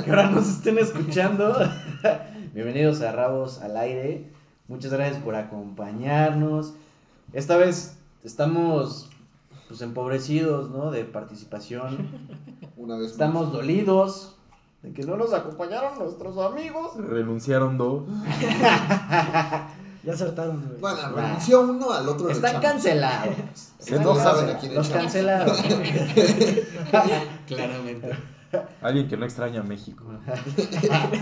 a qué hora nos estén escuchando. Bienvenidos a Rabos al aire. Muchas gracias por acompañarnos. Esta vez estamos pues empobrecidos, ¿no? De participación. Una vez Estamos dolidos de que no nos acompañaron nuestros amigos. Renunciaron dos. Ya acertaron, güey. Bueno, renunció uno al otro. Están cancelados. Están no saben cancelados. a quién Los cancelaron. Claramente. Alguien que no extraña a México.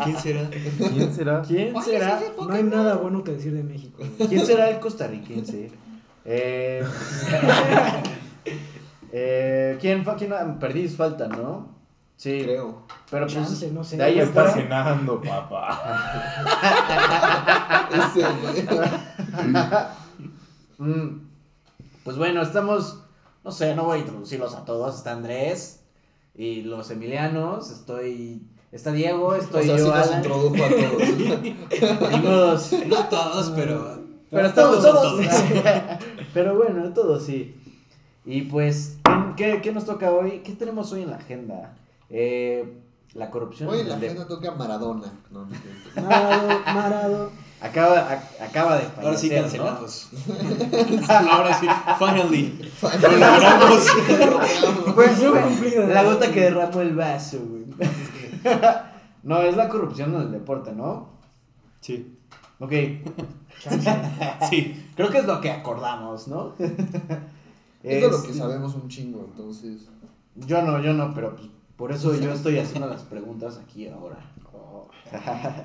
¿Quién será? ¿Quién será? ¿Quién será? No hay nada bueno que decir de México. ¿Quién será el costarricense? Eh, eh, ¿quién, fa- quién perdís falta, no? Sí, Creo. pero pues Chance, no sé. de ahí ¿Qué en está fuera- cenando, papá? Ese, güey. Mm, Pues bueno, estamos, no sé, no voy a introducirlos a todos, está Andrés y los Emilianos, estoy, está Diego, O estoy sea, sí yo, nos Alan, introdujo a todos. Ni modos. No todos, pero. Pero estamos Todos, todos. todos. Pero bueno, todos sí. Y pues, ¿qué, qué nos toca hoy? ¿Qué tenemos hoy en la agenda? Eh, la corrupción. Hoy en la de- agenda toca Maradona. No, no, no. Marado, Marado. Acaba, a- acaba de fallecer, Ahora sí ¿no? cancelados. Ahora sí, finally. Lo logramos. Pues, güey, cumplida. La gota que derramó el vaso, güey. No, es la corrupción en el deporte, ¿no? Sí. Ok. Sí. creo que es lo que acordamos, ¿no? Es de lo Este, que sabemos un chingo, entonces. Yo no, yo no, pero pues, por eso yo estoy haciendo las preguntas aquí ahora.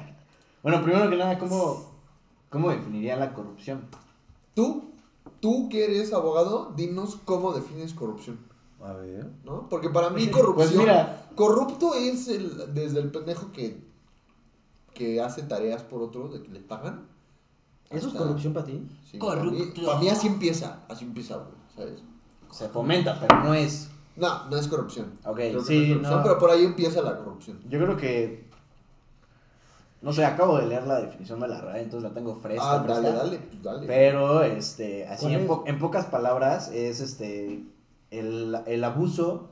bueno, primero que nada, ¿cómo, cómo definiría la corrupción? Tú, tú que eres abogado, dinos cómo defines corrupción, A ver. ¿no? Porque para mí corrupción. Pues mira, Corrupto es el, desde el pendejo que, que hace tareas por otro, de que le pagan. ¿Eso es corrupción para ti? Sí, Para mí, Corrupto. para mí así empieza, así empieza, güey, ¿sabes? se fomenta, pero no es. No, no es corrupción. Ok, sí, no es corrupción, no. pero por ahí empieza la corrupción. Yo creo que. No sé, acabo de leer la definición de la RAE, entonces la tengo fresca. ah, fresca. dale, dale, pues dale. Pero, este, así ¿Cuál en, po- en pocas palabras, es este el, el abuso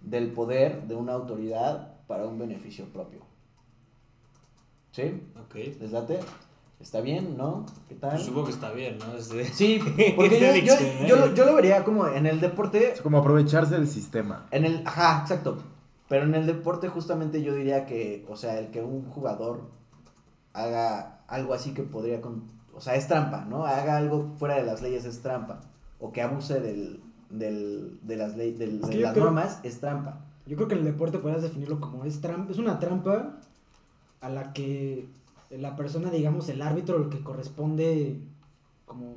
del poder de una autoridad para un beneficio propio. ¿Sí? Ok. ¿Les late? ¿Está bien? ¿No? ¿Qué tal? Pues supongo que está bien, ¿no? Es de- Sí, porque yo, yo, yo lo- yo lo vería como en el deporte, Es como aprovecharse del sistema. en el, ajá, exacto, pero en el deporte justamente yo diría que, o sea, el que un jugador haga algo así que podría, con, o sea, es trampa, ¿no? Haga algo fuera de las leyes es trampa, o que abuse del, del, de las, ley, del- Es que de las creo- normas es trampa. Yo creo que en el deporte podrías definirlo como es trampa. Es una trampa a la que la persona, digamos, el árbitro, lo que corresponde como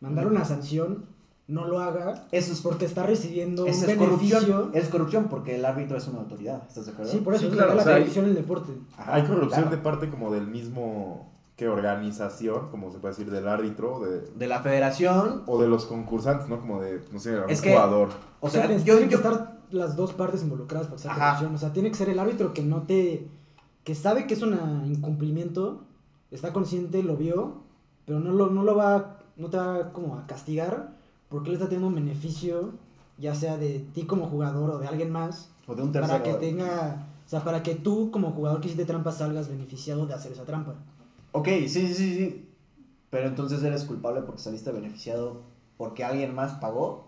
mandar una sanción, no lo haga Eso es porque está recibiendo un es beneficio. corrupción, es corrupción porque el árbitro es una autoridad, ¿estás de acuerdo? Sí, por eso Sí, es claro, la o sea, hay- corrupción en el deporte. Ajá, Hay corrupción claro. de parte como del mismo que organización, como se puede decir, del árbitro, de, de la federación, o de los concursantes, ¿no? Como de, no sé, un Es que- jugador. o sea, Tienen- yo, tienen que estar las dos partes involucradas para hacer Ajá. corrupción. O sea, tiene que ser el árbitro que no te. que sabe que es un incumplimiento, está consciente, lo vio, pero no lo, no lo va. no te va como a castigar porque él está teniendo un beneficio, ya sea de ti como jugador o de alguien más, o de un tercero. para que tenga. O sea, para que tú como jugador que hiciste trampa salgas beneficiado de hacer esa trampa. Ok, sí, sí, sí, sí. Pero entonces eres culpable porque saliste beneficiado porque alguien más pagó.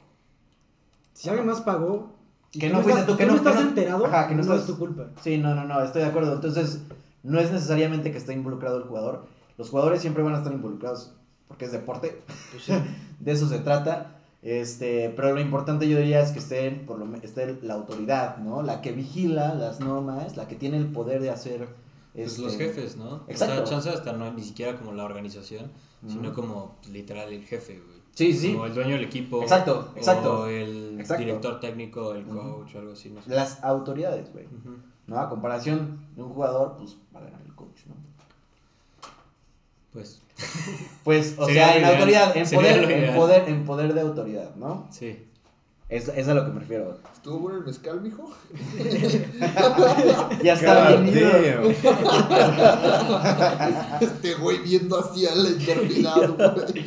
Si alguien más pagó. Que no fuiste estás, tú, que no- estás que no- enterado, Ajá, que no no estás- es tu culpa. Sí, no, no, no, estoy de acuerdo. Entonces, no es necesariamente que esté involucrado el jugador. Los jugadores siempre van a estar involucrados porque es deporte. Pues sí. de eso se trata. Este, pero lo importante yo diría es que estén, por lo esté la autoridad, ¿no? La que vigila las normas, la que tiene el poder de hacer. Pues este, los jefes, ¿no? Exacto. O sea, chance hasta no ni siquiera como la organización, sino como pues, literal el jefe, güey. Sí, sí. Como el dueño del equipo. Exacto, exacto. O el Exacto. director técnico, el coach o algo así, no sé. Las autoridades, güey. ¿No? A comparación de un jugador, pues va a ganar el coach, ¿no? Pues, Pues, o Sería sea, en ideal. autoridad, en Sería poder, en poder, en poder de autoridad, ¿no? sí. Es, es a lo que me refiero. ¿Estuvo bueno el mezcal, mijo? Ya está God bien ido. damn. Este güey viendo hacia la eternidad, güey.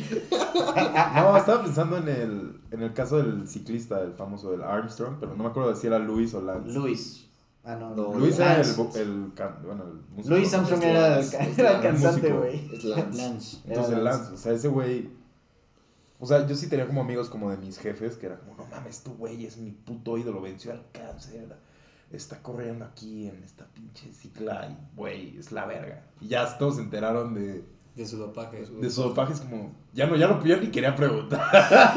No, estaba pensando en el, en el caso del ciclista, el famoso del Armstrong, pero no me acuerdo de si era Luis o Lance. Luis. Ah, no, no. Luis era el, Lance. vo- el, can- bueno, el músico. Luis Armstrong Es era el, Lance, es era el cantante, güey. Es Lance. Lance. Entonces Lance. Lance, o sea, ese güey. O sea, yo sí tenía como amigos como de mis jefes que era como, no mames, tu güey es mi puto ídolo, venció al cáncer. Está corriendo aquí en esta pinche cicla y, güey, es la verga. Y ya todos se enteraron de, De su dopaje. de su dopaje. Es como, ya no, ya no, ya ni quería preguntar.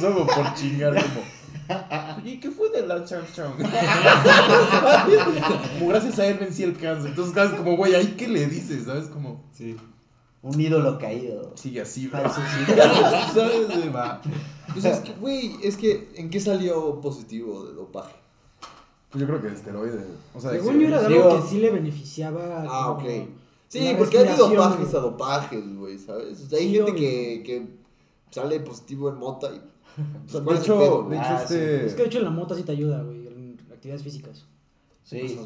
Solo por chingar, como, ¿y qué fue de Lance Armstrong? como gracias a él vencí el cáncer. Entonces, ¿sabes? Como, güey, ¿ahí qué le dices? ¿Sabes? Como, Sí. Un ídolo caído. sigue así, bro. Falso, sí. ¿Sabes? güey? Va. Pues es que, güey, es que, ¿en qué salió positivo de dopaje? Pues yo creo que esteroide. O sea, de Según yo era de Digo- algo que sí le beneficiaba. Ah, como ok. Sí, la porque hay de respiración, dopajes a dopajes, güey, ¿sabes? O sea, hay Sí, gente que, que sale positivo en mota y... O sea, De ¿cuál es el hecho, de güey? hecho Ah, este... Es que de hecho la mota sí te ayuda, güey, en actividades físicas. Sí.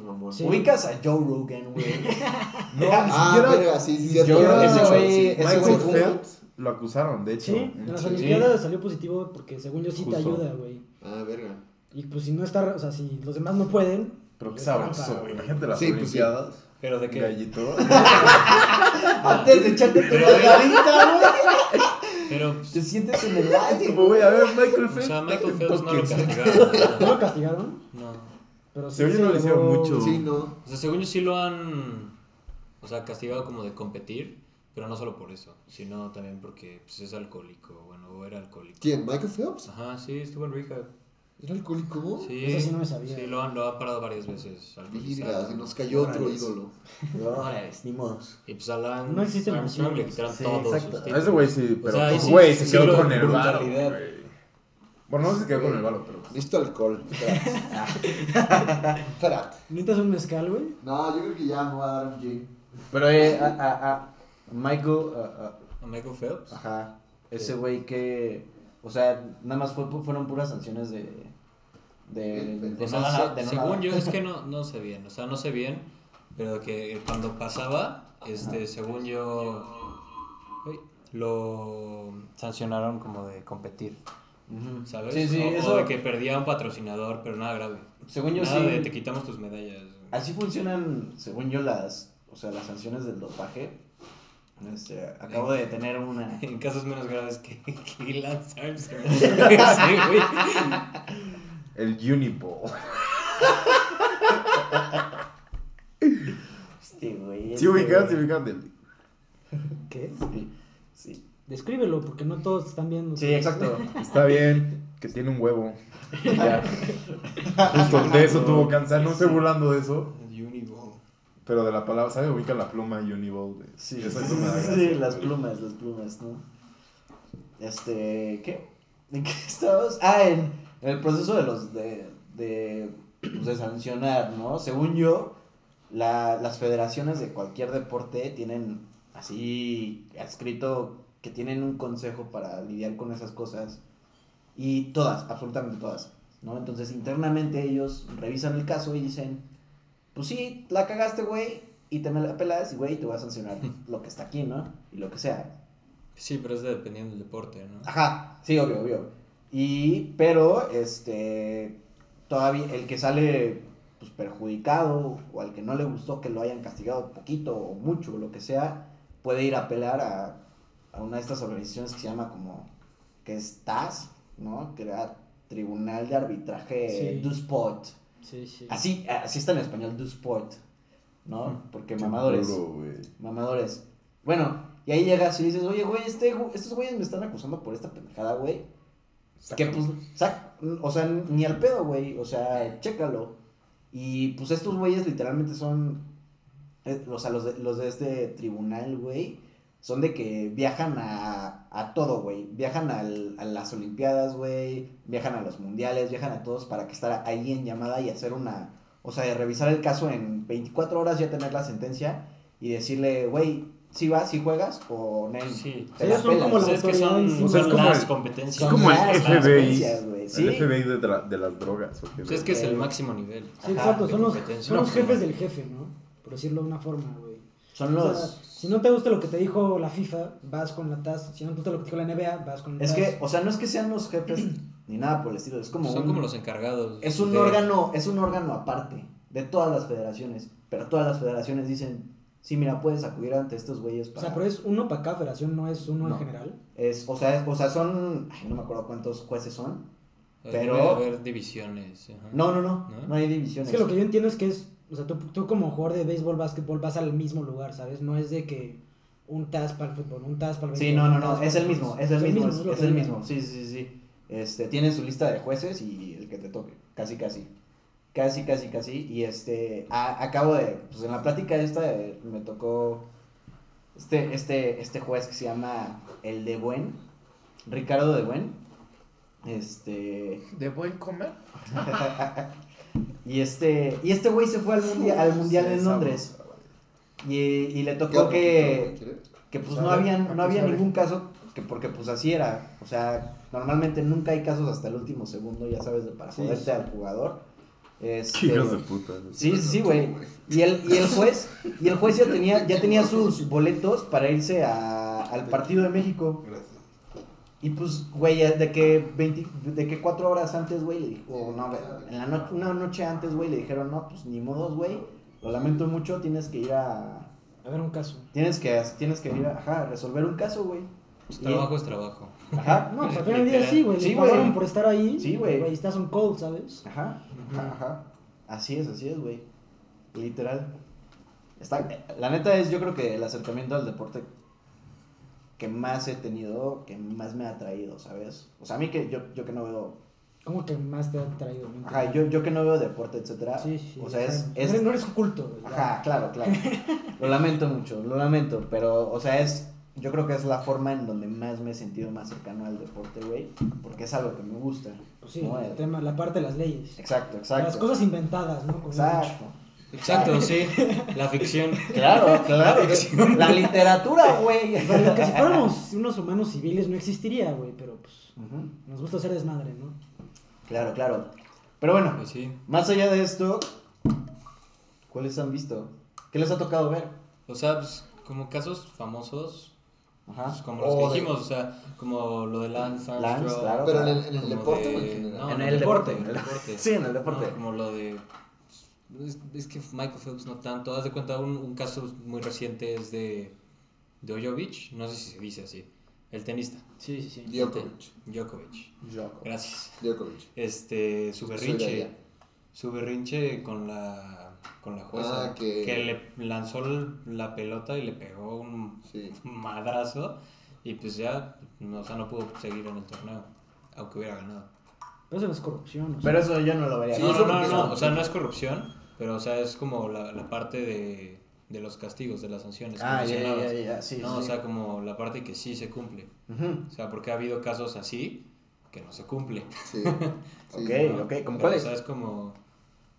Ubicas a Joe Rogan, güey. No, ni Ah, siquiera... verga, sí, sí, ni ese güey- ese Michael güey- Phelps lo acusaron, de hecho. Sí, en las Sí. Olimpiadas salió positivo porque según yo sí te ayuda, güey. Ah, verga. Y pues si no está, o sea, si los demás no pueden. Pero qué es sabroso, güey. Imagínate las Sí, pues sí. Olimpiadas. ¿Pero de qué? Gallito. Antes de echarte tu margarita, güey. Pero, pues, Te sientes en el aire, Como, güey, a ver, Michael o Phelps. sea, Michael Phelps no lo castigaron. ¿No lo castigaron? No. Pero sí Según yo no le hicieron mucho. Sí, no. O sea, según yo sí lo han, o sea, castigado como de competir, pero no solo por eso, sino también porque pues, es alcohólico, bueno, o era alcohólico. ¿Quién? ¿Michael Phelps? Ajá, sí, estuvo en rehab. ¿Era alcohólico? Sí, Eso sí no me sabía. Sí, lo han, lo han parado varias veces. Virga, se nos cayó otro ídolo. Órale, ni modos. Y pues a Lance No existen Armstrong le quitaron Sí, todos exacto. sus A títulos. ese güey sí, O pero sea, ahí pues, sí- güey, se sí quedó lo- con el varo, brutalidad. güey. Bueno, no sé si se quedó con el varo, pero... pues, Necesito alcohol. Espérate. ¿Necesitas un mezcal, güey? No, yo creo que ya me voy a dar un gin. Pero, eh, a, a, a Michael, a- ¿A Michael Phelps? ajá, ese güey que, o sea, nada más fue, fueron puras sanciones de, de, de O sea, nada, se- según yo es que no, no sé bien, o sea, no sé bien, pero que cuando pasaba, este, según yo, lo sancionaron como de competir. ¿sabes? Sí, sí, o, o eso, de que perdía un patrocinador, pero nada grave. según yo nada sí, de te quitamos tus medallas. así funcionan, según yo, las, o sea, las sanciones del dopaje. Este, acabo de tener una... En casos menos graves que, que Lance Armstrong. sí, güey. El Uniball. Este, güey. Sí, este, ubicas, sí, ubicas del... ¿Qué? Sí, sí. Descríbelo, porque no todos están viendo. Sí, exacto. Está bien, que tiene un huevo. Ya. Justo de eso tuvo cáncer. No estoy burlando de eso, Uniball. pero de la palabra, ¿sabe? Ubica la pluma Uniball. de- Sí, eso sí, las plumas, las plumas, ¿no? Este, ¿qué? ¿En qué estábamos? Ah, en, en el proceso de los, de, de, pues, de sancionar, ¿no? Según yo, la, las federaciones de cualquier deporte tienen así escrito que tienen un consejo para lidiar con esas cosas. Y todas, absolutamente todas, ¿no? Entonces, internamente ellos revisan el caso y dicen, pues sí, la cagaste, güey, y te me la pelas y, güey, te voy a sancionar lo que está aquí, ¿no? Y lo que sea. Sí, pero es de- dependiendo del deporte, ¿no? Ajá, sí, obvio, obvio. Y, pero, este, todavía el que sale, pues, perjudicado, o al que no le gustó que lo hayan castigado poquito o mucho, o lo que sea, puede ir a apelar a, a una de estas organizaciones que se llama como, que es TAS, ¿no? Que era Tribunal de Arbitraje Sí. du Sport. Sí, sí. Así, así está en español, do sport, ¿no? Porque Qué mamadores, duro, güey. mamadores. Bueno, y ahí llegas y dices, oye, güey, este, estos güeyes me están acusando por esta pendejada, güey. Que pues, sac- o sea, ni al pedo, güey, o sea, chécalo. Y pues estos güeyes literalmente son, eh, o sea, los de, los de este tribunal, güey, son de que viajan a, a todo, güey. Viajan al- a las Olimpiadas, güey, viajan a los mundiales, viajan a todos para que estar ahí en llamada y hacer una, o sea, de revisar el caso en 24 horas, ya tener la sentencia y decirle, güey, si vas, si juegas o Nel. Sí. te Ellos la son pelas. como la Pues es que son. O sea, es como las el- competencias. son Es como el FBI. El FBI de, la- de las drogas. ¿o qué? Pues es que es el máximo nivel. Sí, Ajá, exacto, son los, son los No, jefes no. del jefe, ¿no? Por decirlo de una forma, güey. Son O los... sea, si no te gusta lo que te dijo la FIFA, vas con la TAS. Si no te gusta lo que te dijo la NBA, vas con la Es TAS. que, o sea, no es que sean los jefes ni nada por el estilo, es como Son un- como los encargados. Es un de- órgano, es un órgano aparte de todas las federaciones, pero todas las federaciones dicen, sí, mira, puedes acudir ante estos güeyes O para... sea, pero es uno para cada federación, no es uno No. en general. Es, o sea, es- o sea, son, ay, no me acuerdo cuántos jueces son. Debe pero- haber divisiones. ajá. No, no, no, ¿No? no hay Es divisiones. que lo que yo entiendo es que es, o sea, tú, tú como jugador de béisbol, básquetbol, vas al mismo lugar, ¿sabes? No es de que un TAS para el fútbol, un TAS para el Sí, béisbol, no, no, no, para es el mismo, es el mismo, es, lo es que el mismo, sí, sí, sí. Este, tienen su lista de jueces y el que te toque, casi, casi. Casi, casi, casi. Y este, a- acabo de, pues en la plática esta eh, me tocó este, este, este juez que se llama el de Buen, Ricardo de Buen. Este, ¿De buen comer? y este, y este güey se fue al mundial, al mundial Sí, en Londres. Y, y le tocó que, que pues ¿Sabe? no había, ¿A no qué había ningún caso, que porque pues así era, o sea, normalmente nunca hay casos hasta el último segundo, ya sabes, de para Sí, joderte sí. al jugador. Este, hijos de puta. sí, sí, sí, güey. Y el, y el juez, y el juez ya tenía, ya tenía sus boletos para irse a- al partido de México. Gracias. Y pues, güey, de que 20, de que cuatro horas antes, güey, le dijo, o no, en la noche, una noche antes, güey, le dijeron, no, pues ni modos, güey, lo lamento mucho, tienes que ir a, A ver, un caso. tienes que, tienes que ir a, ajá, a resolver un caso, güey. Pues Y- trabajo es trabajo. Ajá, No, pues al final del día sí, güey. Sí, le pagaron por estar ahí. Sí, güey. Güey, estás on call, ¿sabes? ajá, ajá, ajá. Así es, así es, güey. Literal. Está, la neta es, yo creo que el acercamiento al deporte que más he tenido, que más me ha atraído, ¿sabes? O sea, a mí que yo, yo que no veo, ¿Cómo que más te ha traído? No ajá, yo, yo que no veo deporte, etcétera. Sí, sí. o sea, es, es No eres- eres culto, güey. Ajá, claro, claro. Lo lamento mucho, lo lamento, pero, o sea, es, yo creo que es la forma en donde más me he sentido más cercano al deporte, güey, porque es algo que me gusta. Pues sí, ¿no? el tema, la parte de las leyes. Exacto, exacto. Las cosas inventadas, ¿no? Como. Exacto. Exacto, sí. La ficción. Claro, claro. La literatura, güey. O sea, lo que si fuéramos unos humanos civiles no existiría, güey, pero pues nos gusta ser desmadre, ¿no? Claro, claro. Pero bueno, Pues sí. más allá de esto, ¿cuáles han visto? ¿Qué les ha tocado ver? O sea, pues, como casos famosos, Ajá. pues, como los O que de- dijimos, o sea, como lo de Lance Armstrong. Lance, claro. Pero en el, en el deporte o en de- general. no, En el deporte. en el deporte. Sí, en el deporte. No, como lo de... Es, es que Michael Phelps no tanto. Haz de cuenta, un, un caso muy reciente es de Djokovic, no sé si se dice así, el tenista. Sí, sí, sí. Djokovic. Djokovic. Gracias. Djokovic. Este, su de berrinche. Su berrinche con la, con la jueza. Ah, que- le lanzó la pelota y le pegó un Sí. madrazo. Y pues ya, no, o sea, no pudo seguir en el torneo. Aunque hubiera ganado. Pero eso no es corrupción, o sea. Pero eso yo no lo vería. Sí, no, no, no, no, o sea, no es corrupción, pero o sea, es como la, la parte de, de los castigos, de las sanciones. que Ah, ya, ya, ya, sí, no, sí, o sea, como la parte que sí se cumple. Ujú. O sea, porque ha habido casos así que no se cumple. Sí. Ok, Sí. ok, ¿cómo Pero, cuál O es? sea, es como... O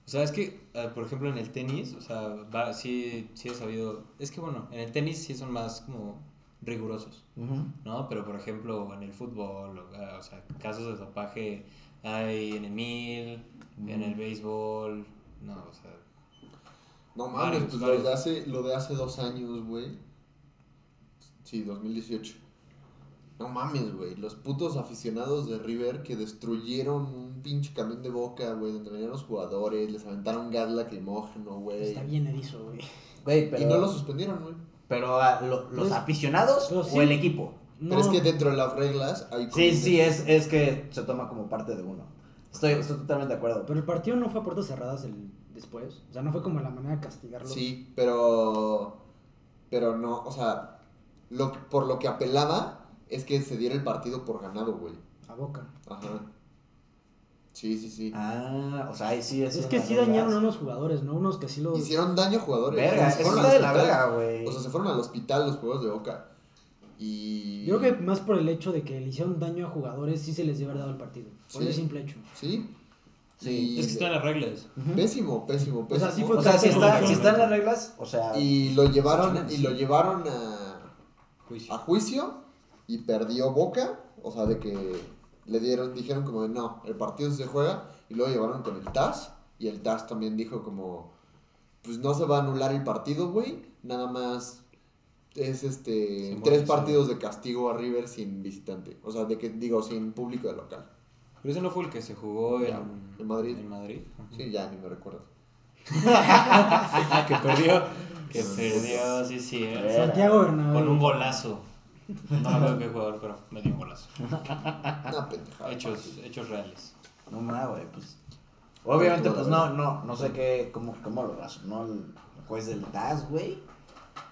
sea, es que, eh, por ejemplo, en el tenis, o sea, va- sí, sí he sabido... Es que, bueno, en el tenis sí son más como rigurosos. ¿no? Pero, por ejemplo, en el fútbol, o, ah, o sea, casos de dopaje hay en el mil, en el béisbol, no, o sea... No mames, pues varios. lo de hace, lo de hace dos años, güey. Sí, 2018. No mames, güey. Los putos aficionados de River que destruyeron un pinche camión de boca, güey, donde venían los jugadores, les aventaron gas lacrimógeno, güey. Está bien erizo, güey. Güey, pero, Y no lo suspendieron, güey. pero ah, lo- los Pues- aficionados pero sí. o el equipo. No, Pero es que dentro de las reglas hay... Sí, sí, es, es que se toma como parte de uno. Estoy, estoy totalmente de acuerdo. Pero el partido no fue a puertas cerradas el después. O sea, no fue como la manera de castigarlos. Sí, pero... Pero no, o sea... Lo, por lo que apelaba es que se diera el partido por ganado, güey. A boca. Ajá. Sí, sí, sí. Ah, o sea, ahí sí es. Es que sí dañaron a unos jugadores, ¿no? Unos que sí los. Hicieron daño a jugadores. Verga, O sea, se eso fueron está al de la hospital. verga, güey. O sea, se fueron al hospital los juegos de Boca. Y... Yo creo que más por el hecho de que le hicieron daño a jugadores, sí se les debe haber dado el partido. Por Sí. ese simple hecho. Sí. Sí. Y- Es que están las reglas. Ujú. Pésimo, pésimo, O pésimo. sea, sí fue O sea, si, está, las reglas, o sea. Y lo llevaron, y lo llevaron a Juicio. a juicio y perdió Boca, o sea, de que le dieron, dijeron como de no, el partido se juega y luego llevaron con el TAS y el TAS también dijo como pues no se va a anular el partido, güey, nada más es este tres sí. partidos de castigo a River sin visitante, o sea, de que digo sin público de local. Pero ese no fue el que se jugó en, En Madrid. En Madrid. Sí, ya ni me recuerdo. Ah, que perdió. Que perdió, sí, sí. eh. Santiago Bernabéu. Con un golazo. No me acuerdo qué jugador, pero me dio un golazo. Una pendejada. Hechos, hechos reales. No mames, güey, pues. Obviamente, pues no, no, no sé qué, cómo, cómo lo razonó el juez del TAS, güey.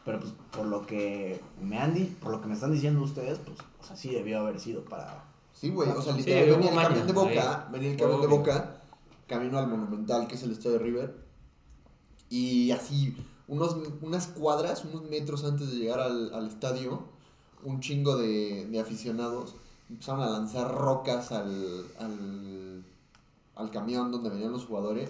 Pero pues por lo que me han di, por lo que me están diciendo ustedes, pues, o sea, sí debió haber sido para. Sí, güey, o sea, literal, venía el camión de Boca, ahí. venía el camión de. Boca, camino al Monumental, que es el estadio de River, y así, unos, unas cuadras, unos metros antes de llegar al, al estadio, un chingo de, de aficionados empezaron a lanzar rocas al, al, al camión donde venían los jugadores,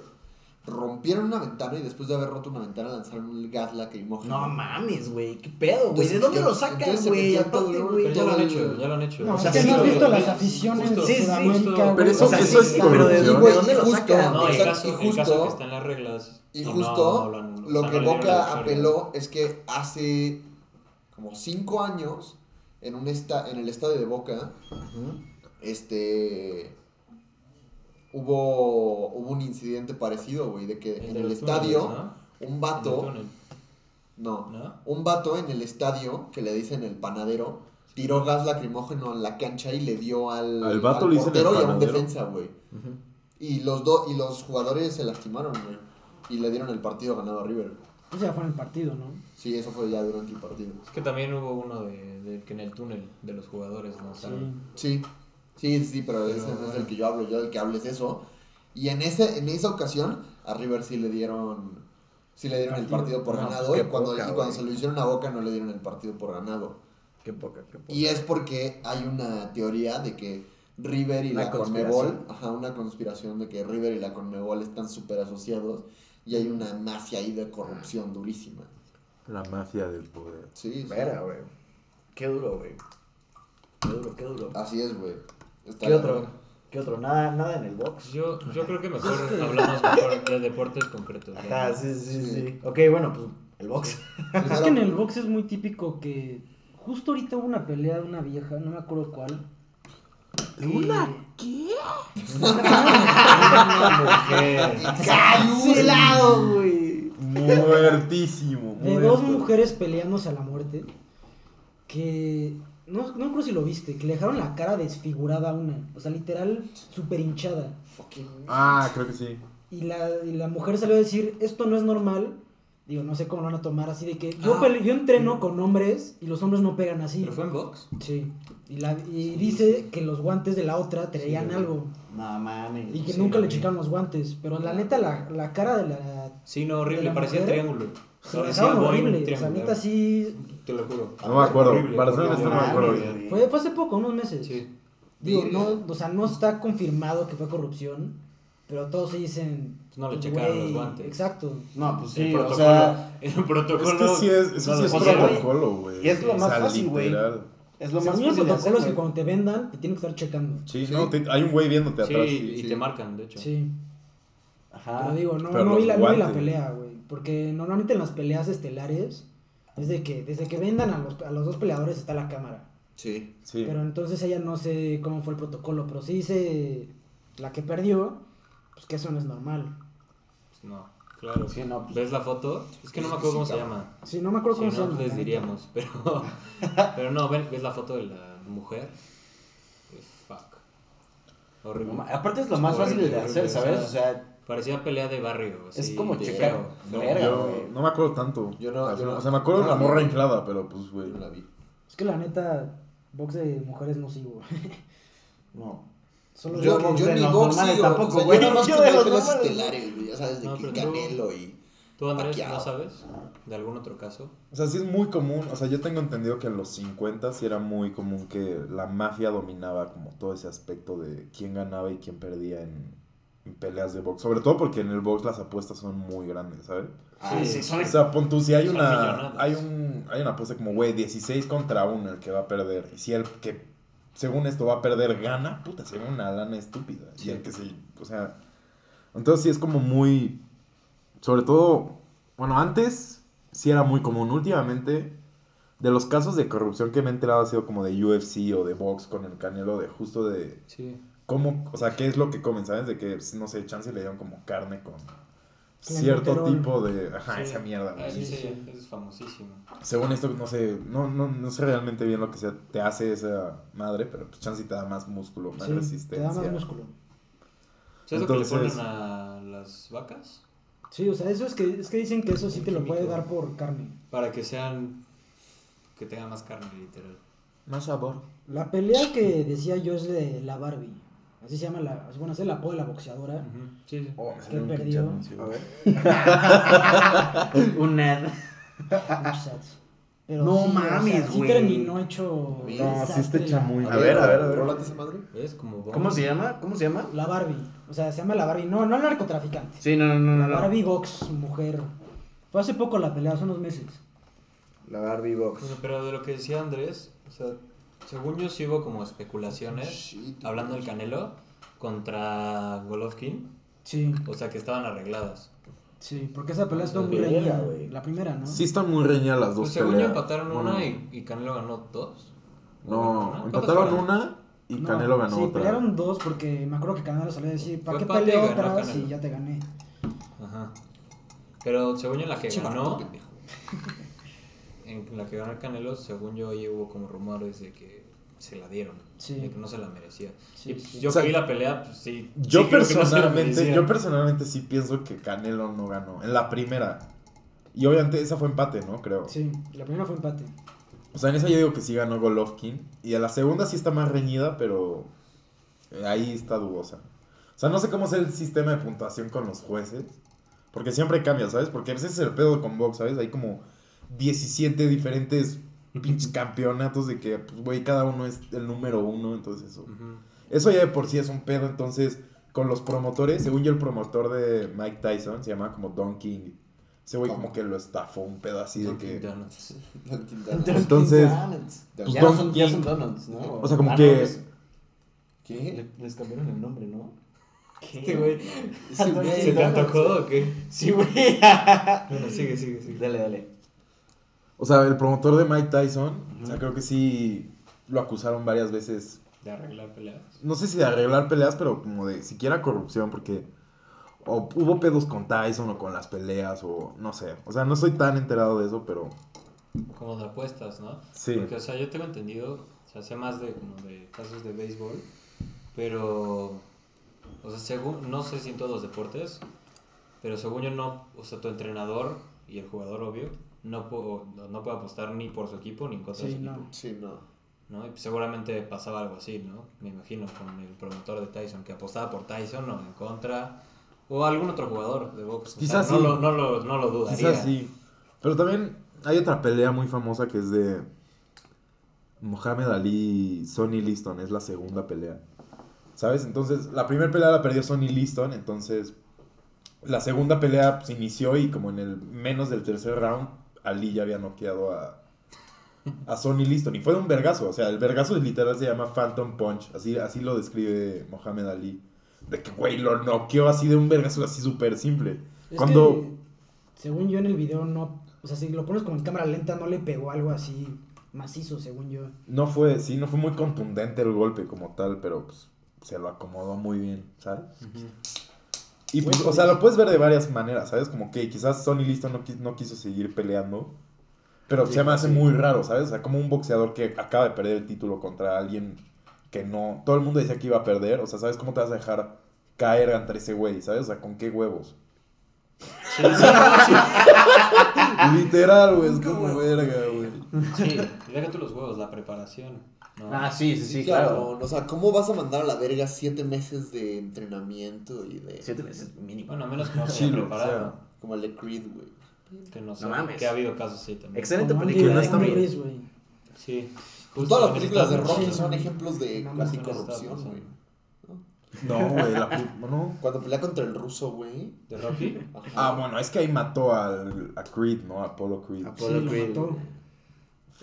rompieron una ventana y después de haber roto una ventana lanzaron un gas lacrimógeno. No mames, güey, qué pedo, güey. ¿De dónde yo- lo sacan, güey? Aparte, ya lo han hecho, ya lo han hecho. No, O es sea, que no has visto las aficiones justo- de sí, sí, Sudamérica, justo- güey. Pero eso- O sea, eso sí, es pero ¿de dónde, lo justo- sacan? No, el caso, y el caso que está en las reglas. Y no justo lo que Boca apeló es que hace como cinco años en un esta, en el estadio de Boca, este hubo, hubo un incidente parecido, güey, de que El en de el estadio túneles, ¿no? un vato, no, ¿no? un vato en el estadio que le dicen el panadero tiró gas lacrimógeno en la cancha y le dio al, ¿Al vato al le dicen el portero y a un defensa, güey. Y los dos y los jugadores se lastimaron, güey, y le dieron el partido ganado a River. Ese ya fue en el partido, ¿no? Sí, eso fue ya durante el partido. Es que también hubo uno de, de que en el túnel de los jugadores, ¿no? Sí, sí, sí, pero, Pero ese no es el que yo hablo, yo del que hablo es eso. Y en ese, en esa ocasión, a River sí le dieron, sí le dieron el partido por No, ganado. pues qué y cuando, poca, y cuando se lo hicieron a Boca no le dieron el partido por ganado. Qué poca, qué poca. Y es porque hay una teoría de que River y Una la. Conmebol, ajá, una conspiración de que River y la Conmebol están súper asociados y hay una mafia ahí de corrupción durísima. La mafia del poder. Sí, sí. Verga, güey. Qué duro, güey. Qué duro, qué duro. Así es, güey. Está ¿Qué otro? ¿Qué otro? Nada, nada en el box. Yo, yo creo que mejor hablamos mejor de deportes concretos. ¿no? Ajá, sí, sí, sí, Sí. sí. Ok, bueno, pues el box. Es que en el box es muy típico que justo ahorita hubo una pelea de una vieja, no me acuerdo cuál. ¿Una qué? Una mujer. ¡Cancelado, güey! Muertísimo. De muerto. dos mujeres peleándose a la muerte. Que. No, no creo si lo viste, que le dejaron la cara desfigurada a una. O sea, literal, súper hinchada. Fucking- Ah, creo que sí. Y la, y la mujer salió a decir: Esto no es normal. Digo, no sé cómo lo van a tomar así de que. Yo, Ah. yo entreno con hombres y los hombres no pegan así. ¿Pero fue en box? Sí. Y, la, y dice que los guantes de la otra traían Sí, algo. No mames. Y que Sí, nunca le checaron los guantes. Pero la neta, la, la cara de la. Sí, no, ¿De horrible. la Parecía mujer? triángulo. Se la Parecía horrible. O sea, triangular. neta sí. Te lo juro. No me acuerdo. Horrible, Para ser honesto, no me acuerdo. güey. Fue, fue hace poco, unos meses. Sí. Digo, no, o sea, no está confirmado que fue corrupción, pero todos se dicen. Pues no le pues, checaron los guantes. Exacto. No, pues el sí, protocolo. o sea, el protocolo. Es que sí es, eso no sí lo es protocolo, güey. y es lo O más sea, fácil, güey. es lo más el fácil de protocolo es que cuando te vendan, te tienen que estar checando. Sí, Sí. no, te- hay un güey viéndote Sí, atrás. y sí. te marcan, de hecho. Sí. Ajá. Pero digo, no, Pero no, vi la, no vi la pelea, güey. Porque normalmente en las peleas estelares es de que desde que vendan a los, a los dos peleadores está la cámara. Sí. Sí. Pero entonces ella no sé cómo fue el protocolo, pero sí dice la que perdió, pues que eso no es normal. Pues no, claro. Sí, no, pues- ¿Ves la foto? Es que no me acuerdo cómo se llama. Sí, no me acuerdo Si cómo se no, llama. les diríamos. Pero, pero no, ven, ves la foto de la mujer. Fuck. Horrible. No ma- Aparte es lo más fácil de Horrible, hacer, horrible, ¿sabes? o O sea, Parecía pelea de barrio. Es así, como de checar. feo, No, feo. Verga, yo güey. no me acuerdo tanto. Yo no- o, sea, yo no- o sea, me acuerdo de la no la morra inflada, pero pues, güey. No la vi. Es que la neta, box de mujeres no sigo. no. Solo Yo yo de ni los box normales tampoco, o sea, güey. Yo nada más Yo de los normales. estelares, güey, ya sabes, de No, que tú- Canelo y... ¿Tú, Andrés, Pacquiao. no sabes? ¿De algún otro caso? O sea, sí es muy común. O sea, yo tengo entendido que en los 50 sí era muy común que la mafia dominaba como todo ese aspecto de quién ganaba y quién perdía en, en peleas de box. Sobre todo porque en el box las apuestas son muy grandes, ¿sabes? Ah, sí, son O sea, pon tú, si hay una, millonadas. hay un, hay una apuesta como, güey, 16 contra 1 el que va a perder. Y si el que, según esto, va a perder, gana, puta, se ve una lana estúpida. Y el que se, o sea, entonces sí es como muy, sobre todo, bueno, antes sí era muy común. Últimamente, de los casos de corrupción que me he enterado ha sido como de UFC o de box con el canelo, de justo de Sí. cómo, o sea, qué es lo que comen, ¿sabes? De que, no sé, chance le dieron como carne con. Cierto tipo de, ajá, Sí. esa mierda. Güey. sí, sí, es famosísimo. Según esto, no sé, no, no, no sé realmente bien lo que sea, te hace esa madre, pero pues chance te da más músculo, más Sí, te resistencia. da más músculo. ¿Sabes lo que le Entonces- ponen a las vacas? Sí, o sea, eso es que, es que dicen que eso sí te lo puede dar por carne. Para que sean. que tengan más carne, literal. Más sabor. La pelea que decía yo es de la Barbie. Así se llama la. Bueno, es el apodo de la boxeadora. Ujú, Sí, sí. Oh, me ¿Qué salió un pinche perdió? anuncio. A ver. Un nerd. Pero No sí, o sea, mames, sí güey. terminó hecho. No, sí está hecha muy- A ver, a ver, a ver. ¿Rólate esa madre? ¿Ves? Como ¿Cómo se llama? ¿Cómo se llama? La Barbie. O sea, se llama la Barbie. No, no el narcotraficante. Sí, no, no, no, La no. no. Barbie Box, mujer. Fue hace poco la pelea, hace unos meses. La Barbie Box. Bueno, pero de lo que decía Andrés, o sea, según yo sí hubo como especulaciones, Shit. hablando del Canelo, contra Golovkin, Sí, o sea que estaban arregladas. sí, porque esa pelea estuvo muy reñida. güey. La primera, ¿no? Sí están muy reñidas las dos Pues según yo peleas. empataron Bueno, una y, y Canelo ganó dos. ¿O ganó No, empataron una y No, Canelo ganó sí, otra. pelearon dos porque me acuerdo que Canelo salió a decir, ¿para qué otras Canelo. y ya te gané? Ajá. Pero según yo la que ganó, en la que ganó el Canelo, según yo ahí hubo como rumores de que se la dieron, Sí. de que no se la merecía. Sí, y sí. yo O sea, que vi la pelea, pues sí. Yo no personalmente, yo personalmente sí pienso que Canelo no ganó. En la primera. Y obviamente esa fue empate, ¿no? Creo. Sí, la primera fue empate. O sea, en esa yo digo que sí ganó Golovkin. Y en la segunda sí está más reñida, pero eh, ahí está dudosa. O sea, no sé cómo es el sistema de puntuación con los jueces. Porque siempre cambia, ¿sabes? Porque ese es el pedo con box, ¿sabes? Hay como 17 diferentes pinches campeonatos de que, pues, güey, cada uno es el número uno. Entonces, eso. Eso ya de por sí es un pedo. Entonces, con los promotores, según yo, el promotor de Mike Tyson se llama como Don King. Ese güey ¿Cómo? como que lo estafó un pedo así de que. Donuts. Entonces, pues pues, ya, Don son, ya son donuts, ¿no? O sea, como Ah, que- no, les, ¿Qué? le- les cambiaron el nombre, ¿no? Este güey, Ese güey. ¿se te antojó o qué? Sí, güey. Bueno, sigue, sigue, sigue. dale, dale. O sea, el promotor de Mike Tyson, o sea, creo que sí lo acusaron varias veces. De arreglar peleas. No sé si de arreglar peleas, pero como de siquiera corrupción, porque o hubo pedos con Tyson o con las peleas, o no sé. O sea, no estoy tan enterado de eso, pero Como de apuestas, ¿no? sí. Porque, o sea, yo tengo entendido, o sea, sé más de como de casos de béisbol, pero, o sea, según, no sé si en todos los deportes, pero según yo no, o sea, tu entrenador y el jugador, obvio, no, puedo, no, no puede apostar ni por su equipo ni en contra de Sí, su no. equipo, Sí, no. ¿no? Y seguramente pasaba algo así, ¿no? Me imagino, con el promotor de Tyson, que apostaba por Tyson o en contra, o algún otro jugador de box. O Quizás sea, no, sí. lo, no, lo, no lo dudaría. Quizás sí. Pero también hay otra pelea muy famosa que es de Mohamed Ali y Sonny Liston. Es la segunda pelea. ¿Sabes? Entonces, la primera pelea la perdió Sonny Liston. Entonces, la segunda pelea se inició y como en el menos del tercer round, Ali ya había noqueado a, a Sonny Liston. Y fue de un vergazo. O sea, el vergazo literal se llama Phantom Punch. Así, así lo describe Mohamed Ali. De que, güey, lo noqueó así de un vergazo así súper simple. Es Cuando... que, según yo en el video, no. O sea, si lo pones como en cámara lenta, no le pegó algo así macizo, según yo. No fue, sí, no fue muy contundente el golpe como tal, pero pues se lo acomodó muy bien, ¿sabes? Y pues, o sea, sí. lo puedes ver de varias maneras, ¿sabes? Como que quizás Sonny Listo no, no quiso seguir peleando, pero Sí, se me hace sí. muy raro, ¿sabes? O sea, como un boxeador que acaba de perder el título contra alguien que no, todo el mundo decía que iba a perder, o sea, ¿sabes cómo te vas a dejar caer ante ese güey, ¿sabes? O sea, ¿con qué huevos? Sí. Literal, güey, es como verga, güey. Sí, tú los huevos, la preparación. ¿no? Ah, sí, sí, sí, Sí, claro. cabrón. O sea, ¿cómo vas a mandar a la verga siete meses de entrenamiento y de. Siete meses mínimo. Bueno, a menos que no se Sí, preparado. Como el de Creed, güey. Que no sé. No mames. Que ha habido casos así también. Excelente película. no está güey. Sí. Pues todas las películas de Rocky son ejemplos de No, casi corrupción, güey. No, güey, la no. Cuando pelea contra el ruso, güey. ¿De Rocky? Ajá. Ah, bueno, es que ahí mató al, a Creed, ¿no? A Apollo Creed. Apollo. Sí, lo Creed, mató.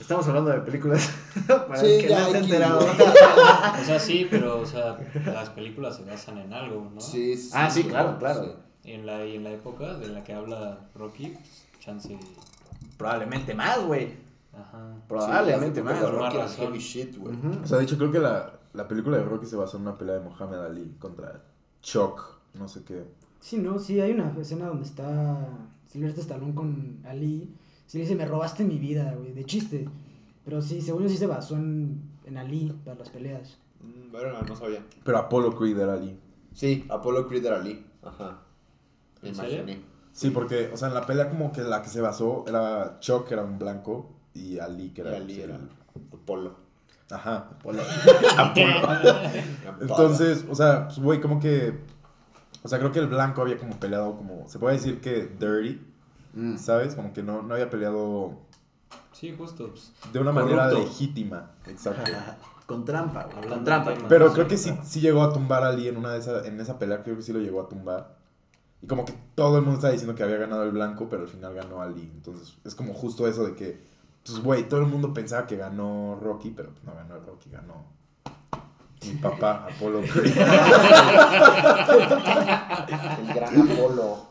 Estamos hablando de películas. Para Sí, el que ya no aquí, enterado. O sea, sí, pero o sea, las películas se basan en algo, ¿no? Sí, sí, Ah, sí, claro, claro. sí. Y en la, y en la época de la que habla Rocky, pues, chance. Probablemente más, güey. Ajá. Probablemente Sí, más. razón. heavy shit, güey. O sea, de hecho, creo que la, la película de Rocky se basó en una pelea de Muhammad Ali contra Chuck, no sé qué. Sí, no, sí, hay una escena donde está Silvestre Stallone con Ali. Sí, le dice, me robaste mi vida, güey, de chiste. Pero sí, según yo sí se basó en, en Ali para las peleas. Mm, Bueno, no sabía. Pero Apollo Creed era Ali. Sí, Apollo Creed era Ali. Ajá. Me ¿En imaginé. Sí, porque, o sea, en la pelea como que la que se basó era Chuck, que era un blanco, y Ali, que Y era, Ali pues, era el- Apolo. Ajá. Apolo. Entonces, o sea, pues, güey, como que... O sea, creo que el blanco había como peleado como... Se puede decir que dirty, Mm. ¿sabes? Como que no, no había peleado Sí, justo. Pues, de una manera legítima. Exacto. Con trampa, güey. Hablando Con trampa. Pero creo que sí, sí llegó a tumbar a Ali en una de esas, en esa pelea, creo que sí lo llegó a tumbar. Y como que todo el mundo estaba diciendo que había ganado el blanco, pero al final ganó Ali. Entonces es como justo eso de que, pues güey, todo el mundo pensaba que ganó Rocky, pero pues, no ganó Rocky, ganó mi papá, Apolo Creed. El gran Apolo.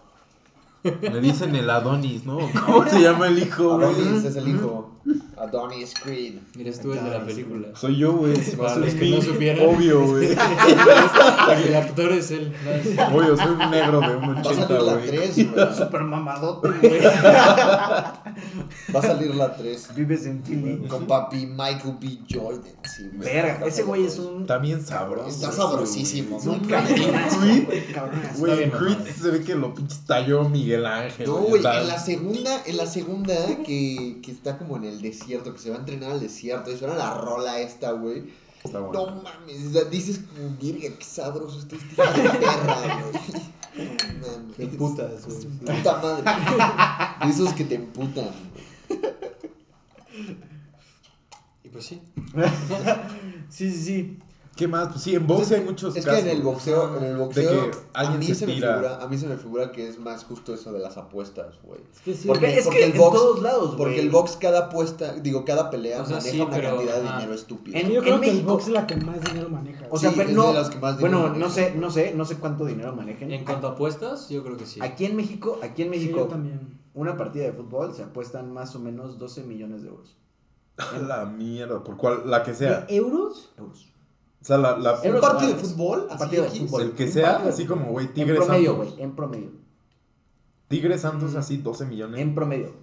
Le dicen el Adonis, ¿no? ¿Cómo se llama el hijo, güey? Adonis es el hijo. Adonis Creed. mira, tú el de la película. Soy yo, güey. Soy los que no supieran. Obvio, güey. El actor es él. Obvio, soy un negro de Va a 1.80, salir la güey. 3, güey. Super mamadote, güey. Va a salir la 3. Vives en Philly. Con papi Michael B. Jordan. Sí. Verga, ese güey es un. Está bien sabroso. Está sabrosísimo. Creed. güey, bien Creed se ve que lo pinche talló Miguel Ángel. No, güey, en la segunda, en la segunda que, que está como en el desierto, que se va a entrenar al desierto, y suena la rola esta, güey. Está bueno. No mames, dices como, virga, qué sabroso está este perra, güey. No mames. Qué putas, güey. Puta madre. De esos que te emputan. Y pues sí. Sí, sí, sí. ¿Qué más? Pues sí, en boxe hay muchos Es que en el boxeo, en el boxeo De que a, mí se se me figura, a mí se me figura que es más justo eso de las apuestas, güey. Es que sí. Porque- es porque que el en box- todos lados, güey. Porque el box cada apuesta, digo, cada pelea O sea, maneja sí, una pero, cantidad de dinero estúpida. En- yo creo que el México- box es la que más dinero maneja. O sea, Sí, pero es no. de las que más dinero bueno, maneja. no sé, no sé, no sé cuánto dinero manejen. En cuanto a apuestas, yo creo que sí. Aquí en México, aquí en Sí, México, yo también. una partida de fútbol se apuestan más o menos 12 millones de euros. A la mierda, por cual, la que sea. ¿De euros? Euros. O sea, la, la- ¿Un Euros partido de fútbol? Un partido de fútbol. el que Un sea, partido. así como, güey, En Tigres promedio, Santos. güey, en promedio. Tigres Santos, así, 12 millones. En promedio.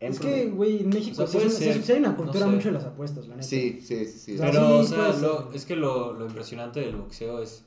En es promedio. que, güey, en México O sea, sí, hay- puede sí- ser, sí hay una no cultura sé. mucho de las apuestas, la neta. Sí, sí, sí. sí. O sea, Pero, sí, o sea, lo- es que lo, lo impresionante del boxeo es.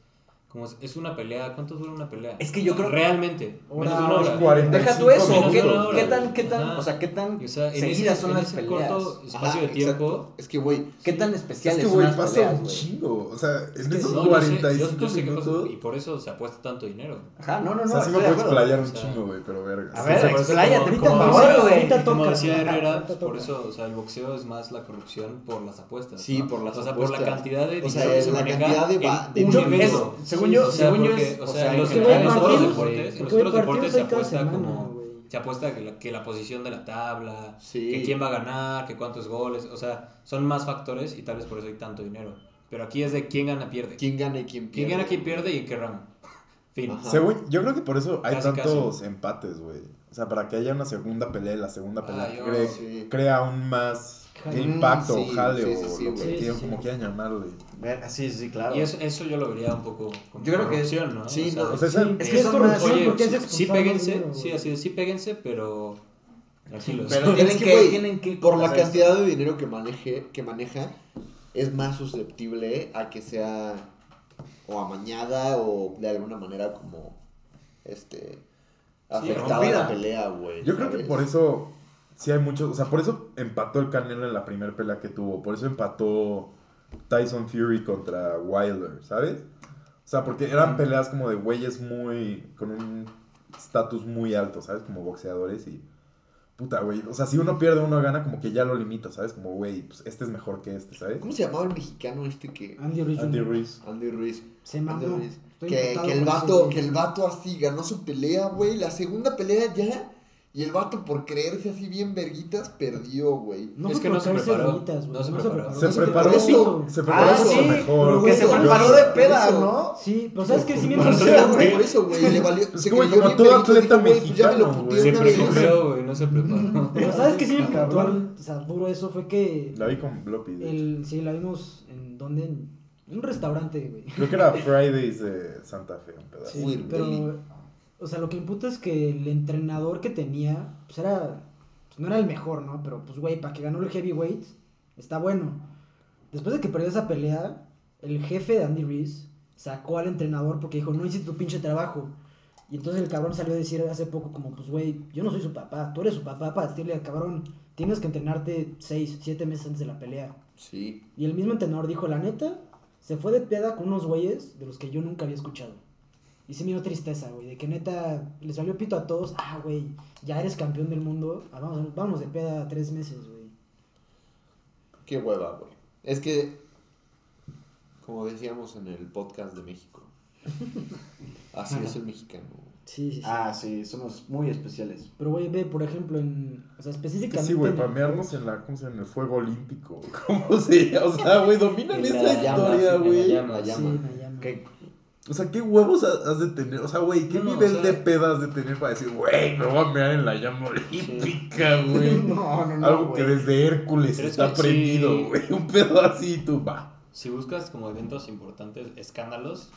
Como es, es una pelea. ¿Cuánto dura una pelea? Es que yo creo- Realmente. Menos de una hora. 40. Deja tú eso, Menos ¿qué, hora, qué tan, qué tan, Ajá. o sea, qué tan Y, o sea, en seguidas ese, son en las ese peleas? corto espacio Ajá, de tiempo. exacto. Es que, güey, ¿Qué tan Es especiales que, son güey, las pasa peleas, un güey? chingo. O sea, en que esos No, yo sé, 45 yo, yo sé qué pasa minutos. y por eso se apuesta tanto dinero. Ajá, no, no, no. o sea, sí me puedo explayar un O sea, chingo, güey, pero verga. A ver, expláyate, como favor, decía- güey. Ahorita Como decía Herrera, ahorita por eso, o sea, el boxeo es más la corrupción por las apuestas. Sí, por las O sea, por la apuestas. cantidad de O sea, dinero que se la maneja cantidad de va- en un evento. Según yo, O sea, según yo porque, es, o sea, los, que en güey, los otros partidos- deportes, los otros deportes se apuesta semana, como se apuesta que la, que la posición de la tabla, Sí. que quién va a ganar, que cuántos goles, o sea, son más factores y tal vez por eso hay tanto dinero. Pero aquí es de quién gana pierde. ¿quién gana y quién ¿Quién pierde? gana, quién pierde y en qué round. Fin. Según, yo creo que por eso hay Casi, tantos empates, güey. O sea, para que haya una segunda pelea la segunda Ah, pelea yo- cre- sí. crea aún más. Impacto o sí, jale sí, o sí, sí, lo que quieran- Sí, sí, como sí. quieran llamarle. Verga, Sí, sí, claro. Y eso, eso yo lo vería un poco como Yo creo que- corrupción, ¿no? sí, no, O sea, es sí que es corrupción Oye, porque es sí, péguense, sí, así es, sí péguense, pero tranquilos. Pero Es tienen que, que, güey, tienen que Por la hacer esto. cantidad de dinero que maneje, que maneja, es más susceptible a que sea o amañada o de alguna manera como este afectada la pelea, güey. Yo creo que ¿sabes? por eso sí hay muchos, o sea, por eso empató el Canelo en la primera pelea que tuvo, por eso empató Tyson Fury contra Wilder, ¿sabes? O sea, porque eran peleas como de güeyes muy con un estatus muy alto, ¿sabes? Como boxeadores y puta, güey. O sea, si uno pierde, uno gana, como que ya lo limita, ¿sabes? Como, güey, pues este es mejor que este, ¿sabes? ¿Cómo se llamaba el mexicano este que. Andy Ruiz. Andy. Ruiz. Andy Ruiz. Se Andy. Ruiz. Que, el vato, que el vato así ganó su pelea, güey. La segunda pelea ya. Y el vato, por creerse así bien verguitas, perdió, güey. No Es que no se preparó. güey. No se No preparó. Se No se preparó, preparó. se preparó Ah, sí, mejor. Que se preparó de peda, eso. ¿no? Sí, pero ¿sabes qué? Sí me Por Por eso, güey. güey. Le valió. Se como- creyó como bien todo verguitas, atleta dijo, güey, ya me lo mexicano, puteé Se preocupó, güey, no se preparó. Pero ¿sabes qué sí me impactó? Cabrón. al- O sea, duro eso fue que. La vi con Bloppy. sí, la vimos en donde. En un restaurante, güey. Creo que era Fridays de Santa Fe, un pedazo. Sí, pero. O sea, lo que imputa es que el entrenador que tenía, pues era. Pues no era el mejor, ¿no? Pero pues, güey, para que ganó el heavyweight, está bueno. Después de que perdió esa pelea, el jefe de Andy Reese sacó al entrenador porque dijo, no hiciste tu pinche trabajo. Y entonces el cabrón salió a decir hace poco como, pues, güey, yo no soy su papá, tú eres su papá para decirle al cabrón, tienes que entrenarte 6, 7 meses antes de la pelea. Sí. Y el mismo entrenador dijo, la neta, se fue de peda con unos güeyes de los que yo nunca había escuchado. Y sí me dio tristeza, güey, de que neta les salió pito a todos. Ah, güey, ya eres campeón del mundo. Ah, vamos, vamos de peda tres meses, güey. Qué hueva, güey. Es que, como decíamos en el podcast de México, así es el mexicano. Sí, sí, sí. Ah, sí, somos muy especiales. Pero, güey, ve, por ejemplo, en. O sea, Que específicamente. sí, güey, pamearnos en la, ¿cómo se llama? En el fuego olímpico. ¿Cómo se O sea, güey, dominan esa la llama, historia, güey. llama. La Sí, llama. O sea, ¿qué huevos ha- has de tener? O sea, güey, ¿qué No, nivel o sea- de pedas de tener para decir, güey, me voy a mear en la llama olímpica, güey? No, no, no. Algo que desde Hércules Pero es está que prendido, güey. Un pedo así, tú, va. Si buscas como eventos importantes, escándalos,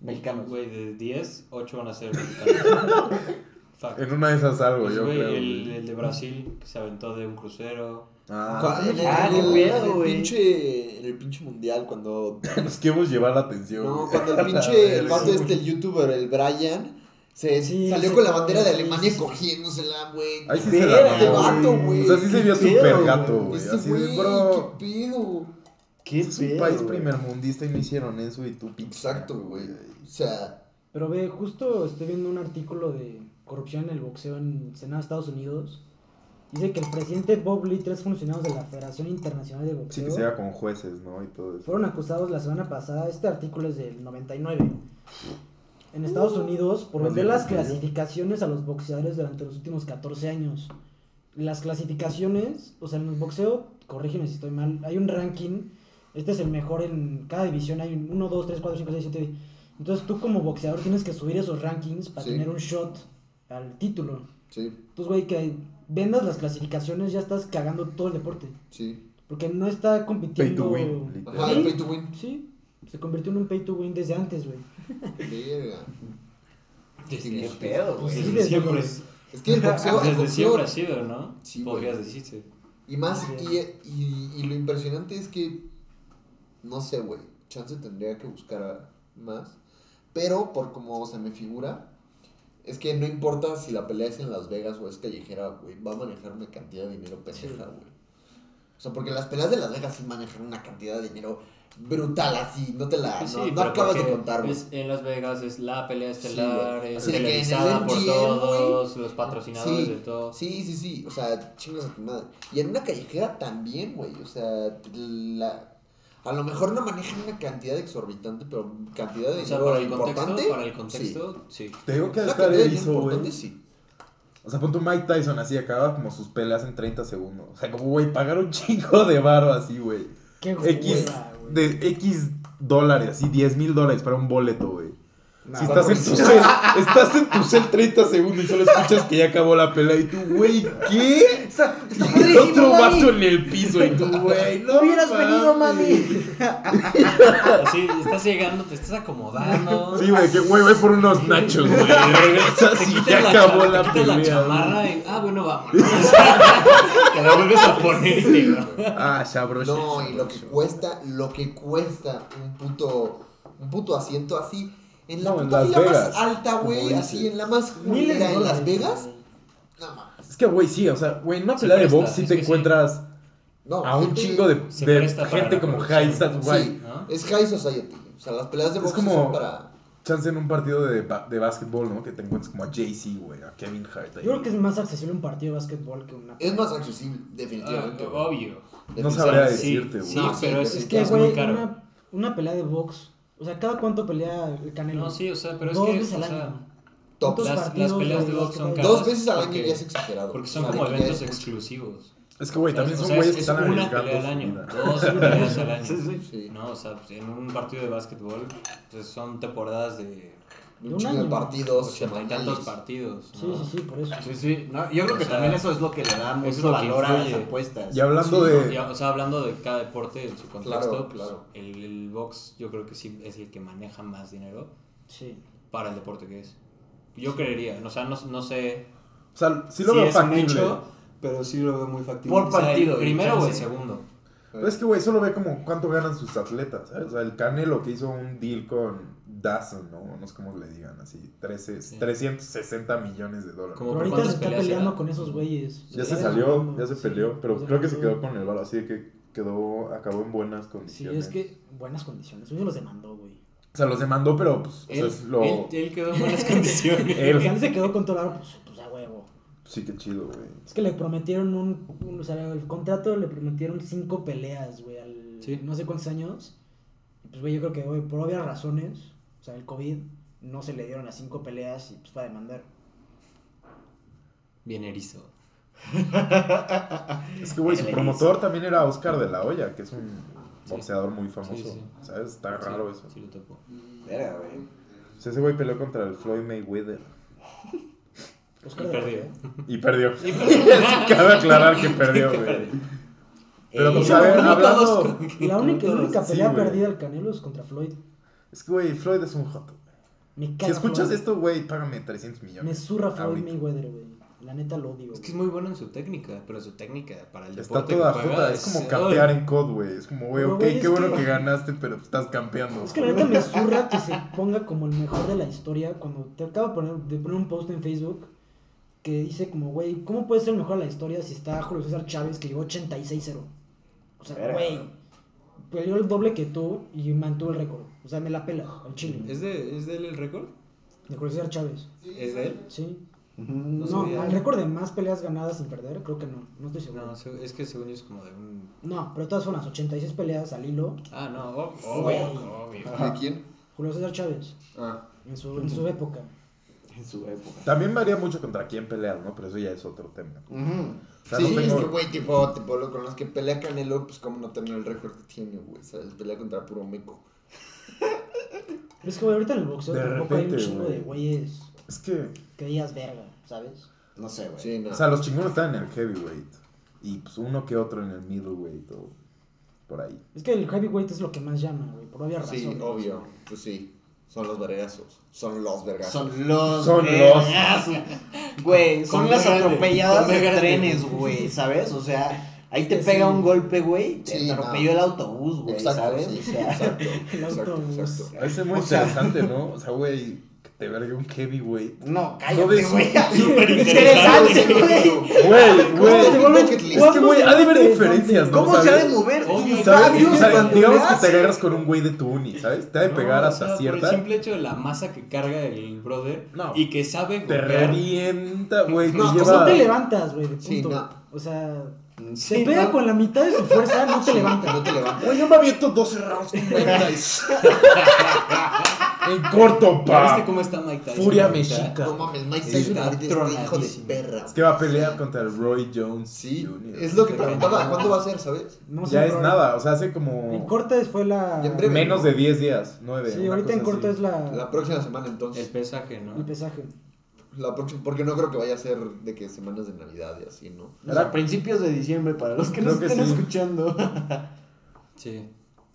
Mexicanos. güey, de 10, 8 van a ser mexicanos. Fuck. En una de esas algo, Pues, yo güey, creo. el, güey. el de Brasil, que se aventó de un crucero. Ah, en, el, ah, en qué el- pinche, en el pinche mundial, cuando. nos queremos llevar la atención. No, cuando el pinche. El vato este, el youtuber, el Brian. Se Sí, salió sí, con la bandera de Alemania sí. cogiéndosela, güey. Ahí sí se la Este güey. O sea, sí se vio súper gato, güey. Así de, bro. qué pedo. ¿Qué Es un pedo, país güey? primermundista y no hicieron eso y tú pinche. Exacto, güey. O sea, Pero ve, justo estoy viendo un artículo de corrupción en el boxeo en el Senado de Estados Unidos. Dice que el presidente Bob Lee tres funcionarios de la Federación Internacional de Sí, Boxeo que se haga con jueces, ¿no? Y todo eso. fueron acusados la semana pasada. Este artículo es del 99. En Estados Unidos por vender las que clasificaciones a los boxeadores durante los últimos 14 años. Las clasificaciones, o sea, en el boxeo, corrígeme si estoy mal, hay un ranking. Este es el mejor en cada división. Hay un 1, 2, 3, 4, 5, 6, 7. Entonces tú como boxeador tienes que subir esos rankings para Sí. tener un shot al título. sí, Entonces, güey, que vendas las clasificaciones ya estás cagando todo el deporte. sí. Porque no está Pay to compitiendo. win. literal. Ajá, el pay to win. Sí, se convirtió en un pay to win desde antes, güey. Verga. Desde, ¿Qué pedo, güey? sí, desde desde siempre. Es que el boxeo. el Desde boxeo- siempre ha sido, ¿no? Sí, Podrías güey. decirse. Y más, y, y, y lo impresionante es que, no sé, güey, chance tendría que buscar más, pero por como se me figura, es que no importa si la pelea es en Las Vegas o es callejera, güey, va a manejar una cantidad de dinero pendeja, Sí. güey. O sea, porque las peleas de Las Vegas sí manejan una cantidad de dinero brutal, así, no te la, no, sí, acabas de contar, güey. en Las Vegas es la pelea Sí, estelar, güey. es televisada por todos, los patrocinadores Sí, de todo. Sí, sí, sí, o sea, chingas a tu madre. Y en una callejera también, güey, o sea, la... A lo mejor no manejan una cantidad exorbitante, pero cantidad de O sea, para el importante. contexto, para el contexto, sí. Te digo que estar erizo, güey. importante, sí. O sea, pon tu Mike Tyson así, acaba como sus peleas en 30 segundos. O sea, como, güey, pagar un chingo de varo así, güey. Qué X, hueva, güey. de X dólares, así, 10 mil dólares para un boleto, güey. Si estás en, tu cel, estás en tu cel 30 segundos y solo escuchas que ya acabó la pelea y tú, güey, ¿qué? Está, está Y padrísimo, otro mami. vato en el piso y tú, güey, no No hubieras venido, mami. Así, estás llegando, te estás acomodando. Sí, güey, que güey, voy por unos nachos, güey. Regresas Te y ya la acabó la te la chamarra y, ah, bueno, vamos. te la vuelves a poner va. Ah, sabroso. No, y lo que cuesta, lo que cuesta un puto, un puto asiento así, en la No, en Las fila Vegas, más alta, güey, así en la más Miles de en Las Vegas. No mames. Es que, güey, sí, o sea, güey, en una pelea de presta, box sí es te que sí. encuentras No, a un gente- chingo de, Se de presta para gente la como corrupción. high stats, güey. Sí, ¿no? es high society. O sea, las peleas de Es box como- son para. chance en un partido de, ba- de básquetbol, ¿no? Que te encuentres como a Jay-Z, güey, a Kevin Hart. ahí. Yo creo que es más accesible un partido de básquetbol que una. Es más accesible, Ah, definitivamente. güey. obvio. No sabría decirte, güey. Sí, No, sí, pero es, Es es que, es güey, muy caro. una, una pelea de box. O sea, ¿cada cuánto pelea el Canelo? No, sí, o sea, pero es Dos que. veces o al sea, año. Top. ¿Cuántos Las- las peleas de box son caras. Dos veces al año ya es exagerado. Porque O son sea, como eventos es exclusivos. Es que, güey, también O son sea, güeyes es, que es están una arriesgando pelea al año, dos peleas al año. Sí, sí. Sí. No, o sea, en un partido de básquetbol pues son temporadas de Un, De un chingo de año. partidos semanales. partidos. Sí, ¿no? sí, sí, por eso. Sí, sí. No, yo creo O que sea, también eso es lo que le da mucho valor a las apuestas. Y hablando Sí, de... Y, o sea, hablando de cada deporte en su contexto, Claro, pues, claro. El, el box yo creo que sí es el que maneja más dinero Sí. para el deporte que es. Yo creería, o sea, no, no sé O sea, sí lo si veo factible. hecho, pero sí lo veo muy factible. Por O sea, el partido, primero o el segundo. Pero es que, güey, solo ve como cuánto ganan sus atletas, ¿sabes? O sea, el Canelo que hizo un deal con ¿no? No sé cómo le digan, así, 13, 360 millones de dólares. Como ahorita se está peleando era? con esos güeyes. Ya se salió, ya se sí, peleó, pero se creo que se quedó con el balo, así de que quedó, acabó en buenas Sí, condiciones. es que buenas condiciones. Uno los demandó, güey. O sea, los demandó, pero pues, o sea, Él, es lo... él- él quedó en buenas condiciones. Él. El que se quedó con todo el pues, pues a huevo. Sí, qué chido, güey. Es que le prometieron un, un- O sea, el contrato le prometieron cinco peleas, güey, al. Sí. No sé cuántos años. Y pues, güey, yo creo que, güey, por obvias razones, sea, el COVID, no se le dieron las cinco peleas y pues fue a demandar. Bien erizo. Es que, güey, su promotor también era Oscar de la Hoya, que es un Sí. boxeador muy famoso. Sí, sí. ¿Sabes? Está raro eso. Sí, lo topo. Verga, güey. O sea, ese güey peleó contra el Floyd Mayweather. Oscar Y de la perdió. Y perdió. Cabe aclarar que perdió, güey. Pero, Eh, pues, yo a ver, hablando- La única, la única pelea perdida del Canelo es contra Floyd. Es que, güey, Floyd es un joto. güey. Me Si escuchas Floyd. esto, güey, págame 300 millones. Me zurra Floyd ahorita. Mayweather, güey. La neta lo odio. Es que es güey. muy bueno en su técnica, pero su técnica para el Está deporte toda que juega jota. Es como campear en COD, güey. Es como, güey, Pero, ok, güey, qué es bueno que- que ganaste, pero estás campeando. Es que la neta me zurra que se ponga como el mejor de la historia cuando te acabo de poner, de poner un post en Facebook que dice como, güey, ¿cómo puede ser el mejor de la historia si está Julio César Chávez que llegó 86-0? O sea, Verga. güey, peleó el doble que tú y mantuvo el récord. O sea, me la pela al chile. ¿Es de, ¿Es de él el récord? De Julio César Chávez. ¿Es de él? Sí. No No, al récord de más peleas ganadas sin perder, creo que no. No estoy seguro. No, es que según yo es como de un... No, pero todas fueron las 86 peleas al hilo. Ah, no, obvio, obvio. ¿De quién? Julio César Chávez, Ah. en su, en su época. En su época. También varía mucho contra quién peleas, ¿no? Pero eso ya es otro tema. Ujú. O sea, sí, no es que, güey, tipo, tipo, lo- con los que pelea Canelo, pues, cómo no tener el récord que tiene, güey, ¿sabes? Pelea contra puro meco. Pero es que, güey, ahorita en el boxeo De tampoco hay un repente, chingo güey. de güeyes Es que, que digas verga, ¿sabes? No sé, güey. Sí, no. o sea, los chingones están en el heavyweight. Y pues uno que otro en el middleweight o por ahí. Es que el heavyweight es lo que más llama, güey, por obvias sí, razones. obvio. Pues sí. Son los vergazos. Son los vergazos. Son los. Son vergazos. Güey, son Con las grande, atropelladas de grande. trenes, güey, ¿sabes? O sea, ahí te Sí. pega un golpe, güey, te Sí, atropelló no. el autobús, güey, Exacto, ¿sabes? sí. O sea, Exacto. El Exacto, autobús. exacto. Ese es muy O sea- interesante, ¿no? O sea, güey, te vergue un heavyweight. no, No cállate, güey. Súper Interesante, güey. Güey, güey. Es que, güey, ha de haber diferencias, ¿no? ¿Cómo se ha de mover ¿Sabes? digamos que te agarras con un güey de tu uni, ¿sabes? Te ha de pegar hasta sea, Por cierta. el simple hecho de la masa que carga el brother No. y que sabe Te revienta, güey. No, no te levantas, güey, de Sí, punto. no. O sea, Sí, te pega no. con la mitad de su fuerza, no te Sí, levantas. No te levantas. Güey, yo me aviento 12 rounds con. en corto, ¿Ya viste pa. cómo está Mike Tyson? Furia mexica. No mames, Mike Sí, Tyson está ahorita está hijo de perra. Es que va a pelear contra el Roy Jones. Sí, Jr. es lo que Sí, preguntaba. no. ¿Cuándo va a ser, sabes? No sé, Ya es nada, o sea, hace En como Cortes fue la. En breve. menos de 10 días, 9. Sí, ahorita en corto es la, La próxima semana El entonces. pesaje, ¿no? el pesaje. La próxima, porque no creo que vaya a ser de que semanas de Navidad y así, ¿no? O sea, principios de diciembre para los que Creo nos que estén sí. escuchando. Sí.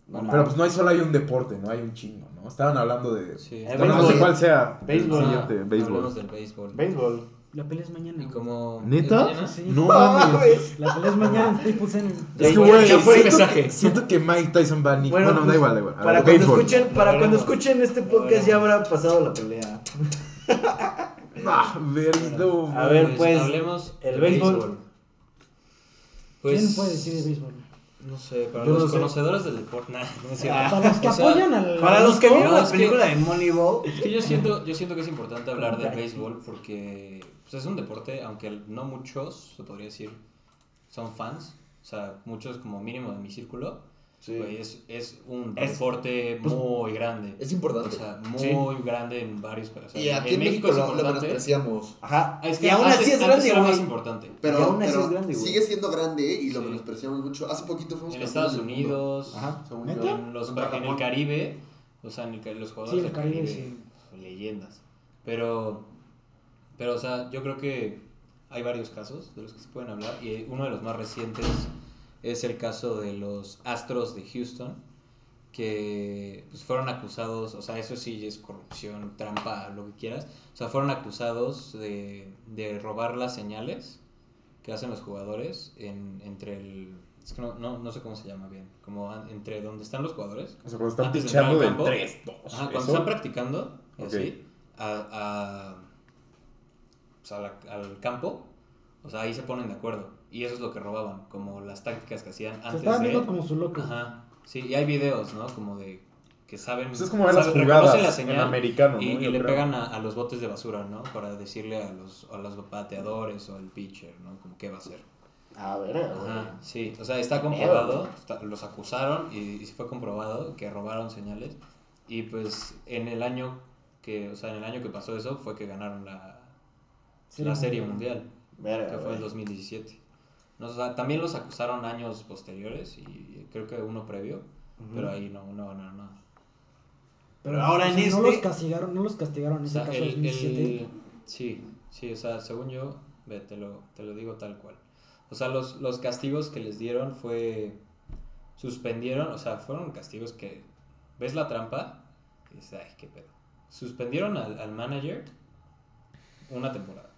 No, Pero pues no hay solo hay un deporte, no hay un chingo, ¿no? Estaban hablando de. Sí. Bueno, no sé cuál sea. Béisbol. Ah, béisbol. Del béisbol. Béisbol. La pelea es mañana. Y como... ¿Neta? ¿Es mañana? Sí. No mames. La pelea es mañana en Staples Center. Es que, güey, ya fue el siento, mensaje. que, siento que Mike Tyson va a ni... Bueno, Bueno, da pues, igual, da igual. Para ver, cuando escuchen, para cuando escuchen este podcast ya habrá pasado la pelea. Ah. A ver, pues, hablemos el béisbol. Pues, ¿Quién puede decir de béisbol? No sé, para Yo los no sé. conocedores del deporte, nah, no es cierto. Ah. Para los que O sea, apoyan al. Para los que vieron la que- película de Moneyball. Es que yo siento, yo siento que es importante hablar del béisbol porque pues, es un deporte, aunque no muchos, se podría decir, son fans. O sea, muchos como mínimo de mi círculo. Sí. güey, es, es un Es- deporte pues, muy grande. Es importante. O sea, Sí. muy grande en varios países. y aquí en México, lo, lo menospreciamos. Ajá. Es que y aún antes- así es grande, era más importante. Pero, Y aún así pero es grande, güey. sigue siendo grande y lo Sí. menospreciamos mucho. Hace poquito fuimos En Estados. Unidos, Ajá. En, los, en el. Caribe, o sea, en el, los Sí, jugadores el del Caribe, Caribe, sí. leyendas. Pero, pero, o sea, yo creo que hay varios casos de los que se pueden hablar y uno de los más recientes es el caso de los Astros de Houston que pues, fueron acusados, o sea, eso sí es corrupción, trampa, lo que quieras, o sea, fueron acusados de, de robar las señales que hacen los jugadores en, entre el... Es que no, no, no sé cómo se llama bien, como entre donde están los jugadores O sea, cuando están pichando de campo. 3, 2. Ajá, cuando están practicando, y Ok. así, a, a- la- al campo, o sea, ahí se ponen de acuerdo. Y eso es lo que robaban, como las tácticas que hacían Se antes estaban de... viendo como su loco. Ajá, sí, y hay videos, ¿no? Como de que saben... Pues es como ver las saben- jugadas en americano, ¿no? y, le creo. pegan a, a los botes de basura, ¿no? Para decirle a los, a los bateadores o al pitcher, ¿no? Como qué va a hacer. A ver. Ajá, sí, o sea, está comprobado, está- los acusaron y, y fue comprobado que robaron señales y pues en el año que, o sea, en el año que pasó eso fue que ganaron la, Sí, la serie mundial, que fue el 2017. También los acusaron años posteriores y creo que uno previo, pero ahí no, no ganaron nada. Pero ahora en o sea, No este- los castigaron, no los castigaron en O ese caso el, 2017. el- sí, sí, o sea, según yo, ve, te lo, te lo digo tal cual. O sea, los, los castigos que les dieron fue, suspendieron, o sea, fueron castigos que, ves la trampa y dices, ay, qué pedo. Suspendieron al, al manager una temporada.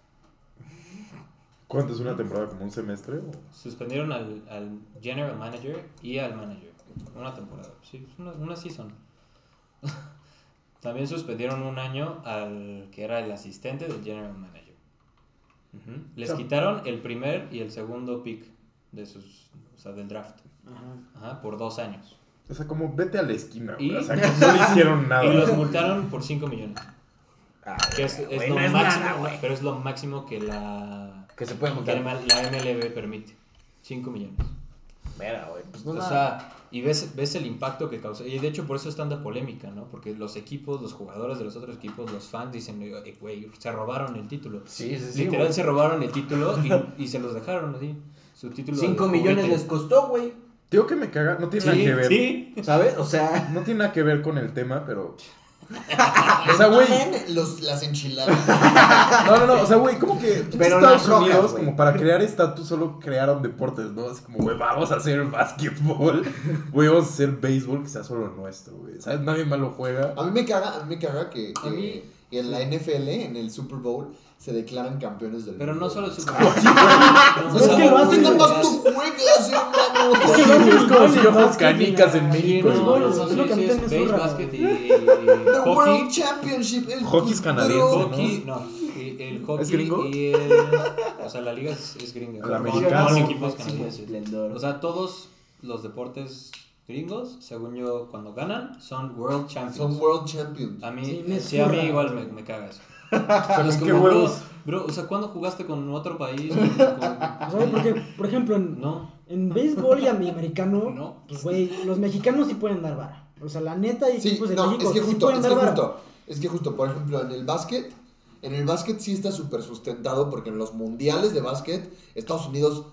¿Cuánto es una temporada? ¿Como un semestre? o? Suspendieron al, al general manager y al manager. Una temporada. Sí, una, una season. También suspendieron un año al que era el asistente del general manager. Les O sea- quitaron el primer y el segundo pick de sus, o sea, del draft. Ajá. Ajá, por dos años. O sea, como vete a la esquina, güey. Y- O sea, que no le hicieron nada. Y los multaron por 5 millones. Ah, Que es, lo no es máximo, nada, pero es lo máximo que la, Que se puede que juntar. la MLB permite. 5 millones. Verga, güey. Pues no O nada. sea, y ves, ves el impacto que causa. Y de hecho por eso es tanta polémica, ¿no? Porque los equipos, los jugadores de los otros equipos, los fans dicen, "Eh, güey, se robaron el título. Sí, sí, sí. Literal güey. se robaron el título y, y se los dejaron así. Su título. de 5 millones les costó, güey. Digo que me caga. No tiene nada que ver. sí. ¿Sabes? O sea. No tiene nada que ver con el tema, pero. O sea, güey. Los, las enchiladas. No, no, no. O sea, güey, como que Pero Estados Unidos, como para crear estatus, solo crearon deportes, ¿no? Así como, güey, vamos a hacer básquetbol. Güey, vamos a hacer béisbol que sea solo nuestro, güey. ¿Sabes? Nadie más lo juega. A mí me caga, a mí me caga que, A mí- que en la NFL, en el Super Bowl, se declaran campeones del Pero no mundo. solo es Como así, güey. O Es que lo hacen, nada más tú juegas, hermano. Es que lo hacen Es como si yo juego canicas en México, no, güey. no, es no, lo que a mí también me y, The hockey. World Championship. es Hockey es canadiense, ¿no? No. El hockey ¿Es gringo? y el. O sea, la liga es, es gringa. La americana. con equipos canadienses. esplendor. O sea, todos los deportes gringos, según yo, cuando ganan, son World Champions. Son World Champions. A mí, Sí, me sí, a mí igual me, me caga eso. O sea, Es ¿con qué como, bro, huevos? bro, o sea, ¿cuándo jugaste con otro país? Con- con- ¿Sabes? Porque, por ejemplo, en, No, en béisbol y am- americano, no. pues, güey, los mexicanos sí pueden dar vara. O sea, la neta, hay Sí, equipos de no, México es que sí justo, pueden es dar que vara. justo, es que justo, por ejemplo, en el básquet, en el básquet sí está súper sustentado porque en los mundiales de básquet, Estados Unidos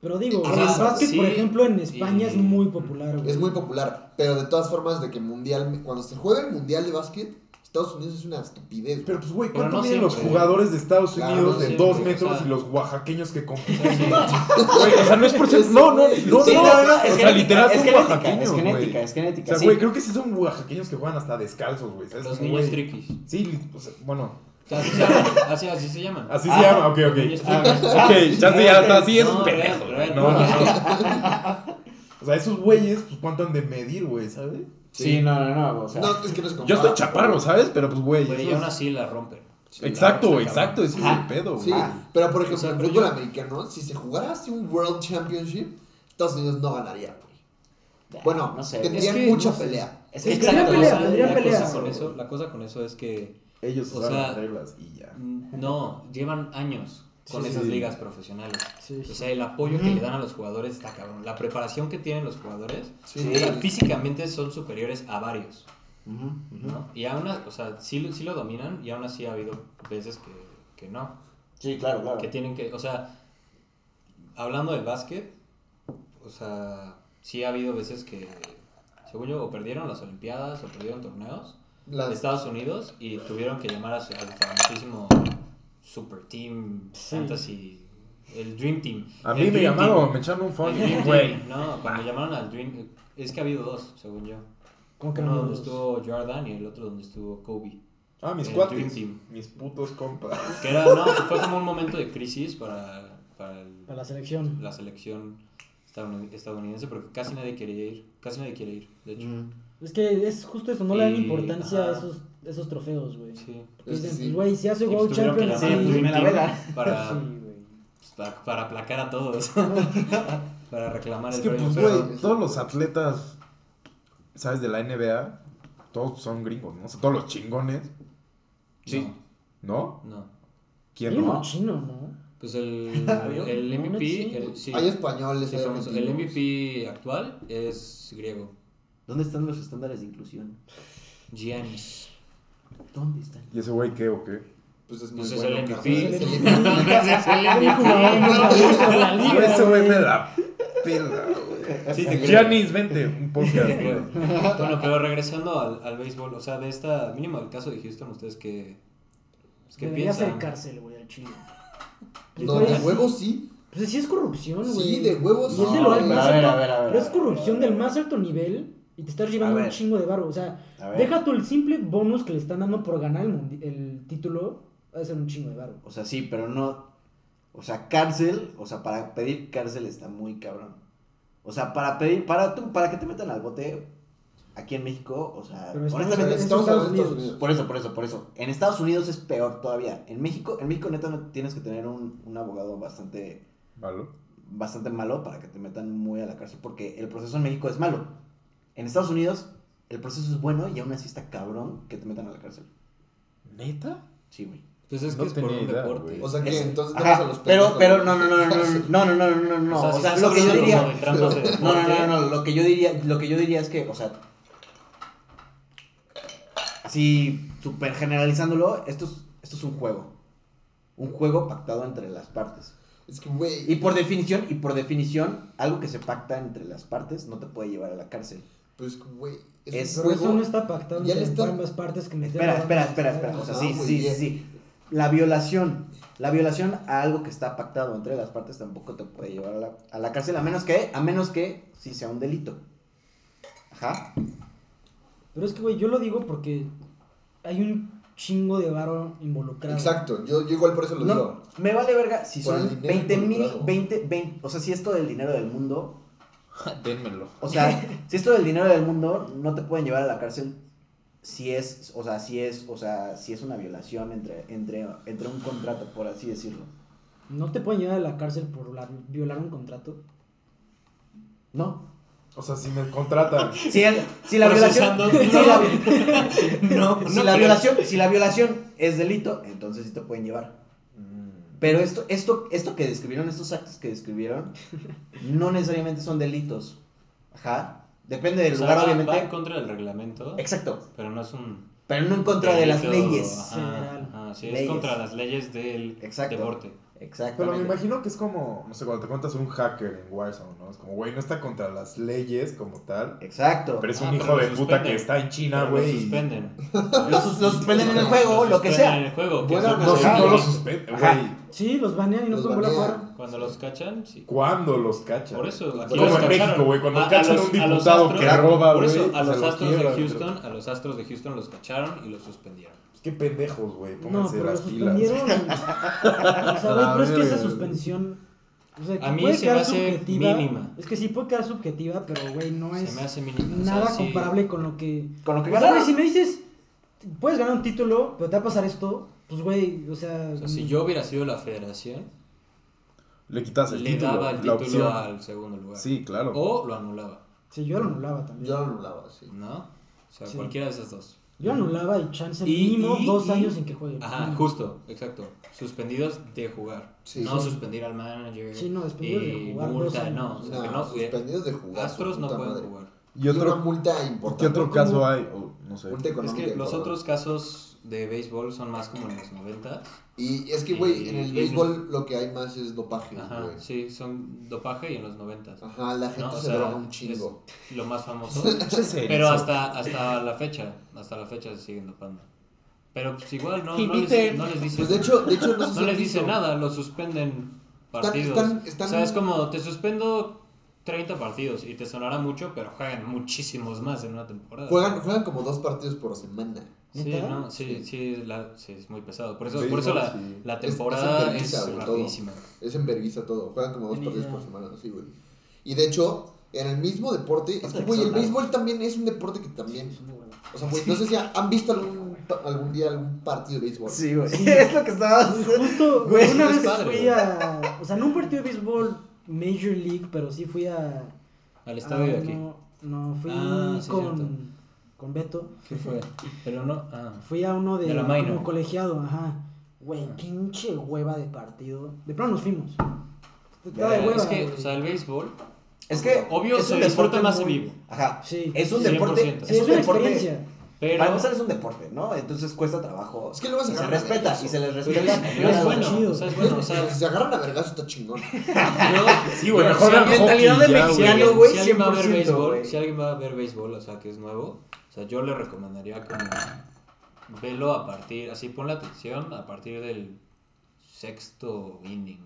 Pero digo, O el básquet, sí, por ejemplo, en España y- es muy popular, güey. es muy popular, pero de todas formas de que mundial, cuando se juega el mundial de básquet, Estados Unidos es una estupidez. güey. Pero pues, güey, ¿cuánto no miden los jugadores de Estados Claro, Unidos no de siempre, dos o metros sea. y los oaxaqueños que compiten? Güey, o sea, no es por ser. No, no, no, Sí, no. no, no, es o sea, genética, literal es son genética, oaxaqueños, es genética, güey. es genética, O sea, sí. güey, creo que sí son oaxaqueños que juegan hasta descalzos, güey. ¿sabes? Los niños triquis. Sí, o sea, bueno, O sea, así se llaman. Así, así se llaman. así Ah, se llama, ok, ok. Ah. Ok, chance ya está así, es un pendejo, güey. No, no, no. O sea, esos güeyes, pues, ¿cuánto han de medir, güey, sabes? Sí, no, no, no. O sea. No, es que no se Yo estoy chaparro, ¿sabes? Pero, pues, güey. Güey, aún así la rompen. Exacto, Está exacto, ese es el pedo, güey. Sí, Ah. pero por ejemplo, O sea, pero fútbol yo- americano, si se jugara así un World Championship, Estados Unidos no ganaría, güey. Bueno, no sé. tendrían Es que, mucha no sé. pelea. Es Sí, que tendrían exacto, pelea, tendrían. Cosa con eso, la cosa con eso es que Ellos O sea, las reglas y ya. no, llevan años con Sí, esas sí. ligas profesionales. Sí. O sea, el apoyo que le dan a los jugadores está cabrón. La preparación que tienen los jugadores, Sí. o sea, físicamente son superiores a varios. ¿no? Y aún, o sea, sí, lo- sí lo dominan y aún así ha habido veces que, que no. Sí, claro, claro. Que tienen que, o sea, hablando del básquet, o sea, sí ha habido veces que, según yo, o perdieron las Olimpiadas o perdieron torneos Las- de Estados Unidos y tuvieron que llamar a su, al famosísimo Super Team Sí. Fantasy, el Dream Team. A El mí me Dream llamaron, Team. me echaron un phone, Dream güey. Team, No, cuando llamaron al Dream, es que ha habido dos, según yo. ¿Cómo que Uno no? donde estuvo Jordan y el otro donde estuvo Kobe. Ah, mis cuates. Mis putos compas. Que era, no, que fue como un momento de crisis para, para el- Para la selección. la selección estadounid- estadounidense porque casi nadie quiere ir, casi nadie quiere ir, de hecho. Es que es justo eso, no le dan importancia a ajá. Esos, esos trofeos, güey. Sí. Porque dicen, sí. pues, güey, si hace pues World que Champions, sí, Dream me la Team vela. para, Sí, güey. pues, para, para aplacar a todos. para reclamar Es el que, premio. pues, pero- güey, todos los atletas, ¿sabes? De la NBA, todos son gringos, ¿no? O sea, todos los chingones, Sí. ¿no? No, no. ¿Quién no? chino, ¿no? Pues el, ¿Había? el MVP, el, sí, Hay españoles, sí, hay famoso. el. MVP actual es griego, ¿Dónde están los estándares de inclusión? Giannis. ¿Dónde están? ¿Y ese güey qué o qué? Pues es muy Pues es bueno. el carnal. MVP. Es el Es MVP. Ese güey me la pela, güey. Sí. Giannis, vente, un podcast. güey. Bueno, pero regresando al, al béisbol, o sea, de esta, mínimo el caso de Houston, ¿ustedes qué, pues, qué Debería ser piensan? cárcel, güey, al chino. No, de huevos sí. Pues sí es corrupción, güey. Sí, de huevos No, más a ver, a ver, a ver, Pero es corrupción del más alto nivel y te estás llevando un chingo de barro. O sea, deja tú el simple bonus que le están dando por ganar el, el título, va a ser un chingo de barro. O sea, sí, pero no. O sea, cárcel, o sea, para pedir cárcel está muy cabrón. O sea, para pedir, para tú, para que te metan al bote aquí en México, o sea, Pero honestamente, en Estados Unidos. por eso, por eso, por eso. En Estados Unidos es peor todavía. En México, en México neta no tienes que tener un, un abogado bastante, ¿Malo? bastante malo para que te metan muy a la cárcel, porque el proceso en México es malo. En Estados Unidos el proceso es bueno y aún así está cabrón que te metan a la cárcel. ¿Neta? Sí, güey. Pues es que No es por un idea, deporte. O sea que Es- entonces Ajá, tenemos a los pero, pero no, no, no, no, no, no, no, no, no, no, O sea, lo que yo diría, no, no, no, no, lo que yo diría, lo que yo diría es que, o sea, así super generalizándolo, esto es, esto es un juego, un juego pactado entre las partes. Es que, güey. Y por definición, y por definición, algo que se pacta entre las partes no te puede llevar a la cárcel. Pues, güey. Es, Es- eso no está pactado Ya entre está- ambas partes que Espera, espera, espera, espera, o sea, sí, sí, sí, sí. La violación, la violación a algo que está pactado entre las partes tampoco te puede llevar a la, a la cárcel, a menos que, a menos que sí sea un delito. Ajá. Pero es que, güey, yo lo digo porque hay un chingo de varo involucrado. Exacto. Yo, yo igual por eso lo No, digo. me vale verga si Por son dinero 20 mil, involucrado. 20, 20, o sea, si es todo el dinero del mundo, Dénmelo. o sea, si es todo el dinero del mundo, no te pueden llevar a la cárcel si es, o sea, si es, o sea, si es una violación entre, entre, entre un contrato, por así decirlo. No te pueden llevar a la cárcel por la- violar un contrato. No. O sea, si me contratan. Si, el- si la violación, si la, no, si no la creo. violación, si la violación es delito, entonces sí te pueden llevar. Pero esto, esto, esto que describieron, estos actos que describieron, no necesariamente son delitos. Ajá. Depende del O sea, lugar, va- Va en obviamente. contra del reglamento, Exacto. pero no es un Pero no en contra de las leyes. ajá, sí, Leyes. es contra las leyes del Exacto. deporte. Pero me imagino que es como, no sé, cuando te cuentas un hacker en Warzone, ¿no? Es como, güey, no está contra las leyes como tal. Exacto. Pero es Ah, un pero hijo lo de puta que está en China, lo güey. y- suspenden. Lo, sus- lo suspenden en el juego, lo que suspenden sea. en el juego. que Bueno, es lo que No, se sí, hace. no lo suspenden, güey. Sí, los banean y no Los pueden volver a banean. jugar. Cuando los cachan, sí. ¿Cuándo los cachan? Por eso, aquí Como los en cacharon. México, güey, cuando A- cachan a los- un diputado astros- que roba, Por güey. eso, a los lo astros de Houston, a los astros de Houston los cacharon y los suspendieron. Qué pendejos, güey. No, Pónganse pero lo las pilas. suspendieron. o sea, güey, pero es que esa suspensión. O sea, que A mí puede se me quedar hace subjetiva. mínima. Es que sí puede quedar subjetiva, pero güey, no es Se me hace o sea, nada sí. comparable con lo que. Con lo que sea, ganaron. si me dices, puedes ganar un título, pero te va a pasar esto, pues güey, o sea. O sea, si yo hubiera sido la federación, Le quitas el le título, daba el título opción. al segundo lugar. Sí, claro. O lo anulaba, Sí, yo lo anulaba también. Yo lo anulaba, sí. ¿no? O sea, Sí. cualquiera de esas dos. Yo anulaba y chance Y- mínimo y- dos y- años sin que juegue. Ajá, Mínimo. justo, exacto. Suspendidos de jugar. Sí. no Sí. suspender al manager. Sí, no, suspendidos de jugar multa, no. O sea, que No, no eh, suspendidos de jugar. Astros no pueden madre. jugar. ¿Y otro, multa importante. qué otro caso hay? No sé. Multa Es que los otros casos de béisbol son más como en los 90. Y es que, güey, en el Y- béisbol lo que hay más es dopaje, Ajá, güey. sí, son dopaje y en los 90. Ajá, la gente No, o se sea, droga un chingo. es lo más famoso. Pero hasta, hasta la fecha, hasta la fecha se siguen dopando. Pero pues igual no, no, les, no les dicen, Pues de hecho, de hecho no no les dicen nada, los suspenden partidos. están- están- O sea, es como te suspendo 30 partidos y te sonará mucho, pero juegan muchísimos más en una temporada. Juegan, juegan como dos partidos por semana. Sí, no, sí, sí, la- sí, es muy pesado. Por eso, Sí, por eso no, la, sí. la Es- temporada es es, enverguiza, güey, todo. rapidísima. Es en vergüenza todo. Juegan como dos Ni partidos por semana, así, güey. Y de hecho, en el mismo deporte, es que, güey, el béisbol también es un deporte que también. Es. O sea, güey, no sé si han visto algún, algún día algún partido de béisbol. Sí, güey. Es lo que estaba Justo, Güey, una es vez padre, fui güey. a. O sea, no un partido de béisbol Major League, pero sí fui a. Al estadio de aquí. uno- No, fui Ah, sí, cierto. con, con Beto. ¿Qué fue? Pero no, ah. Fui a uno de, De la minor. como colegiado, ajá. Güey, pinche hueva de partido. De pronto nos fuimos. De Verga, hueva. Es que, güey. o sea, el béisbol, Es que. Obvio, es un deporte más muy- vivo. Ajá. Sí. Es un 100%. deporte. Sí, Es es un una deporte. experiencia. Pero Para empezar es un deporte, ¿no? Entonces cuesta trabajo. Es que luego se se agarran a respeta y se les respeta. es, y pero es bueno, chido. o sea, es bueno, o sea, Si se agarran a vergas está chingón. yo, Sí, güey, mejor si alguien- mentalidad de mexicano, güey. si alguien va a ver 100%, béisbol, güey. si alguien va a ver béisbol, o sea, que es nuevo, o sea, yo le recomendaría como velo a partir, así pon la atención a partir del sexto inning.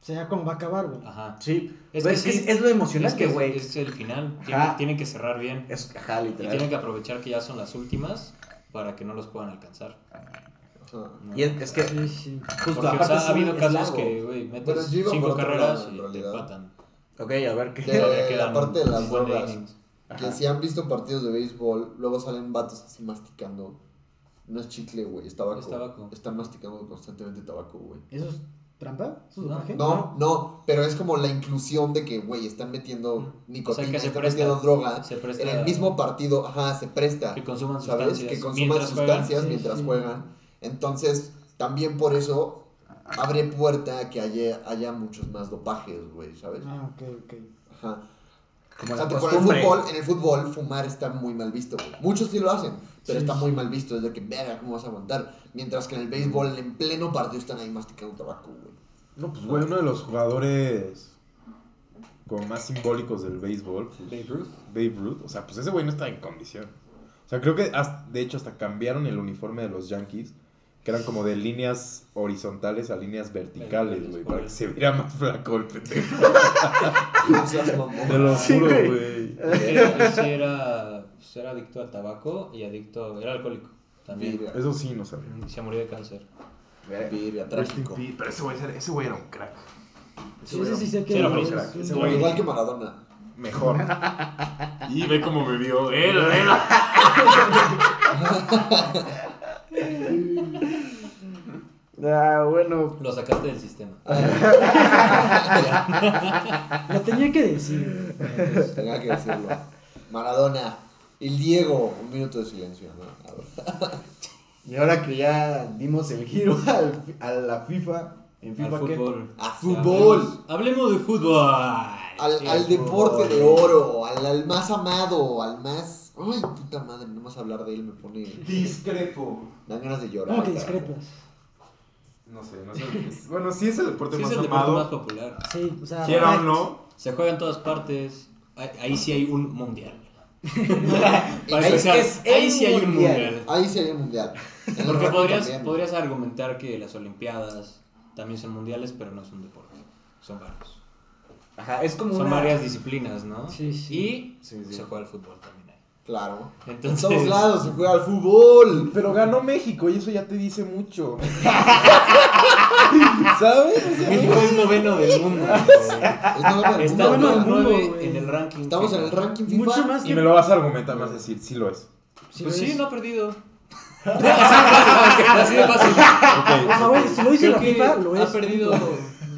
O sea, ya como va a acabar, güey. Ajá. Sí. Es Es, que es, que sí. es, es lo emocionante, que es, güey. es el final, tienen, tienen que cerrar bien Es, ajá, y literal. tienen que aprovechar que ya son las últimas para que no los puedan alcanzar. Ajá. ¿no? Y es, es que. Sí, sí. Justo, Porque, o aparte sea, es ha habido casos largo. que, güey, metes cinco carreras lado, y te empatan. Ok, a ver qué. Quedan la parte de las de drogas. Que si han visto partidos de béisbol, luego salen vatos así masticando. No es chicle, güey, es tabaco. Es tabaco. Están masticando constantemente tabaco, güey. ¿Eso es trampa? ¿Eso es No. No, no, pero es como la inclusión de que, güey, están metiendo nicotina, O sea, que se están presta. metiendo droga. Se presta En el mismo partido, ajá, se presta. que consuman ¿Sabes? sustancias. Que consuman mientras juegan. sustancias Sí, mientras sí. juegan. Entonces, también por eso abre puerta a que haya, haya muchos más dopajes, güey, ¿sabes? Ah, ok, ok. Ajá. Como O sea, el fútbol, en el fútbol fumar está muy mal visto, güey. Muchos sí lo hacen, pero Sí, está sí. muy mal visto. Es de que, verga, ¿cómo vas a aguantar? Mientras que en el béisbol, en pleno partido, están ahí masticando tabaco, güey. No, pues, güey, uno de los jugadores como más simbólicos del béisbol, pues, Babe Ruth. Babe Ruth. O sea, pues ese güey no está en condición. O sea, creo que, hasta- de hecho, hasta cambiaron el uniforme de los Yankees, que eran como de líneas horizontales a líneas verticales, güey, para que se viera más flaco el pendejo. Te lo juro, güey. él sí era, pues, era adicto al tabaco y adicto, era alcohólico también. Eso sí, no sabía. Y se murió de cáncer. Virga, trágico. Pero ese güey, ese güey era un crack. Sí, sí, sí, sé que era un- Ese güey- Igual que Maradona. Mejor. y ve cómo me vio. Él, él. Ah, bueno. Lo sacaste del sistema. Lo tenía que decir. Tenía que decirlo. Maradona. El Diego. Un minuto de silencio, ¿no? Y ahora que ya dimos el giro al- a la FIFA. ¿En Al FIFA qué? A fútbol. Hablemos, hablemos de fútbol. Al, Sí, al deporte de oro, al, al más amado, al más. Ay, puta madre, no más hablar de él me pone. Discrepo. Dan ganas de llorar. ¿Cómo que discrepas? No sé, no sé. Es- Bueno, sí es el deporte Sí, es más el deporte más amado. popular. Sí, o sea. Quiera o no. Se juega en todas partes. Ahí sí hay un mundial. Para Ahí empezar, es ahí sí hay un mundial. mundial. Ahí sí hay un mundial. En Porque podrías, también. podrías argumentar que las Olimpiadas también son mundiales, pero no es un deporte. Son varios. Ajá, es como Son una... varias disciplinas, ¿no? Sí, sí. Y Sí, sí. se juega el fútbol también ahí. Claro. En Entonces, todos lados se juega al fútbol. Pero ganó México y eso ya te dice mucho. ¿Sabes? O sea, México es noveno del mundo. Es noveno del Está mundo, en el ranking. Estamos en el ranking FIFA. Mucho más y que. me lo vas a argumentar más decir, sí lo es. Sí, Pues lo sí, es. no ha perdido. Así de fácil. O sea, güey, si lo dice la que FIFA, lo es. ha perdido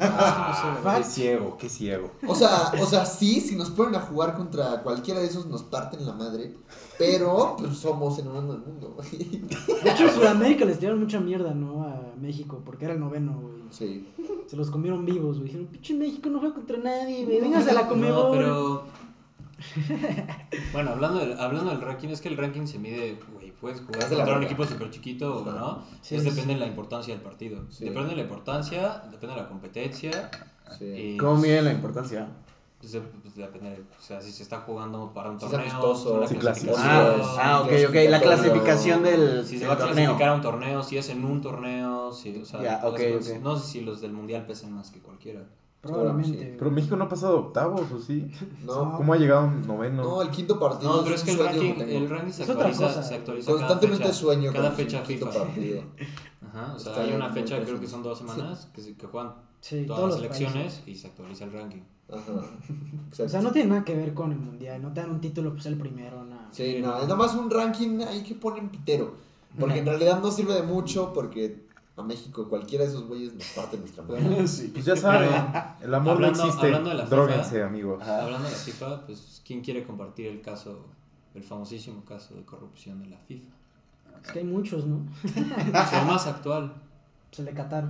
Ah, Fuck. qué ciego, qué ciego. O sea, o sea, sí, si nos ponen a jugar contra cualquiera de esos nos parten la madre, pero pues somos el uno del mundo, güey. De hecho, en Sudamérica les tiraron mucha mierda, ¿no? A México, porque era el noveno, güey. Sí. Se los comieron vivos, güey. Dijeron, pinche México no juega contra nadie, güey. Véngase a la No, comedor. pero. Bueno, hablando del, hablando del ranking, es que el ranking se mide, güey, puedes jugar Es de la contra un equipo súper chiquito o no. Sí, es depende de la importancia del partido. Sí. Depende de la importancia, depende de la competencia. Sí. Y, ¿Cómo miden la importancia? Pues, de- pues, depende, de- o sea, si se está jugando para un Si es torneo, amistoso, la clasificación, Ah, ah, ok, ok. La clasificación del, si se va a torneo. clasificar a un torneo, si es en un torneo, si, o sea, no sé si los del mundial pesen más que cualquiera. Probablemente. Sí. Pero México no ha pasado octavos, ¿o sí? No, ¿Cómo ha llegado noveno? no, el quinto partido. No, pero es que el ranking, el ranking se actualiza, se actualiza Constantemente cada fecha, sueño cada fecha FIFA. partido. Ajá, o sea, Está hay una fecha, creo que son dos semanas, que, que juegan Sí, todas las países. y se actualiza el ranking. Ajá. O sea, no tiene nada que ver con el mundial. No te dan un título, pues el primero, nada. Sí, no, es nada más un ranking ahí que ponen pitero. Porque en realidad no sirve de mucho porque a México cualquiera de esos güeyes nos parte nuestra madre. Sí. Pues ya saben, el amor Hablando- no existe. hablando de la FIFA. Dróguense, amigos. Ajá. Hablando de la FIFA, pues, ¿quién quiere compartir el caso, el famosísimo caso de corrupción de la FIFA? Es que hay muchos, ¿no? Pues el más actual, el de Qatar.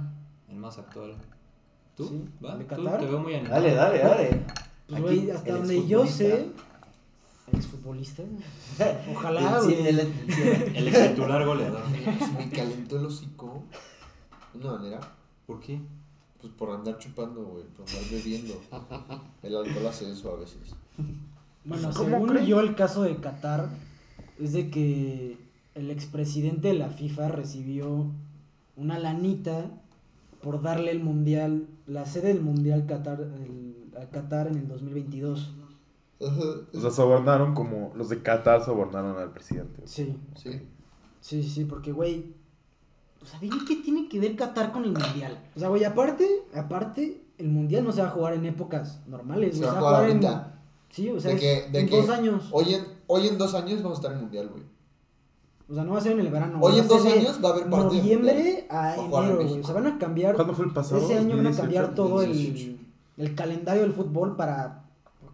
el más actual. ¿Tú? Sí, ¿Va? ¿el de ¿Tú? Qatar? Te veo muy animado. Dale, dale, dale. Pues, Aquí, güey, hasta el donde yo sé. exfutbolista. Exfutbolista. Ojalá, Sí, güey. el- El ex titular goleador. Me calentó el hocico. De una manera. ¿Por qué? Pues por andar chupando, güey. Por andar bebiendo. El alcohol hace eso a veces. Bueno, ¿Cómo según yo, el caso de Qatar es de que el expresidente de la FIFA recibió una lanita por darle el mundial, la sede del mundial Qatar, el- a Qatar en el 2022. O sea, sobornaron como los de Qatar sobornaron al presidente. Sí, Sí. sí, sí, porque, güey, o sea, dime qué tiene que ver Qatar con el mundial. O sea, güey, aparte, aparte, el mundial no se va a jugar en épocas normales, Se va a jugar en... ahorita. Sí, o sea, De que- de en que dos años. Hoy en, hoy en dos años vamos a estar en mundial, güey. O sea, no va a ser en el verano. Hoy va en a ser dos años va a haber partido Noviembre a enero, güey. O sea, van a cambiar. ¿Cuándo fue el pasado? Ese año van a 2018? cambiar todo el, 2018. el calendario del fútbol para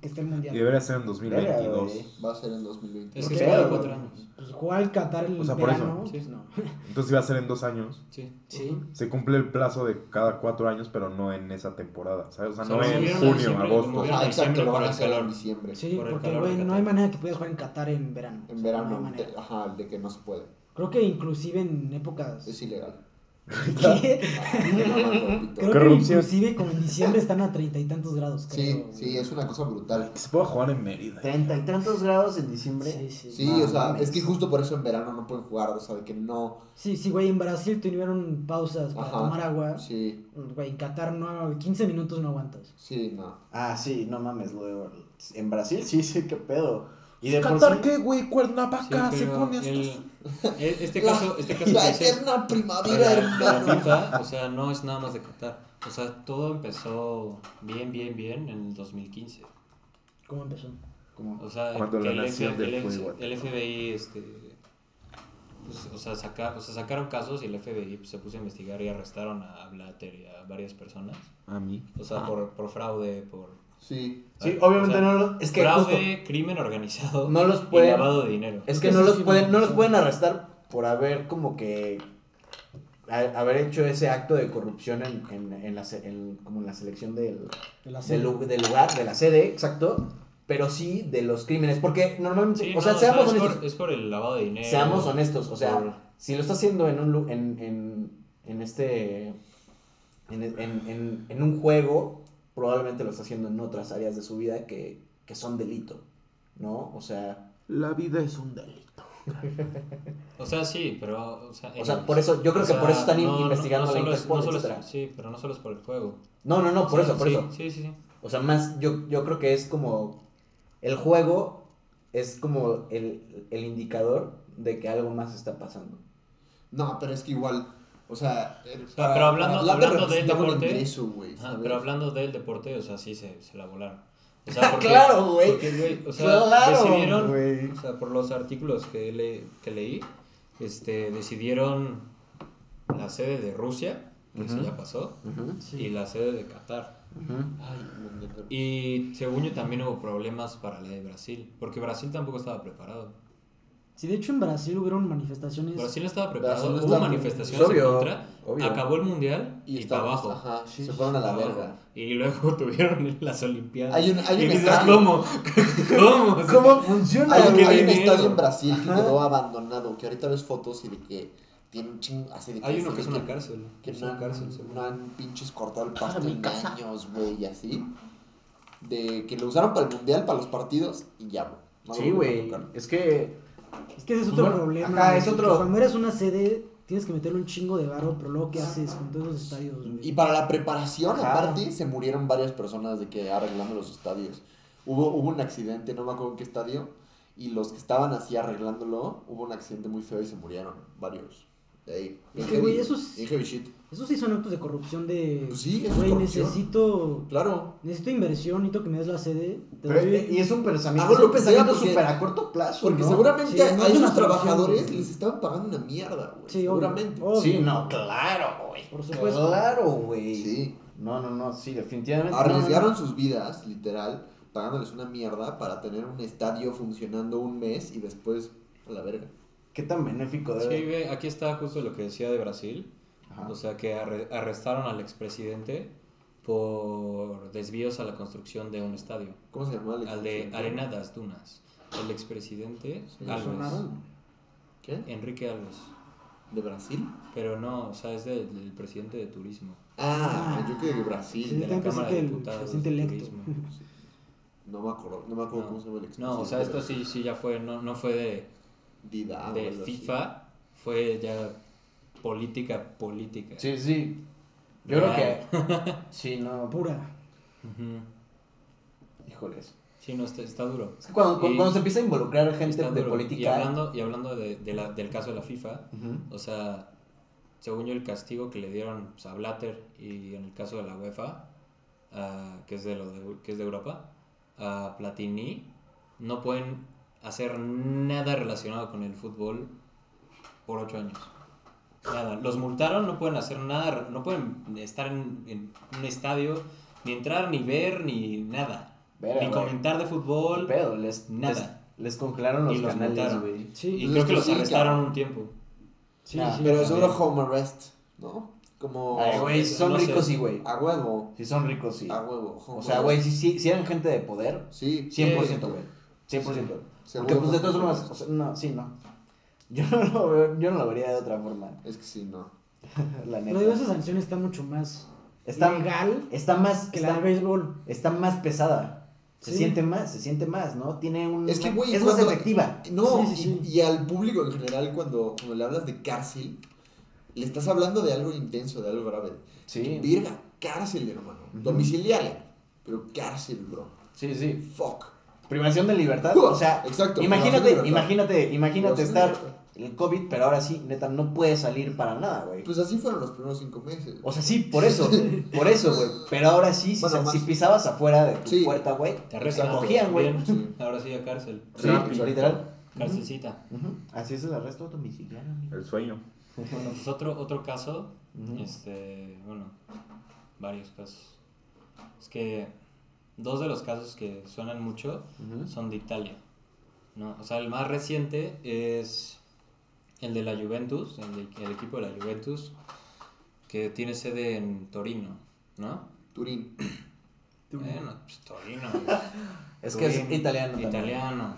que esté el Y mundial. debería ser en Verga, 2022. güey. Va a ser en 2020. Es que Ok. es cada cuatro años. Pues jugar al Qatar el O sea, por eso. verano, Sí. no. Entonces iba a ser en dos años. Sí. Sí. Se cumple el plazo de cada cuatro años, pero no en esa temporada, ¿sabes? O sea, O sea, no en junio, diciembre, agosto. en exacto, lo van a hacer en diciembre. Sí, Por porque, calor de no hay manera que puedas jugar en Qatar en verano. O En sea, verano, no hay manera. te- ajá, de que no se puede. Creo que inclusive en épocas. Es ilegal. ¿Qué? Creo Corrupción. que inclusive como en diciembre están a treinta y tantos grados. Sí, creo, sí, güey. es una cosa brutal. Que se pueda jugar en Mérida. Treinta y tantos grados en diciembre. Sí, sí. Sí, No o sea, mames. es que justo por eso en verano no pueden jugar, o sea, de que no. Sí, sí, güey, en Brasil tuvieron pausas para Ajá. tomar agua. Sí, Güey, en Qatar no, 15 minutos no aguantas. sí, no. Ah, sí, no mames, lo de- En Brasil sí, sí, qué pedo. Y de por ¿Qatar sí. qué, güey? Sí, Cuernavaca se pero pone hasta... el- e- este La- caso, este caso La eterna primavera, la, de la hermano. FIFA, o sea, no es nada más de Qatar. O sea, todo empezó bien, bien, bien en el 2015. ¿Cómo empezó? como- O sea, Cuando la el, nación del el, fuego el FBI, este, pues, o, sea, saca- o sea, sacaron casos y el FBI pues, se puso a investigar y arrestaron a Blatter y a varias personas. A mí. O sea, por, por fraude, por... Sí. Sí, obviamente sea, no lo. Es que fraude, justo. crimen organizado No los y pueden- lavado de dinero. Es que no los pueden, no los pueden arrestar por haber como que a- haber hecho ese acto de corrupción en, en, en la, en- como en la selección del, De la del, lugar, de la sede, exacto, pero sí de los crímenes, porque normalmente, Sí, o sea, no, seamos es, honestos, por, es por el lavado de dinero. seamos honestos, o sea, por- si lo está haciendo en un lu- en, en, en este en, en, en, en un juego, probablemente lo está haciendo en otras áreas de su vida que, que son delito, ¿no? O sea, La vida es un delito. O sea, sí, pero... O sea, o sea, por eso, yo creo que sea, por eso están no- no- investigando no la es- Interpol, es-. Sí, pero no solo es por el juego. No, no, no, por eso, por sí, eso. Sí, sí, sí. O sea, más, yo, yo creo que es como. El juego es como el, el indicador de que algo más está pasando. No, pero es que igual, o sea, sea, pero hablando- Blatter hablando del deporte- ingreso, Ajá, ¿sabes? pero hablando del deporte, o sea, sí se, se la volaron. O sea, porque, Claro, güey. o sea, Claro, decidieron, güey. o sea, por los artículos que, le, que leí, este, decidieron la sede de Rusia que Ujú. eso ya pasó, Ujú, Sí. y la sede de Qatar. ujú. Ay, mundial de- Y según yo también hubo problemas para la de Brasil, porque Brasil tampoco estaba preparado. Sí, de hecho en Brasil hubieron manifestaciones. Brasil no estaba preparado, Brasil no hubo manifestaciones obvio, en contra, obvio. acabó el mundial y, está- para abajo. Ajá, Sí, se sí, fueron a la verga. Y luego tuvieron las Olimpiadas. Hay un- hay y un dices, estadio. ¿cómo? ¿Cómo? ¿Cómo funciona? Hay, un- hay un estadio en Brasil que quedó abandonado, que ahorita ves fotos y de que tiene un chingo, así de que Hay uno que es una cárcel. Que es una cárcel, según. no han pinches cortado el pasto mi en casa. años, güey, y así. De que lo usaron para el mundial, para los partidos, y ya, güey. No Sí, güey. Es que. Es que ese es Pues otro bueno, problema. güey, es otro- Cuando eres una sede, tienes que meterle un chingo de varo, pero luego, ¿qué haces con todos los estadios? güey? Y para la preparación, Ajá. aparte, se murieron varias personas de que arreglando los estadios. Hubo, hubo un accidente, no me acuerdo en qué estadio, y los que estaban así arreglándolo, hubo un accidente muy feo y se murieron varios. De ahí. Es que, güey, eso es- bien heavy shit. Esos sí son actos de corrupción de. Pues sí, eso es Güey, corrupción. necesito. Claro. Necesito inversión, necesito que me des la sede. Te Pero- doy- y es un pensamiento, Hago es lo un pensamiento porque- súper a corto plazo. Porque ¿no? seguramente Sí, a no es esos una solución, trabajadores güey. les estaban pagando una mierda, güey. Sí, obvio, seguramente. obvio. Sí, no, claro, güey. Por supuesto. Claro, güey. Sí. No, no, no, sí, definitivamente. Arriesgaron no, no. sus vidas, literal, pagándoles una mierda para tener un estadio funcionando un mes y después a la verga. ¿Qué tan benéfico Sí, debe? ve, aquí está justo lo que decía de Brasil. Ajá. O sea, que arre- arrestaron al expresidente por desvíos a la construcción de un estadio. ¿Cómo se llamaba el Al de? Arena das Dunas. El expresidente Alves. ¿Qué? Enrique Alves. ¿De Brasil? Pero no, o sea, es del, del presidente de turismo. Ah, Ah. yo creo que Brasil. Sí, de la Cámara de Diputados de. Turismo. No me acuerdo, no me acuerdo No. cómo se llama el expresidente. No, o sea, esto sí, sí ya fue, no, no fue de, Dida, de así. FIFA, fue ya política, política. Sí, sí. Yo creo que. Sí, no. Pura. Ujú. Híjoles. Sí, no, está, está duro. Es que cuando, cuando, Y- cuando se empieza a involucrar gente de duro. política. Y hablando, y hablando de, de la- del caso de la FIFA, o sea, según yo el castigo que le dieron pues, a Blatter y en el caso de la UEFA, ah, que, es de lo de, que es de Europa, a Platini, no pueden hacer nada relacionado con el fútbol por ocho años. Nada. Los multaron, no pueden hacer nada, no pueden estar en, en un estadio, ni entrar, ni ver, ni nada. Verga, ni comentar de ¿Qué fútbol. pedo? Les, Nada. Les, les congelaron los Y los canales, multaron. güey. Sí, Y Pues creo que que los sí, arrestaron un tiempo. sí, Ah, sí. Pero seguro home arrest, ¿no? Como... Ay, güey, si son no sé. ricos, sí, güey. A huevo. Si son ricos, sí. A huevo. home O sea, güey, si, si, si eran gente de poder, Sí. 100%, güey. 100%. Porque Seguro pues de todas formas, o sea, no, sí, no. Yo no lo, veo- yo no lo vería de otra forma, Es que sí, no. la Pero digo, esa neta. sanción está mucho más Está, legal está más, que la está, de béisbol. está más pesada. Se Sí. siente más, se siente más, ¿no? Tiene un... Es que, güey, es más efectiva. No, Sí, sí, y- sí. Y, al público en general, cuando, cuando le hablas de cárcel, le estás hablando de algo intenso, de algo grave. Sí. Virga, cárcel, hermano. Ujú. Domiciliaria. Pero cárcel, bro. Sí, sí. Fuck. Privación de libertad. O sea, Exacto. imagínate, privación de libertad. imagínate, imagínate estar libertad. El COVID, pero ahora sí, neta, no puedes salir para nada, güey. Pues así fueron los primeros cinco meses. O sea, sí, por eso, por eso, güey. Pero ahora sí, si, Bueno, pisabas afuera de tu Sí. puerta, güey, Te te arrestan. cogían, güey. Ahora sí a cárcel. Sí, Rápido. literal. Cárcelcita. Así es el arresto domiciliario, amigo. El sueño. Bueno, pues otro, otro caso, este, bueno, varios casos. Es que dos de los casos que suenan mucho son de Italia. ¿no? O sea, el más reciente es el de la Juventus, el, de- el equipo de la Juventus, que tiene sede en Torino, ¿no? Turín. Bueno, pues Torino. Es que es italiano. también. Italiano.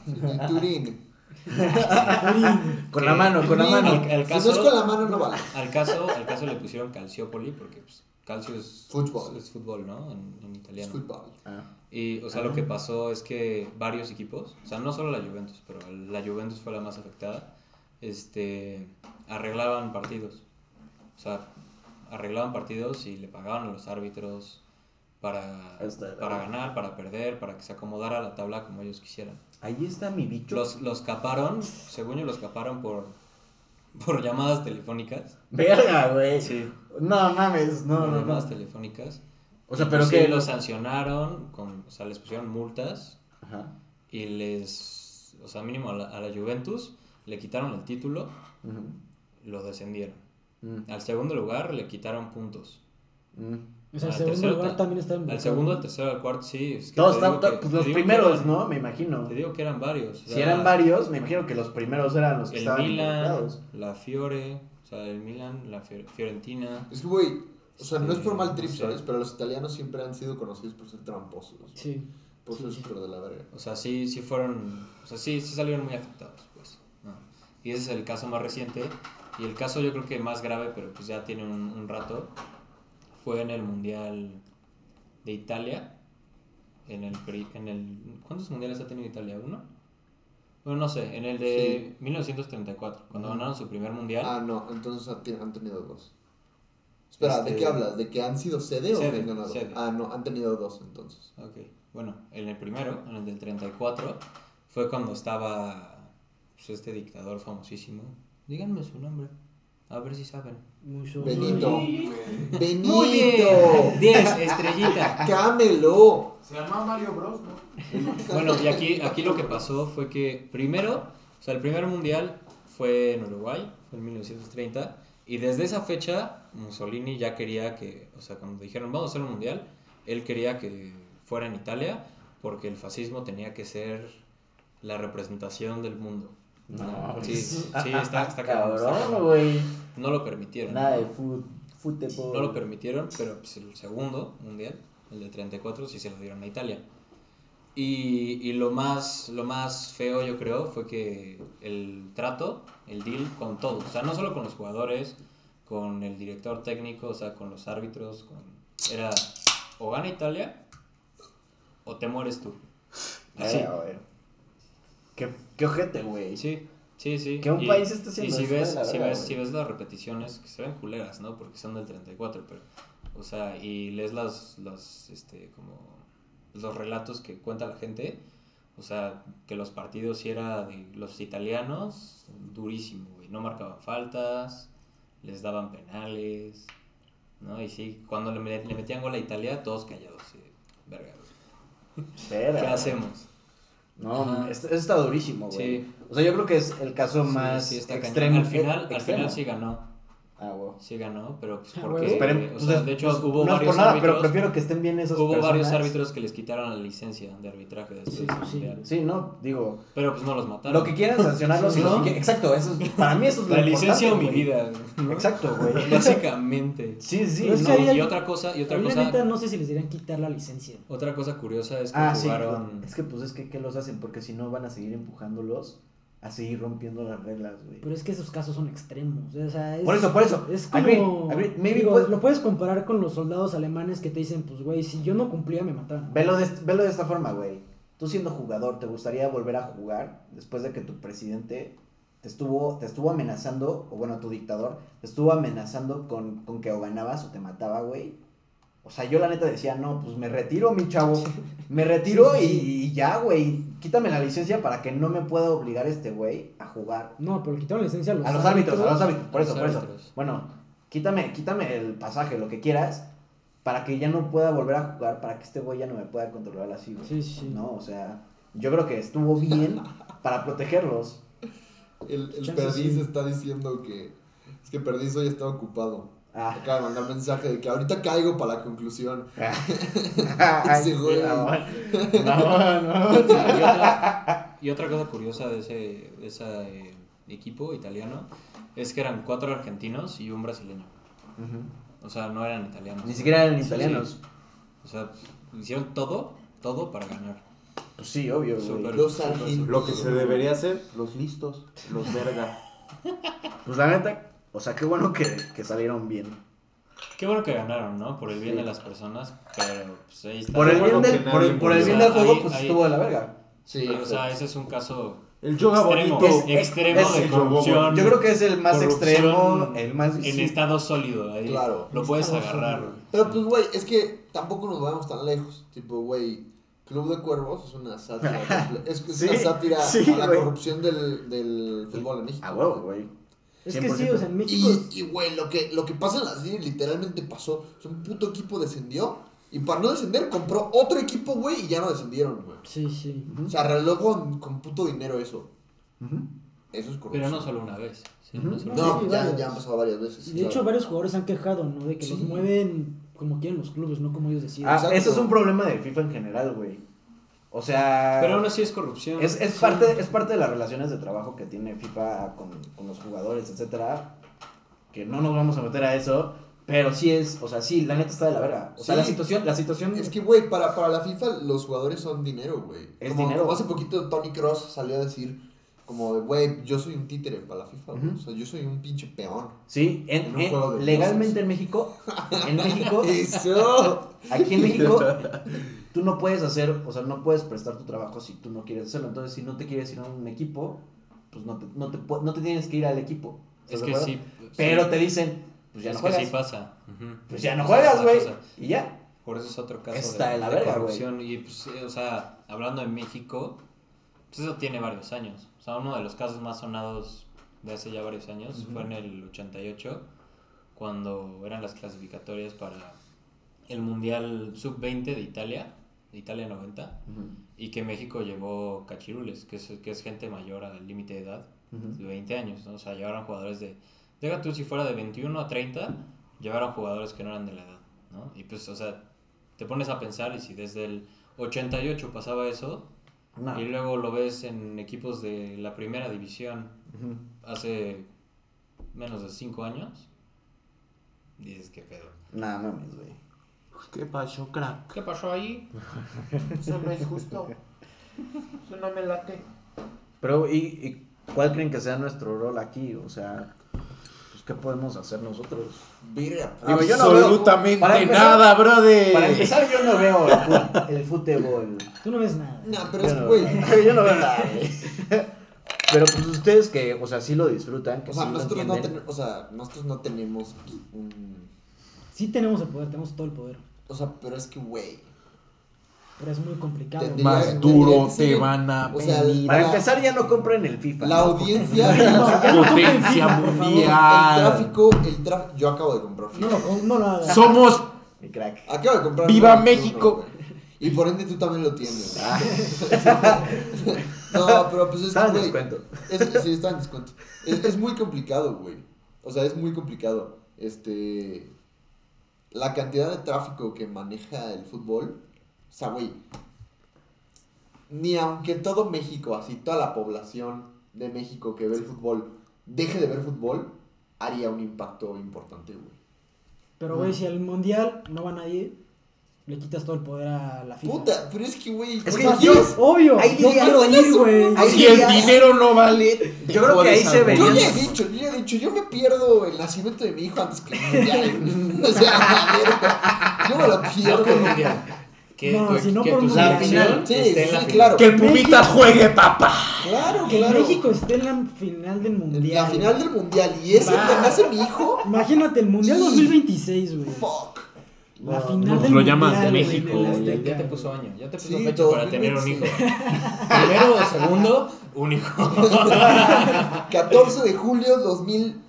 Turín. Con la mano, con la mano. Al, al Si no es caso, con la mano, no vale. al caso, al caso le pusieron Calciopoli porque pues, calcio es Fútbol. es, fútbol, ¿no? En, en Es italiano. fútbol. Ah. Y, o sea, lo que pasó es que varios equipos, o sea, no solo la Juventus, pero la Juventus fue la más afectada, este, arreglaban partidos. O sea, arreglaban partidos y le pagaban a los árbitros para, Está- para ganar, para perder, para que se acomodara la tabla como ellos quisieran. Ahí está mi bicho. Los, los caparon, según yo, los caparon por, por llamadas telefónicas. Verga, güey. Sí. No mames, no, por no, llamadas no. telefónicas. O sea, pero sí, que los sancionaron, con, o sea, les pusieron multas Ajá. y les, o sea, mínimo a la, a la Juventus le quitaron el título, Ujú. lo descendieron. Mm, Al segundo lugar le quitaron puntos. mm. O sea, el Al segundo tercero lugar ta- también está en Al segundo, al tercero, al cuarto, sí. es que Todos están, que- pues los primeros, eran- ¿no? Me imagino. Te digo que eran varios. o Si sea, eran varios, me imagino que los primeros eran los que El estaban Milan, la Fiore, o sea, el Milan, la Fior- Fiorentina. Es que, güey, o sea, no es por mal Este, trip, no sé. ¿sabes? Pero los italianos siempre han sido conocidos por ser tramposos. Sí. Por ser Sí, sí. súper de la verga. O sea, sí, sí fueron, o sea, sí, sí salieron muy afectados. Y ese es el caso más reciente. Y el caso yo creo que más grave, pero pues ya tiene un, un rato, fue en el Mundial de Italia. En el, en el, ¿Cuántos mundiales ha tenido Italia? ¿Uno? Bueno, no sé, en el de 1934, cuando Ujú. ganaron su primer mundial. Ah, no, entonces han te- han tenido dos. Espera, ¿de Este- qué hablas? ¿De que han sido sede, o que han ganado? sede. Ah, no, han tenido dos entonces. Ok, bueno, en el primero, en el del 34, fue cuando estaba pues, este dictador famosísimo. Díganme su nombre, a ver si saben. Mucho. Benito. Benito. Muy bien, 10, estrellita. Cámelo. Se llama Mario Bros, ¿no? Bueno, y aquí, aquí lo que pasó fue que primero, o sea, el primer mundial fue en Uruguay, fue en 1930, y desde esa fecha Mussolini ya quería que, o sea, cuando dijeron vamos a hacer un mundial, él quería que fuera en Italia porque el fascismo tenía que ser la representación del mundo. No, Sí, pues, sí, está, está cabrón, está cabrón, güey. No lo permitieron. Nada de fútbol. No lo permitieron, pero pues, el segundo mundial, el de 34, sí se lo dieron a Italia. Y, y lo, más, lo más feo, yo creo, fue que el trato, el deal con todos, o sea, no solo con los jugadores, con el director técnico, o sea, con los árbitros, con... era o gana Italia o te mueres tú. Así. Eh. Qué, qué ojete, güey. Sí, sí, sí. Que un Y- país esté haciendo Y si ves, si, ves, si ves las repeticiones, que se ven culeras, ¿no? Porque son del 34, pero... O sea, y lees las, las, este, como... Los relatos que cuenta la gente. O sea, que los partidos sí era de los italianos, durísimo, güey. No marcaban faltas, les daban penales, ¿no? Y sí, cuando le, le metían gol a Italia, todos callados, sí. Verga, güey. ¿Qué hacemos? No, esto, esto está durísimo, güey. Sí. O sea, yo creo que es el caso Sí, más sí, está cañón. extremo. Al final, eh, al extremo. final sí ganó. Ah, güey. Sí ganó, pero pues Ah, porque... o sea, de hecho, pues, hubo no varios por nada, árbitros... pero prefiero que estén bien esos Hubo varios árbitros que les quitaron la licencia de arbitraje después Sí, del sí. mundial. Sí, no, digo, Pero pues no los mataron. lo que quieran sancionarlos ¿No? que Exacto, eso es, para mí eso es lo La licencia o mi vida. Exacto, güey. Básicamente. Sí, sí, es no. que hay- Y otra cosa, y otra A cosa, neta, no sé si les dirían quitar la licencia. otra cosa curiosa es que Ah, sí. jugaron... Es que pues es que ¿qué los hacen? Porque si no van a seguir empujándolos a seguir rompiendo las reglas, güey. Pero es que esos casos son extremos. O sea, es, Por eso, por eso. Es como. Agree, agree. Maybe digo, Lo puedes comparar con los soldados alemanes que te dicen, pues, güey, si yo no cumplía, me mataban. Velo de, velo de esta forma, güey. Tú siendo jugador, ¿te gustaría volver a jugar después de que tu presidente te estuvo, te estuvo amenazando, o bueno, tu dictador, te estuvo amenazando con, con que o ganabas o te mataba, güey? O sea, yo la neta decía, no, pues me retiro, mi chavo. Me retiro Sí, y, sí. y ya, güey. Quítame la licencia para que no me pueda obligar este güey a jugar. No, pero quitaron la licencia a los, A los árbitros, a los árbitros, por eso, por eso. Bueno, quítame, quítame el pasaje, lo que quieras, para que ya no pueda volver a jugar, para que este güey ya no me pueda controlar así, güey. Sí, sí. No, o sea, yo creo que estuvo bien para protegerlos. El, Perdiz sí. está diciendo que. Es que Perdiz hoy está ocupado. Ah. Acaba de mandar mensaje de que ahorita caigo para la conclusión. Ay, Sí, güey. No, no, no. Y otra, y otra cosa curiosa de ese, de ese eh, equipo italiano es que eran cuatro argentinos y un brasileño. O sea, no eran italianos. Ni siquiera eran Sí, italianos. O sea, hicieron todo, todo para ganar. Pues sí, obvio. Súper. Los argentinos. Lo que se debería hacer, los listos, los verga. Pues la neta, o sea, qué bueno que, que salieron bien. Qué bueno que ganaron, ¿no? Por el bien Sí. de las personas, pero pues ahí está. Por el bien, del, por el, nadie por el bien del juego, Ahí- pues ahí- estuvo de la verga. Sí, o sea, ese es un caso El yoga extremo, bonito. Es- extremo es- de corrupción. Yo creo que es el más extremo, el más... En sí. estado sólido, ahí Claro. lo puedes agarrar. sólido. Pero pues, güey, es que tampoco nos vamos tan lejos. Tipo, güey, Club de Cuervos es una sátira. es es Sí, una sátira sí, a la corrupción del, del fútbol en México. A huevo, güey. Es que sí, 100%. o sea, en México. Y, y, güey, lo que, lo que pasa en las series literalmente pasó. O sea, un puto equipo descendió. Y para no descender, compró otro equipo, güey, y ya no descendieron, güey. Sí, sí. O sea, arregló con, con puto dinero eso. Eso es correcto. Pero no solo una vez. sí, no solo No, Sí, ya, ya han pasado varias veces. Y de claro. hecho, varios jugadores se han quejado, ¿no? De que los mueven como quieren los clubes, no como ellos deciden. Ah, eso es un problema de FIFA en general, güey. O sea, Pero aún así es corrupción. es, es Sí. parte, es parte de las relaciones de trabajo que tiene FIFA con, con los jugadores, etcétera. Que no nos vamos a meter a eso. Pero sí es, o sea, sí, la neta está de la verga. O sea, Sí. la situación, la situación Es que, güey, para, para la FIFA los jugadores son dinero, güey. Es como, dinero. como hace poquito Tony Cross salió a decir, como, de, güey, yo soy un títere para la FIFA, güey. Ujú. O sea, yo soy un pinche peón. Sí, en- En un en- juego de legalmente cosas. en México, en México, ¡Eso! aquí en México, tú no puedes hacer, o sea, no puedes prestar tu trabajo si tú no quieres hacerlo. Entonces, si no te quieres ir a un equipo, pues no te, no te, no te tienes que ir al equipo. ¿Estás Es que sí. Pero sí. te dicen, pues ya es no que juegas. sí pasa. Pues ya no juegas, güey. cosa. Y ya. Por eso es otro caso Está de la de verga, corrupción. Y pues, sí, o sea, hablando de México, pues eso tiene varios años. O sea, uno de los casos más sonados de hace ya varios años fue en el 88, cuando eran las clasificatorias para el Mundial Sub-20 de Italia, de Italia 90, y que México llevó cachirules, que es, que es gente mayor al límite de edad, de 20 años, ¿no? O sea, llevaron jugadores de... Deja tú si fuera de 21 a 30, llevaron jugadores que no eran de la edad, ¿no? Y pues, o sea, te pones a pensar y si desde el 88 pasaba eso, No. y luego lo ves en equipos de la primera división hace menos de 5 años, dices, ¿qué pedo? Nah, mames, güey. ¿Qué pasó, crack? ¿Qué pasó ahí? Eso no es justo. Eso no me late. Pero, ¿y, y cuál creen que sea nuestro rol aquí? O sea, pues, ¿qué podemos hacer nosotros? Ver, yo no veo- Absolutamente para empezar- nada, brother. Para empezar, yo no veo el, fut- el fútbol. Tú no ves nada. No, pero Yo es que, no- güey. Yo no veo nada, güey. Pero pues ustedes que, o sea, sí lo disfrutan, que O sea, sí lo nosotros no, entienden. ten- o sea, nosotros no tenemos un... Sí tenemos el poder, tenemos todo el poder. O sea, pero es que, güey. Pero es muy complicado. Tendría- Más duro ser- te van a o sea, venir. Para La- empezar, ya no compren el FIFA. La ¿no? audiencia... No, no compren Potencia favor. El mundial. tráfico, el tráfico... Yo acabo de comprar No FIFA. lo, no lo hagas. Somos Mi crack. Acabo de comprar ¡Viva FIFA México! Y por ende tú también lo tienes. Ah, No, pero pues es estaba en descuento. Es, sí, está en descuento. Es, es muy complicado, güey. O sea, es muy complicado. Este. La cantidad de tráfico que maneja el fútbol. O sea, güey. Ni aunque todo México, así toda la población de México que ve el fútbol, deje de ver fútbol, haría un impacto importante, güey. Pero, güey, si al mundial no va nadie, le quitas todo el poder a la FIFA. Puta, pero es que, güey. Es que yo- ¿quieres? Obvio, Ahí quiero ir, güey. Si el dinero no vale. Yo creo que ahí se vería- Yo ya he dicho, yo ya he dicho, yo me pierdo el nacimiento de mi hijo antes que el mundial. o sea, a ver, yo me lo No pierdo. Que, No, tu, si no que por tu mundial. selección La final, sí, esté en sí, la sí, final. claro. Que el Pumitas juegue, papá. Claro, Que claro. México esté en la final del En mundial. la final del mundial y ese Va. que nace mi hijo, Imagínate, el mundial Sí. 2026, güey. fuck. La No, final pues del lo llamas mundial, güey, México, en. Azteca, Ya te puso año, ya te puso Sí, fecha para tener un hijo. 2026. Primero o segundo, un hijo. 14 de julio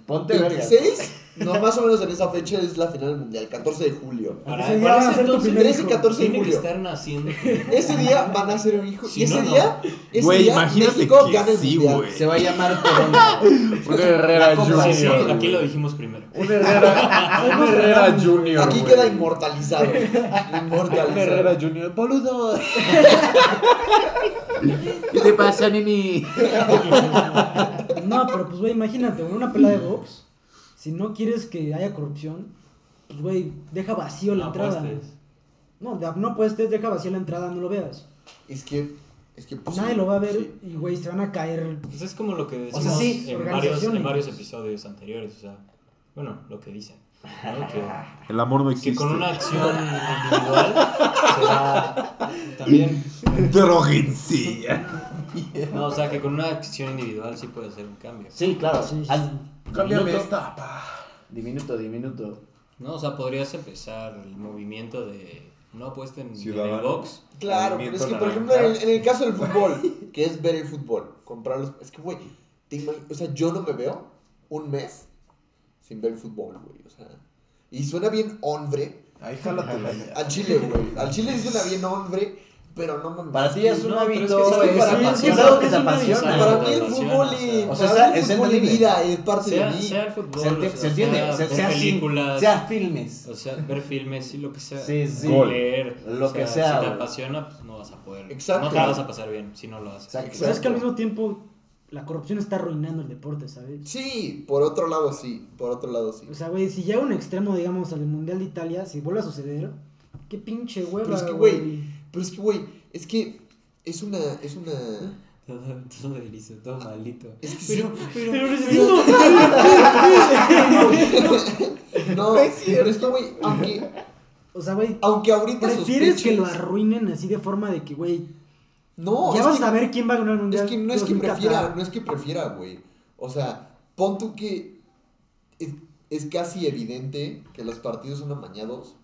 Ponte 2026. No, más o menos en esa fecha es la final del mundial, 14 de julio. Para, Ese día para va a ser tu primer 13, hijo. 14 de tiene que julio. estar naciendo. Ese día van a ser un hijo. Si y ese no, no. día, ese Güey, día imagínate México que gana el sí, mundial. güey. Se va a llamar Corona. Un Herrera Copa Sí, Junior. aquí güey. lo dijimos primero. Un Herrera, un Herrera Junior. Aquí güey. queda inmortalizado. Un Inmortalizado. Herrera Junior. Boludo. ¿Qué te pasa, nini? No, pero pues, güey, imagínate, güey, una pelea de box. Si no quieres que haya corrupción, pues, güey, deja vacío la No entrada. apuestes. No, de- no puedes, deja vacío la entrada, no lo veas. Es que, es que pues, Nadie sí, lo va a ver sí. y, güey, se van a caer. Pues es como lo que O decimos sea, sí, en, varios, en organizaciones. varios episodios anteriores. O sea, bueno, lo que dicen. ¿no? Que, El amor no que existe. con una acción individual se va también. No, o sea, que con una acción individual sí puede hacer un cambio. Sí, claro. Sí, sí, Haz- Cámbiame diminuto, esta, pa. Diminuto, diminuto. No, o sea, podrías empezar el movimiento de no apuesten en el Ciudadano. box. Claro, pero es que, por ejemplo, en el, en el caso del fútbol, que es ver el fútbol, comprar los... Es que, güey, o sea, yo no me veo un mes sin ver el fútbol, güey, o sea... Y suena bien hombre, Ahí jálatela ya. al chile, güey, al chile sí suena bien hombre, Pero no mames. Para ti es un hábito, es, para mí es sí, algo que te apasiona. Para mí el fútbol o y sea. O sea, para es entendible. vida es parte sea, de mí. sea el fútbol, Se, enti- o sea, se entiende, sea, películas, sea filmes. o sea, ver filmes y lo que sea. Sí, sí. Gol. Leer, Lo o que sea, Si te apasiona, pues no vas a poder. Exacto. No te vas a pasar bien si no lo haces. Exacto. Pero es que al mismo tiempo la corrupción está arruinando el deporte, ¿sabes? Sí, por otro lado sí, por otro lado sí. O sea, güey, si llega un extremo, digamos, al Mundial de Italia, si vuelve a suceder, qué pinche hueva, Pero es que, güey, pero es que, güey, es que es una, es una... Todo, todo erizo, todo malito. Es que pero, sí. pero, Pero necesito... No, pero es que, güey, aunque, O sea, güey, aunque ahorita prefieres que lo sospeches- arruinen así de forma de que, güey, No, ya es vas que- a ver quién va a ganar el Es Mundial. que no es que 2014. prefiera, no es que prefiera, güey. O sea, pon tú que es, es casi evidente que los partidos son amañados.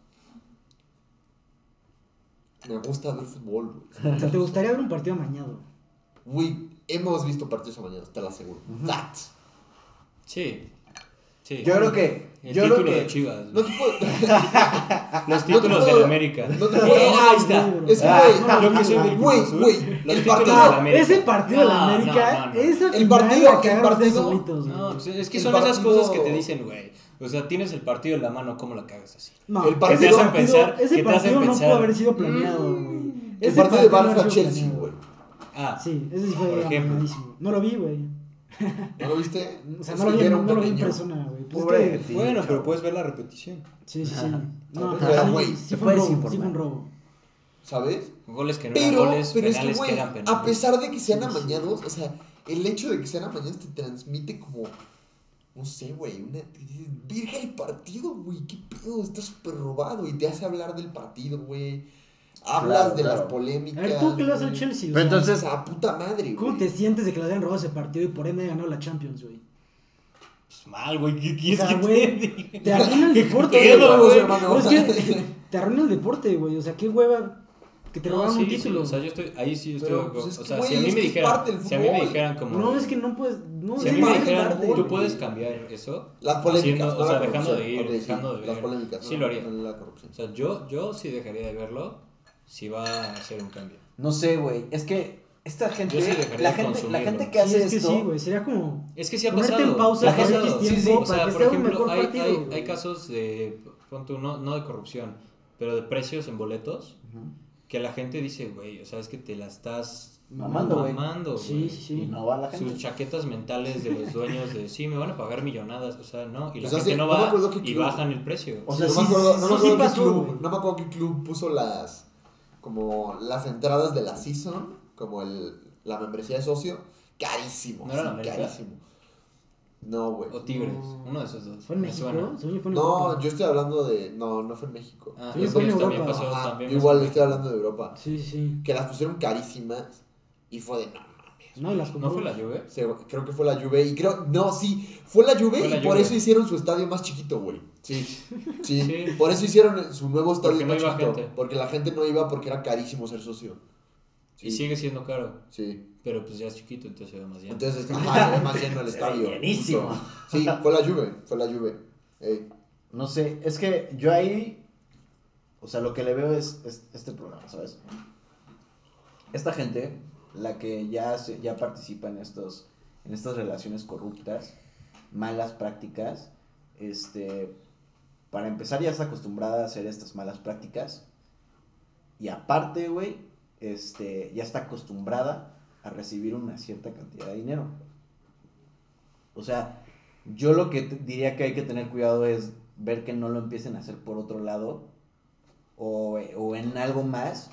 Me gusta ver fútbol, güey. O sea, ¿te gustaría ver un partido amañado? Güey, hemos visto partidos amañados, te lo aseguro. Facts. Sí. Sí. Yo creo que. El yo título creo que. de Chivas. No te puedo... Los no títulos del América. no te Eh, puedo- ahí está. Es que, Ah, güey, Yo que soy del Cruz Güey, güey, los el partido- del No, América. ese partido de la No, América, no, no, no. esa El partido- el partido- solitos, güey. No, pues es que son esas cosas que te dicen, güey. O sea, tienes el partido en la mano, ¿cómo la cagas así? No, el partido- partido, pensar- ese que te hacen partido no pensar- pudo haber sido planeado, güey. El partido de no haber Barça sido Chelsea, planeado. güey. Ah, Sí, ese sí fue amañadísimo. No lo vi, güey. ¿No lo viste? O sea, Es no lo vi, no, un no lo vi en persona, güey. Pues es Pobre que- ti, bueno, pero puedes ver la repetición. Sí, sí, sí. Ajá. No, Pero, pero sí, güey, sí te fue un robo, sí fue un robo. ¿Sabes? Goles que no Pero, eran goles, pero es que, penales que, güey, eran penales. a pesar de que sean Sí, sí. amañados, o sea, el hecho de que sean amañados te transmite como, no sé, güey, una... te Virga el partido, güey, qué pedo, está súper robado y te hace hablar del partido, güey. Hablas Claro, de las claro. polémicas. A ver, ¿tú qué le das al. Chelsea? O Pero entonces- O sea, puta madre, ¿Cómo güey. te sientes de que le hayan robado ese partido y por ende ganado la Champions, güey? Pues mal, güey. ¿Qué O quieres sea, que te güey, diga? te arruina el deporte, güey. es que te arruina el deporte, güey. O sea, qué hueva que te No, robaron sí, un sí, título. o sea, yo estoy, ahí sí estoy Pero, de pues, es o que, sea, güey, si a mí me dijeran, si a mí me dijeran como... No, es que no puedes. No, Si a es mí me dijeran, tú puedes cambiar eso, Las polémicas. haciendo- no o sea, dejando de ir, Ok, sí, dejando de Las ver. polémicas. Sí no, lo haría. no la corrupción. O sea, yo, yo sí dejaría de verlo si va a hacer un cambio. No sé, güey. Es que esta gente. Yo sí dejaría la, de gente la gente que Sí, hace es que esto. sí, güey. Sería como. Es que sí ha pasado. en pausa La gente- pasado. sí, sí, O sea, que por sea un ejemplo, mejor hay, partido, hay, hay casos de, pon tú, no, no de corrupción, pero de precios en boletos, Ujú. Que la gente dice, güey, o sea, es que te la estás Mamando, güey. mamando, Sí, güey. sí, sí. Y no va la gente. Sus chaquetas mentales de los dueños de, sí, me van a pagar millonadas, o sea, no, y la hace- gente no va acuerdo qué y club. bajan el precio. O Sí, sea, no sí, me acuerdo, no me sí, acuerdo sí qué pasó, club, güey. no me acuerdo qué club puso las como las entradas de la season, como el la membresía de socio, carísimo, ¿No era la sí, América? carísimo. No, güey. O Tigres, No. uno de esos dos. ¿Fue en me México? suena. Según yo fue en No, Europa. yo estoy hablando de no, no fue en México. Ah, Sí, fue en también Europa. pasó, Ajá, también yo pasó igual estoy hablando de Europa, Sí, sí. que las pusieron carísimas y fue de no mames. No, y las. ¿No fue la Juve? Creo que fue la Juve y creo no, sí, fue la Juve Fue la y por Juve. eso hicieron su estadio más chiquito, güey. Sí. Sí, Sí. por eso hicieron su nuevo estadio Porque no más iba chiquito, gente. porque la gente no iba porque era carísimo ser socio. Y sigue siendo caro, Sí. Pero pues ya es chiquito, entonces se ve más lleno. Entonces, ajá, se ve más lleno el estadio. llenísimo. justo. Sí, fue la Juve, fue la Juve. Ey. No sé, es que yo ahí. O sea, lo que le veo es, es este programa, ¿sabes? Esta gente, la que ya, se- ya participa en, estos, en estas relaciones corruptas, malas prácticas, este. Para empezar, ya está acostumbrada a hacer estas malas prácticas. Y aparte, güey, este, ya está acostumbrada a recibir una cierta cantidad de dinero. O sea, yo lo que diría que hay que tener cuidado es ver que no lo empiecen a hacer por otro lado o, o en algo más,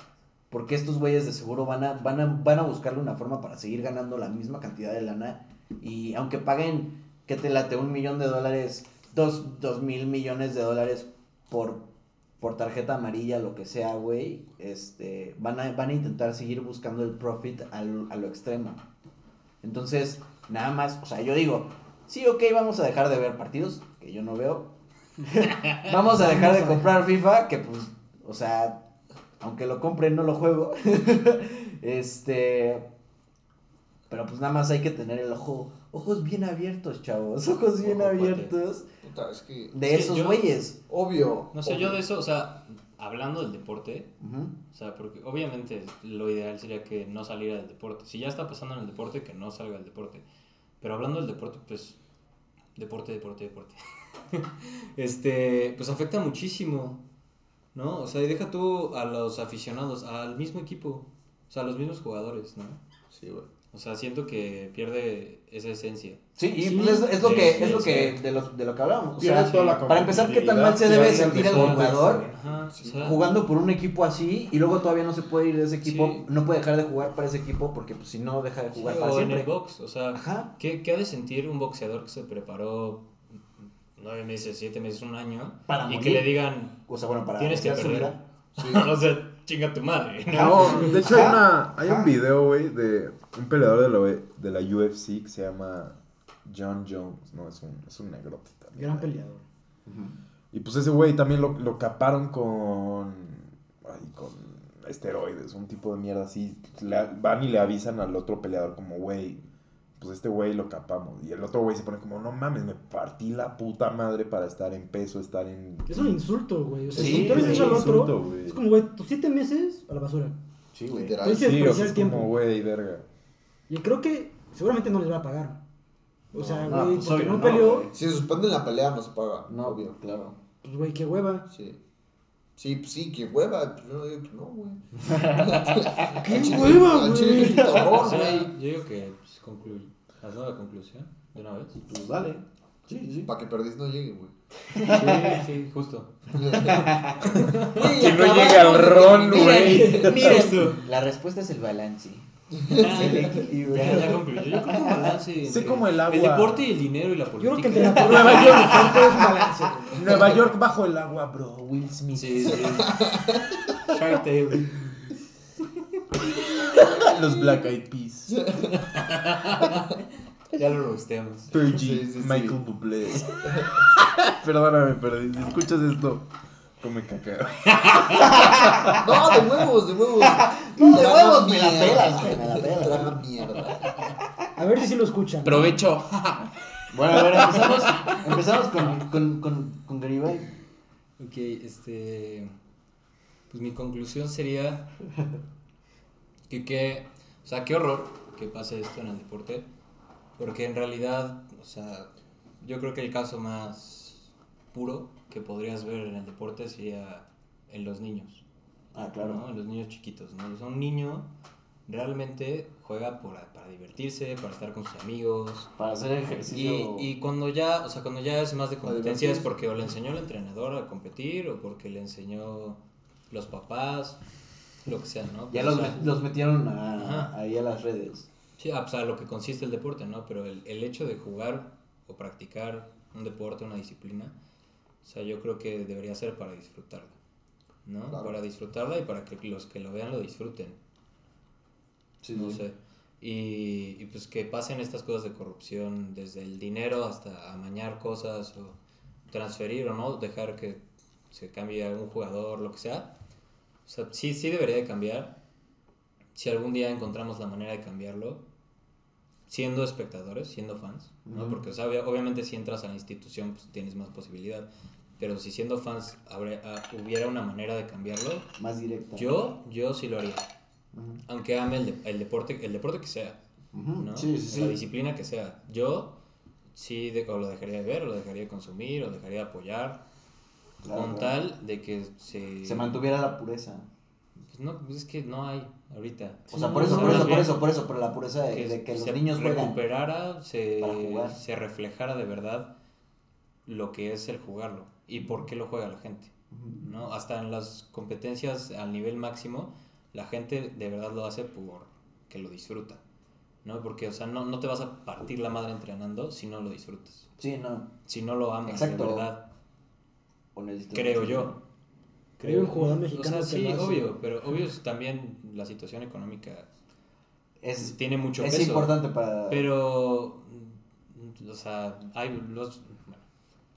porque estos güeyes de seguro van a, van, a, van a buscarle una forma para seguir ganando la misma cantidad de lana y aunque paguen, que te late un millón de dólares, dos, dos mil millones de dólares por, por tarjeta amarilla, lo que sea, güey, este, van, a, van a intentar seguir buscando el profit al- a lo extremo. Entonces, nada más, o sea, yo digo, sí, ok, vamos a dejar de ver partidos, que yo no veo. vamos a dejar de comprar FIFA, que pues, o sea, aunque lo compre, no lo juego. este, pero pues nada más hay que tener el ojo, ojos bien abiertos, chavos, ojos bien Ojo, abiertos Puta, es que de esos güeyes. obvio. No sé, obvio. yo de eso, o sea, hablando del deporte, o sea, porque obviamente lo ideal sería que no saliera del deporte. Si ya está pasando en el deporte, que no salga del deporte. Pero hablando del deporte, pues, deporte, deporte, deporte. este, pues afecta muchísimo, ¿no? O sea, y deja tú a los aficionados, al mismo equipo, o sea, a los mismos jugadores, ¿no? Sí, güey. O sea, siento que pierde esa esencia. Sí, y Sí, pues es, es lo sí, que, sí, es lo sí. que, de lo, de lo que hablábamos. O sea, toda la para empezar, ¿qué tan mal se debe sentir el jugador Ajá, jugando por un equipo así y luego todavía no se puede ir de ese equipo, Sí. no puede dejar de jugar para ese equipo porque pues, si no deja de sí, jugar para o en el box, o sea, Ajá. ¿qué, ¿qué ha de sentir un boxeador que se preparó nueve meses, siete meses, un año? Para y morir. que le digan, O sea, bueno, para Tienes que perder. o sea, chinga tu madre, ¿no? No, de hecho hay, una, hay un video, güey, de un peleador de la, de la UFC que se llama John Jones, no, es un, es un negrote también. Gran peleador. Y pues ese güey también lo, lo caparon con, ay, con esteroides, un tipo de mierda así. Le- van y le avisan al otro peleador como, güey, pues este güey lo capamos. Y el otro güey se pone como, no mames, me partí la puta madre para estar en peso, estar en... Es un insulto, güey. O sea, Sí, si tú le güey, dices al otro, insulto, güey. es como, güey, tus siete meses a la basura. Sí, güey. Literal. Sí, o sea, es tiempo. como, güey, verga. Y creo que seguramente no les va a pagar. O sea, No, güey, pues, porque obvio, no no, peleó, güey. Si suspenden la pelea, no se paga. No, obvio. claro. pues, güey, qué hueva. Sí. Sí, pues sí, que hueva. Pero yo no digo que no, güey. ¡Qué hueva, güey. yo digo que concluye. ¿Has dado la conclusión de una vez? Pues dale. Sí, sí. Para que perdís no llegue, güey. Sí, sí, justo. que no llegue al ron, güey. Miren, la respuesta es el balance. el equilibrio. Ya, ya concluyó. Yo creo que un balance. Sé como el agua. El deporte y el dinero y la Yo política. creo que entre la Nueva York deporte es un balance. güey. Nueva York bajo el agua, bro. Will Smith. Sí, sí. Shark Tale. Los Black Eyed Peas. Ya lo rosteamos. Fergie, Sí, sí, sí. Michael Bublé. Perdóname, pero si escuchas esto, come caca. No, de huevos, de huevos. No, de huevos, me la pelas, güey, me la pelas. Traga mierda. A ver si lo escuchan. Provecho. Bueno, a ver, empezamos, empezamos con, con, con, con Garibay. Ok, este. Pues mi conclusión sería. Que, que. O sea, qué horror que pase esto en el deporte. Porque en realidad, o sea, yo creo que el caso más puro que podrías ver en el deporte sería en los niños. Ah, ¿no? claro. En los niños chiquitos, ¿no? O sea, un niño realmente juega por, para divertirse, para estar con sus amigos. Para hacer Y, ejercicio. y cuando ya, o sea, cuando ya es más de competencia es porque o le enseñó el entrenador a competir o porque le enseñó los papás, lo que sea, ¿no? Ya Pues, los, sea, los metieron a- ahí a las redes. Sí, ah, pues a lo que consiste el deporte, ¿no? Pero el, el hecho de jugar o practicar un deporte, una disciplina, o sea, yo creo que debería ser para disfrutarla, ¿no? Claro. Para disfrutarla y para que los que lo vean lo disfruten, no sé. Y, y pues que pasen estas cosas de corrupción, desde el dinero hasta amañar cosas o transferir o no, dejar que se cambie a un jugador, lo que sea. O sea, sí, sí debería de cambiar. Si algún día encontramos la manera de cambiarlo, siendo espectadores, siendo fans, ¿no? Ujú. Porque o sea, obvia- obviamente si entras a la institución pues tienes más posibilidad. Pero si siendo fans ah, hubiera una manera de cambiarlo, Más directa. yo, yo sí lo haría Ujú. aunque ame el, de- el deporte el deporte que sea Ujú. ¿no? Sí, sí, la sí. disciplina que sea yo sí de, o lo dejaría de ver o lo dejaría de consumir o dejaría de apoyar Claro, con claro. tal de que se Se mantuviera la pureza. pues no pues es que no hay ahorita O sea, por eso, no, por eso, por eso, por eso, por la pureza de que, de que los se niños recuperara se, se reflejara de verdad lo que es el jugarlo y por qué lo juega la gente. ¿no? Hasta en las competencias al nivel máximo, la gente de verdad lo hace por que lo disfruta, ¿no? Porque, o sea, no, no te vas a partir la madre entrenando si no lo disfrutas, Sí, no. si no lo amas Exacto. de verdad, O creo yo. Hay un jugador mexicano o sea, que sí, obvio, pero obvio es también la situación económica Es, tiene mucho es peso. importante para. Pero, mm, o sea, hay los... bueno,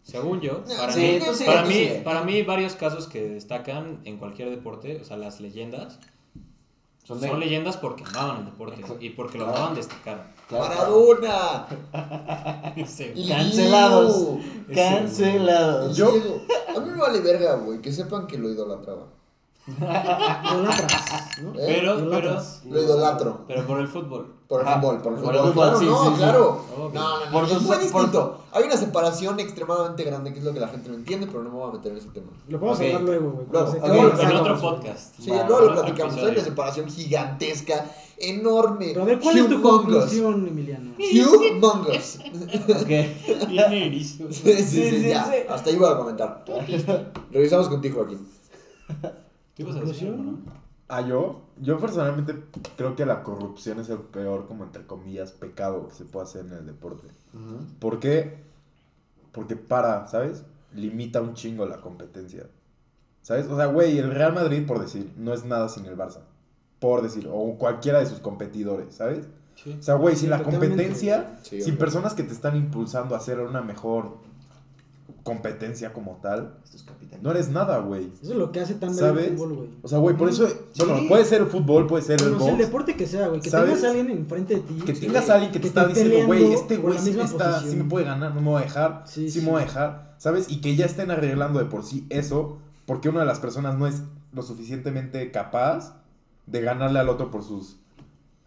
según yo, para, Sí, mí, para, mí, para mí varios casos que destacan en cualquier deporte, o sea, las leyendas, son son, leyendas porque amaban el deporte Exacto. y porque lo Claro. amaban destacaron. claro, Maradona. Sí. Cancelados. Diego. Cancelados. Yo- Diego. A mí me vale verga, güey, que sepan que lo idolatraba. Idolatras, ¿no? ¿Eh? Pero, pero. Lo idolatro. pero por el fútbol. Por el fútbol, por el por fútbol. el fútbol, claro, sí, no, sí, sí. claro. No, no, no, Por es muy por- distinto. Hay una separación extremadamente grande, que es lo que la gente no entiende, pero no me voy a meter en ese tema. Lo podemos Ok. hablar luego, güey. Luego, En otro podcast. Sí, luego lo platicamos. Hay una separación gigantesca, enorme. Pero a ver, ¿cuál es tu conclusión, Emiliano? Humongous. Ok. Bien. Sí, sí, Sí, sí, sí, ya. sí. Hasta ahí voy a comentar. Revisamos contigo, Joaquín. ¿Qué ibas a decir, ¿Conclusión? no? Ah, yo, yo personalmente creo que la corrupción es el peor, como entre comillas, pecado que se puede hacer en el deporte. ¿Por qué? Porque para, ¿sabes? Limita un chingo la competencia. ¿Sabes? O sea, güey, el Real Madrid, por decir, no es nada sin el Barça. Por decir, o cualquiera de sus competidores, ¿sabes? Sí. O sea, güey, sin la competencia, Sí, sin personas que te están impulsando a hacer una mejor competencia como tal, Esto es no eres nada, güey. Eso es lo que hace tan el fútbol, güey. O sea, güey, por eso, bueno, puede ser el fútbol, puede ser el Bueno, sea el box. deporte que sea, güey. Que ¿Sabes? tengas a alguien enfrente de ti. Que tengas a alguien que te está diciendo, güey, este güey sí, me misma está, sí me puede ganar, no me va a dejar, Sí, sí, sí. me va a dejar, ¿sabes? Y que ya estén arreglando de por sí eso, porque una de las personas no es lo suficientemente capaz de ganarle al otro por sus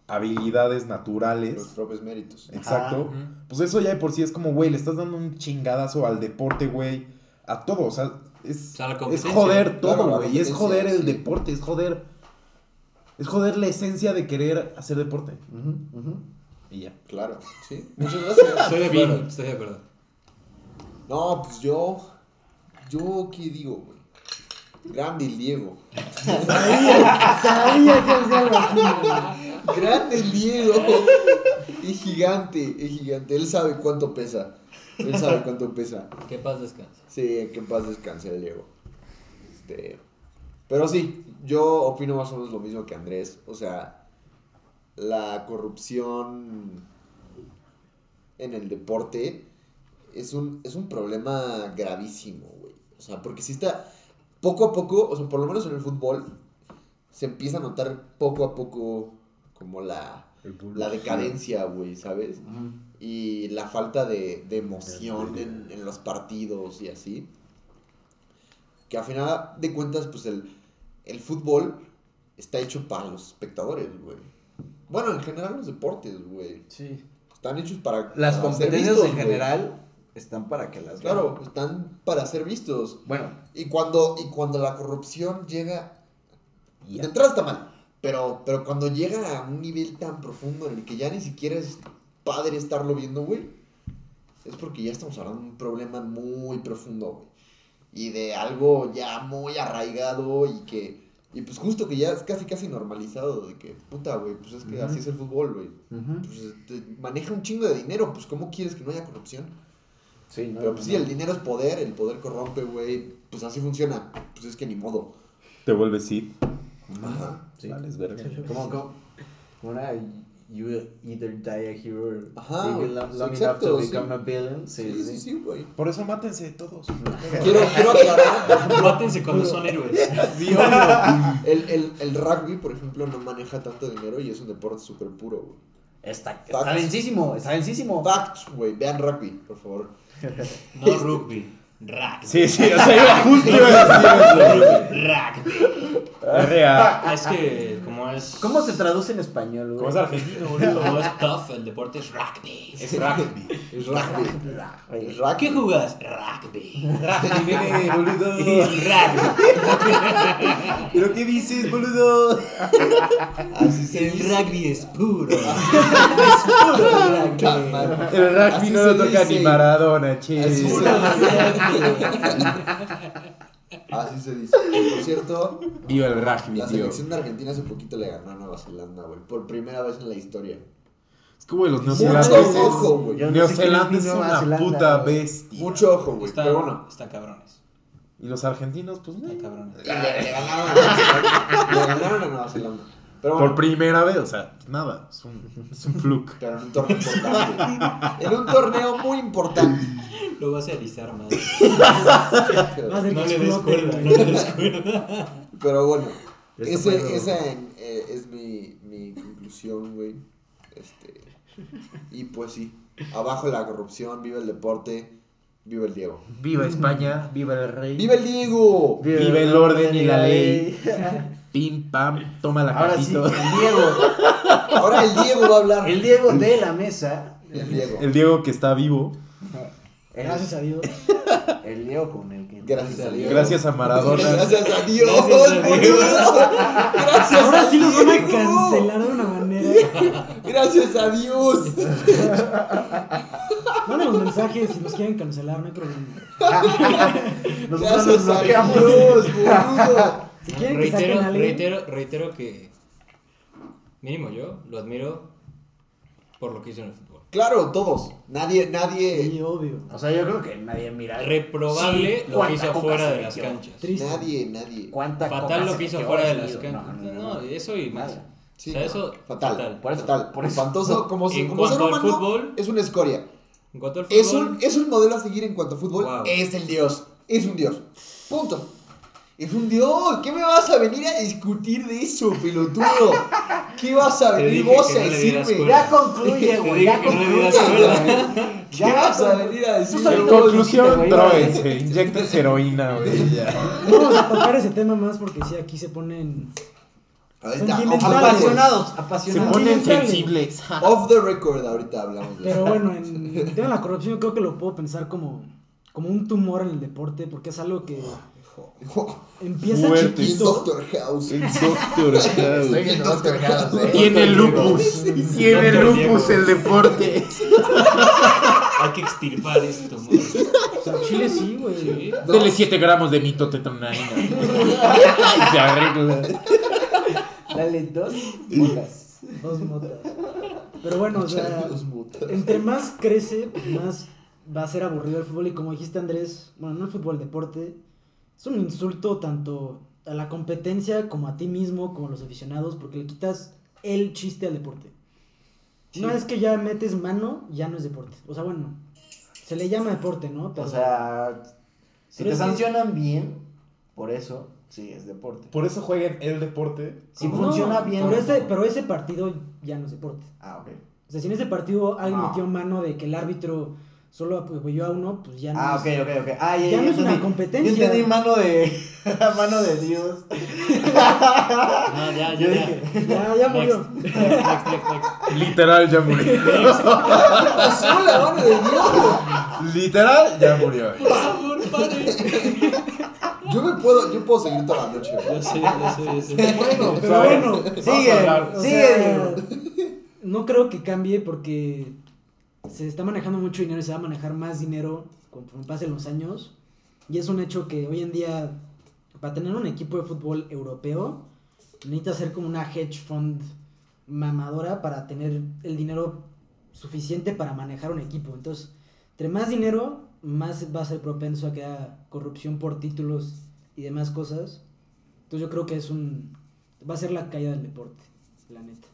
habilidades Los naturales. propios méritos. Exacto. Pues eso ya de por sí es como, güey, le estás dando un chingadazo al deporte, güey, a todo, o sea, es, O sea, la es joder Claro, todo, la güey, es joder el sí. deporte, es joder, es joder la esencia de querer hacer deporte. Ujú, ujú. Y ya. Claro, sí. Muchas gracias. Estoy de acuerdo, estoy de acuerdo. No, pues yo. Yo, ¿qué digo, güey? Grande el Diego. Sabía, sabía que hacía algo así, güey. Grande el Diego. Es gigante, es gigante. Él sabe cuánto pesa. Él sabe cuánto pesa. Que paz descanse. Sí, que paz descanse el Diego. Este. Pero sí, yo opino más o menos lo mismo que Andrés. O sea, la corrupción en el deporte es un, es un problema gravísimo, güey. O sea, porque si está poco a poco, o sea, por lo menos en el fútbol, se empieza a notar poco a poco como la, la decadencia, güey, ¿sabes? Y la falta de, de emoción en, en los partidos y así. Que a final de cuentas, pues el, el fútbol está hecho para los espectadores, güey. Bueno, en general los deportes, güey. Sí. Están hechos para... Las competencias vistos, en general están para que las Claro, vean. están para ser vistos. Bueno, Y cuando, y cuando la corrupción llega... Y De ya. entrada está mal. Pero, pero cuando llega a un nivel tan profundo en el que ya ni siquiera es padre estarlo viendo, güey, es porque ya estamos hablando de un problema muy profundo, güey. Y de algo ya muy arraigado y que. Y pues justo que ya es casi casi normalizado de que, puta, güey, pues es que así es el fútbol, güey. Pues te maneja un chingo de dinero, pues ¿cómo quieres que no haya corrupción? Sí, no, Pero pues no, sí, no. el dinero es poder, el poder corrompe, güey. Pues así funciona. Pues es que ni modo. Te vuelves Sid. Ajá. Sí. Vales verga. Como, como, como una, you either die a hero or Ajá, live long, sí, long exacto, enough to sí. become a villain. Sí, Sí, sí, sí, güey. Por eso mátense todos. Quiero, quiero aclarar. Mátense cuando son héroes. Sí, obvio. El, el, el rugby, por ejemplo, no maneja tanto dinero y es un deporte súper puro, güey. Está, está densísimo, está densísimo. Facts, güey. Vean rugby, por favor. No rugby. Rugby. Sí, sí, o sea, iba justo iba a Rugby. decir. RA. Ah, Es que como es... ¿Cómo se traduce en español, güey? Como es argentino, boludo. Como es tough, el deporte es rugby. Es rugby. Es rugby. Es rugby. ¿Qué jugas? Rugby. Nene, boludo. Rugby. ¿Pero qué dices, boludo? Así se El dice. rugby es puro. Puta madre. El rugby Así no lo toca dice. ni Maradona, che. Así se dice. Así se dice. Por cierto, Viva el rugby, la tío. selección de Argentina hace poquito le ganó a Nueva Zelanda, güey. Por primera vez en la historia. Es que, güey, los Mucho neozelandeses. ojo, güey. Yo no sé es una Zelanda, puta güey. bestia. Mucho ojo, güey. Pero bueno. están cabrones. Y los argentinos, pues, Están no. cabrones. Y le, le ganaron a Nueva Zelanda. Le ganaron a Nueva Zelanda. Pero bueno. Por primera vez, o sea, nada. Es un, es un fluke. Pero en un torneo importante. En un torneo muy importante. Lo vas a alisar más. No le des cuerda, no le des cuerda. Pero bueno, ese, esa en- eh, es mi, mi conclusión, güey. Este, y pues sí, abajo la corrupción, viva el deporte. Viva el Diego. Viva España, viva el rey. ¡Viva el Diego! Viva el orden y la ley. Pim, pam, toma la Ahora sí, el Diego. Ahora el Diego va a hablar. El Diego de la mesa. El Diego. El Diego que está vivo. El, Gracias a Dios. el Diego con el que. Gracias a Dios. Gracias a Maradona. Gracias a Dios. Gracias a Dios. Gracias Ahora a sí los van a cancelar de una manera. Gracias a Dios. Manden los mensajes si los quieren cancelar, no hay problema. Nosotros nos Gracias a. Dios, boludo. Si quieren que saquen Reitero, a reitero, reitero que mínimo yo lo admiro por lo que hizo en el fútbol. Claro, todos. Nadie, nadie, Sí, obvio. O sea, yo creo que nadie mira. Reprobable Sí, lo que hizo fuera de las canchas. Triste. nadie, nadie. ¿Cuánta Fatal lo que hizo fuera de las canchas. No, No, no, no. eso y más. Sí, o sea, eso fatal. fatal. Por eso, Fatal. por eso. Espantoso. Como, En como ser cuanto al humano, fútbol- es una escoria. En cuanto al fútbol, Es un, es un modelo a seguir en cuanto a fútbol. Wow. Es el dios. Es un dios. Punto. Es un dios. ¿Qué me vas a venir a discutir de eso, pelotudo? ¿Qué vas a venir vos a no decirme? Ya concluye, güey. Ya no concluye. güey. ¿Qué Ya vas a concluye. venir a decirme? En conclusión, droguense, inyecten heroína, güey. No vamos a tocar ese tema más porque sí, aquí se ponen. Ahorita, Sentimentales. Apasionados, Se apasionados. ponen sensibles. Off the record, ahorita hablamos de Pero bueno, en el tema de la corrupción, yo creo que lo puedo pensar como, como un tumor en el deporte porque es algo que empieza Fuerte. Chiquito. Doctor House. El doctor Estoy viendo Doctor House, eh. Tiene lupus. Tiene Doctor lupus Diego. el deporte. hay que extirpar esto. güey. O sea, Chile sí, güey. Sí. No. Dele 7 gramos de mitotetonina. y se arregla. Dale dos bolas. Dos motas. Pero bueno, o sea, entre más crece, pues más va a ser aburrido el fútbol. Y como dijiste, Andrés, bueno, no el fútbol, el deporte, es un insulto tanto a la competencia como a ti mismo, como a los aficionados, porque le quitas el chiste al deporte. Una vez que ya metes mano, ya no es deporte. O sea, bueno, se le llama deporte, ¿no? Pero- O sea, si te es que- sancionan bien, por eso, sí es deporte. Por eso jueguen el deporte. Si No, funciona bien. Pero ese, pero ese partido ya no es deporte. Ah, ok. O sea, si en ese partido alguien No. metió mano de que el árbitro solo apoyó a uno, pues ya no Ah, es- ok, ok, ok. Ah, ya, Ya ya no es una competencia. Yo entendí mano de. mano de Dios. No, ya, Yo ya, dije. ya. Ya, ya murió. Next, next, next, next. Literal ya murió. Pasó la mano de Dios. Literal ya murió. Por favor, pare. Yo me puedo, yo puedo seguir toda la noche. Ya sé, ya sé, ya sé. Bueno, pero bueno. Vamos Sigue, a hablar. o sigue, sea, no creo que cambie porque se está manejando mucho dinero y se va a manejar más dinero conforme pasen los años. Y es un hecho que hoy en día, para tener un equipo de fútbol europeo, necesitas ser como una hedge fund mamadora para tener el dinero suficiente para manejar un equipo. Entonces, entre más dinero, más va a ser propenso a que haya corrupción por títulos y demás cosas. Entonces yo creo que es un... va a ser la caída del deporte, la neta.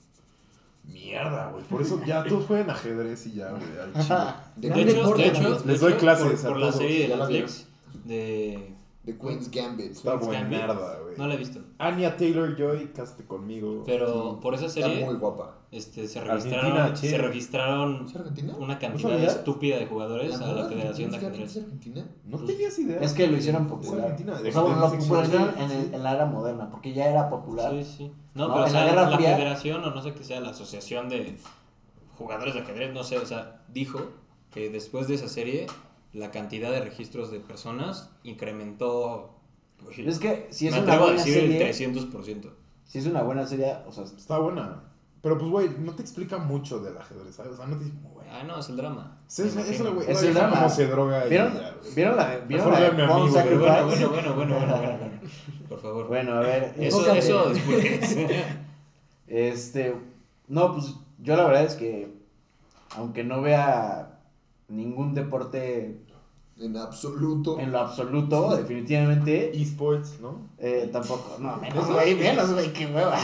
Mierda, güey. Por eso ya todos juegan ajedrez y ya, güey. al chile. De, hecho, de Les doy clases por, a por la todos. serie de ¿Ya la Netflix de de Queen's Gambit. Está buena Gambit. mierda, güey. No la he visto. Anya Taylor Joy, caste conmigo. Pero por esa Está serie muy guapa. este, se registraron, se registraron ¿Es Argentina? una cantidad sabías? estúpida de jugadores a la Federación de Ajedrez. ¿Es Argentina? ¿No tenías idea? Es que lo hicieron Es popular. Argentina. O sea, bueno, lo popularizaron en, en la era moderna, porque ya era popular. Sí, sí. No, No, pero o sea, la la, Fría- federación, o no sé qué sea, la asociación de jugadores de ajedrez, no sé, o sea, dijo que después de esa serie, la cantidad de registros de personas incrementó. pues, Es que si es me una atrevo a buena decir serie, el 300%. si es una buena serie, o sea, Está buena. Pero pues, güey, no te explica mucho del ajedrez, ¿sabes? O sea, no te dice, güey. Ah, no, es el drama. Sí, es, es güey. Es una el drama. cómo se droga y ¿vieron, ya. ¿vieron la de, ¿vieron Mejor la de a. Pero Sacrifice? bueno, bueno, bueno, bueno, bueno, bueno, bueno. Por favor. Bueno, a ver, eso, enfócate. eso después. Este, no, pues yo la verdad es que, aunque no vea ningún deporte En absoluto. en lo absoluto, definitivamente, Esports, ¿no? eh, tampoco, no, menos, güey, menos, güey, qué hueva.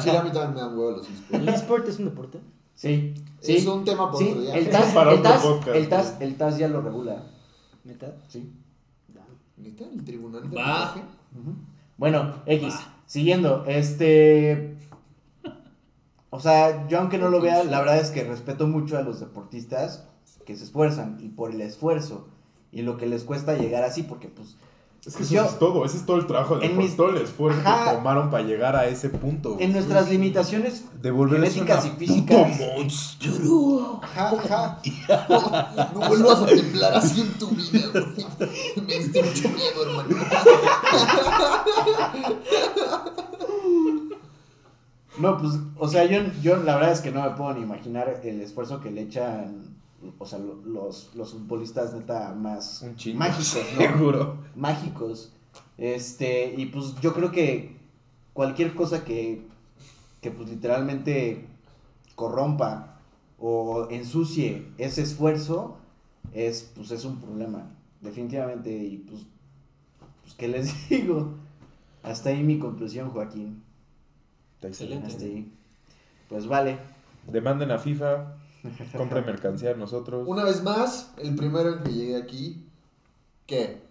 Chile a mí también me dan huevo los esports. ¿El esport es un deporte? Sí, sí. Es un tema por sí, otro día. el TAS, Para el otro TAS, podcast, el TAS, el TAS ya lo regula, ¿Neta? sí. ¿Neta? ¿El tribunal de Va. arbitraje? Ujú. Bueno, X, siguiendo, este... O sea, yo aunque no lo vea, la verdad es que respeto mucho a los deportistas que se esfuerzan y por el esfuerzo y lo que les cuesta llegar así, porque pues Es que eso Yo- es todo, ese es todo el trabajo de mis- todo el esfuerzo Ajá. que tomaron para llegar a ese punto. güey. en nuestras limitaciones Devolverles genéticas una y físicas. puto monstruo. Ajá, ajá. No, no vuelvas a temblar así en tu vida, güey. Me diste mucho miedo, hermano. No, pues, o sea, yo, yo la verdad es que no me puedo ni imaginar el esfuerzo que le echan, o sea, lo- los, los futbolistas neta más Un chingo. mágicos, ¿no? Seguro. mágicos. Este, y pues yo creo que cualquier cosa que, que pues literalmente corrompa o ensucie ese esfuerzo es, pues es un problema, definitivamente. Y pues, pues ¿qué les digo? Hasta ahí mi conclusión, Joaquín. Excelente. Hasta ahí. Pues vale. Demanden a FIFA, compren mercancía nosotros. Una vez más, el primero en que llegué aquí, ¿qué?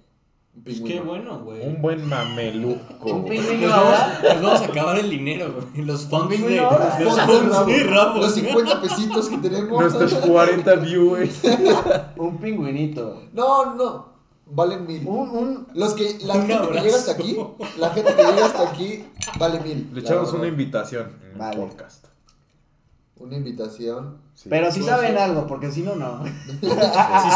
Un Pues qué bueno, güey. Un buen mameluco. Un pingüino Nos vamos, ahora. nos vamos a acabar el dinero, güey. Los fondos de, los Fondos de. Los 50 pesitos que tenemos. Nuestros 40 viewers. Un pingüinito. No, no. Valen mil. Un, un, Los que, la Un gente que llega hasta aquí, la gente que llega hasta aquí, vale mil. Le echamos una invitación en Vale. el podcast. Una invitación. Sí. pero si saben algo, porque si no, no. Sí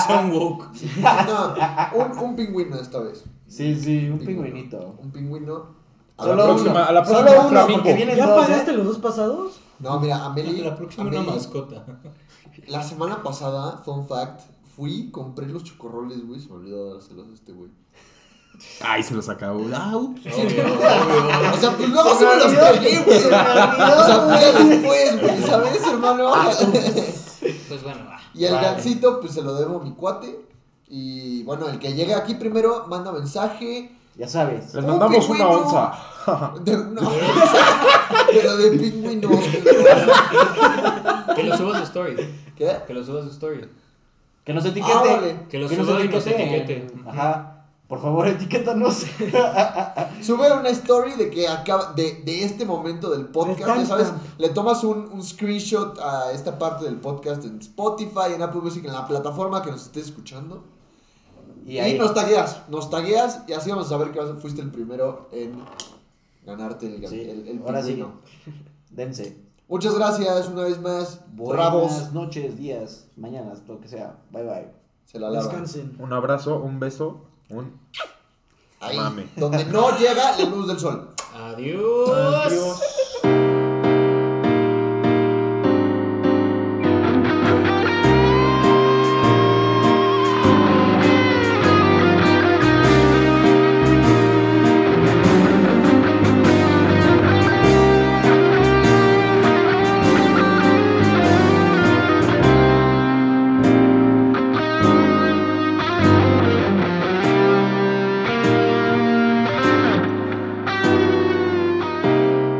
son woke. No, un, un pingüino esta vez. Sí, sí, un pingüinito. Un pingüino. A la Solo próxima- uno. a la próxima Solo uno, porque vienen ¿Ya dos, pagaste ¿eh? los dos pasados? No, mira, Amelie. La próxima una mascota. La semana pasada, fun fact, fui, compré los chocorroles, güey. Se me olvidó dárselos a este güey. Ay, se los acabó. Ah, ups. O sea, pues luego se me los tragué, güey. O sea, fue después, güey, ¿sabes, hermano? Pues bueno, va. Y el Vale. gancito, pues se lo debo a mi cuate. Y bueno, el que llegue aquí primero manda mensaje. Ya sabes. Les mandamos una pingüino. onza. De, no, pero de pingüinos. Que lo suba a su story. ¿Qué? Que lo suba a su story. Que nos etiquete. Ah, vale. Que lo suba y nos etiquete. Ajá. Por favor, etiquétanos. Sube una story de que acaba de, de este momento del podcast, ya sabes, le tomas un, un screenshot a esta parte del podcast en Spotify, en Apple Music, en la plataforma que nos estés escuchando. Y Y, ahí. nos tagueas, nos tagueas y así vamos a saber que fuiste el primero en ganarte el, Sí, el, el ahora sí. Dense. Muchas gracias una vez más, Buenas noches, días, mañanas, lo que sea. Bye bye. Se la lavan. Descansen. Un abrazo, un beso, un Ahí, Mame. donde no llega la luz del sol. Adiós. Adiós.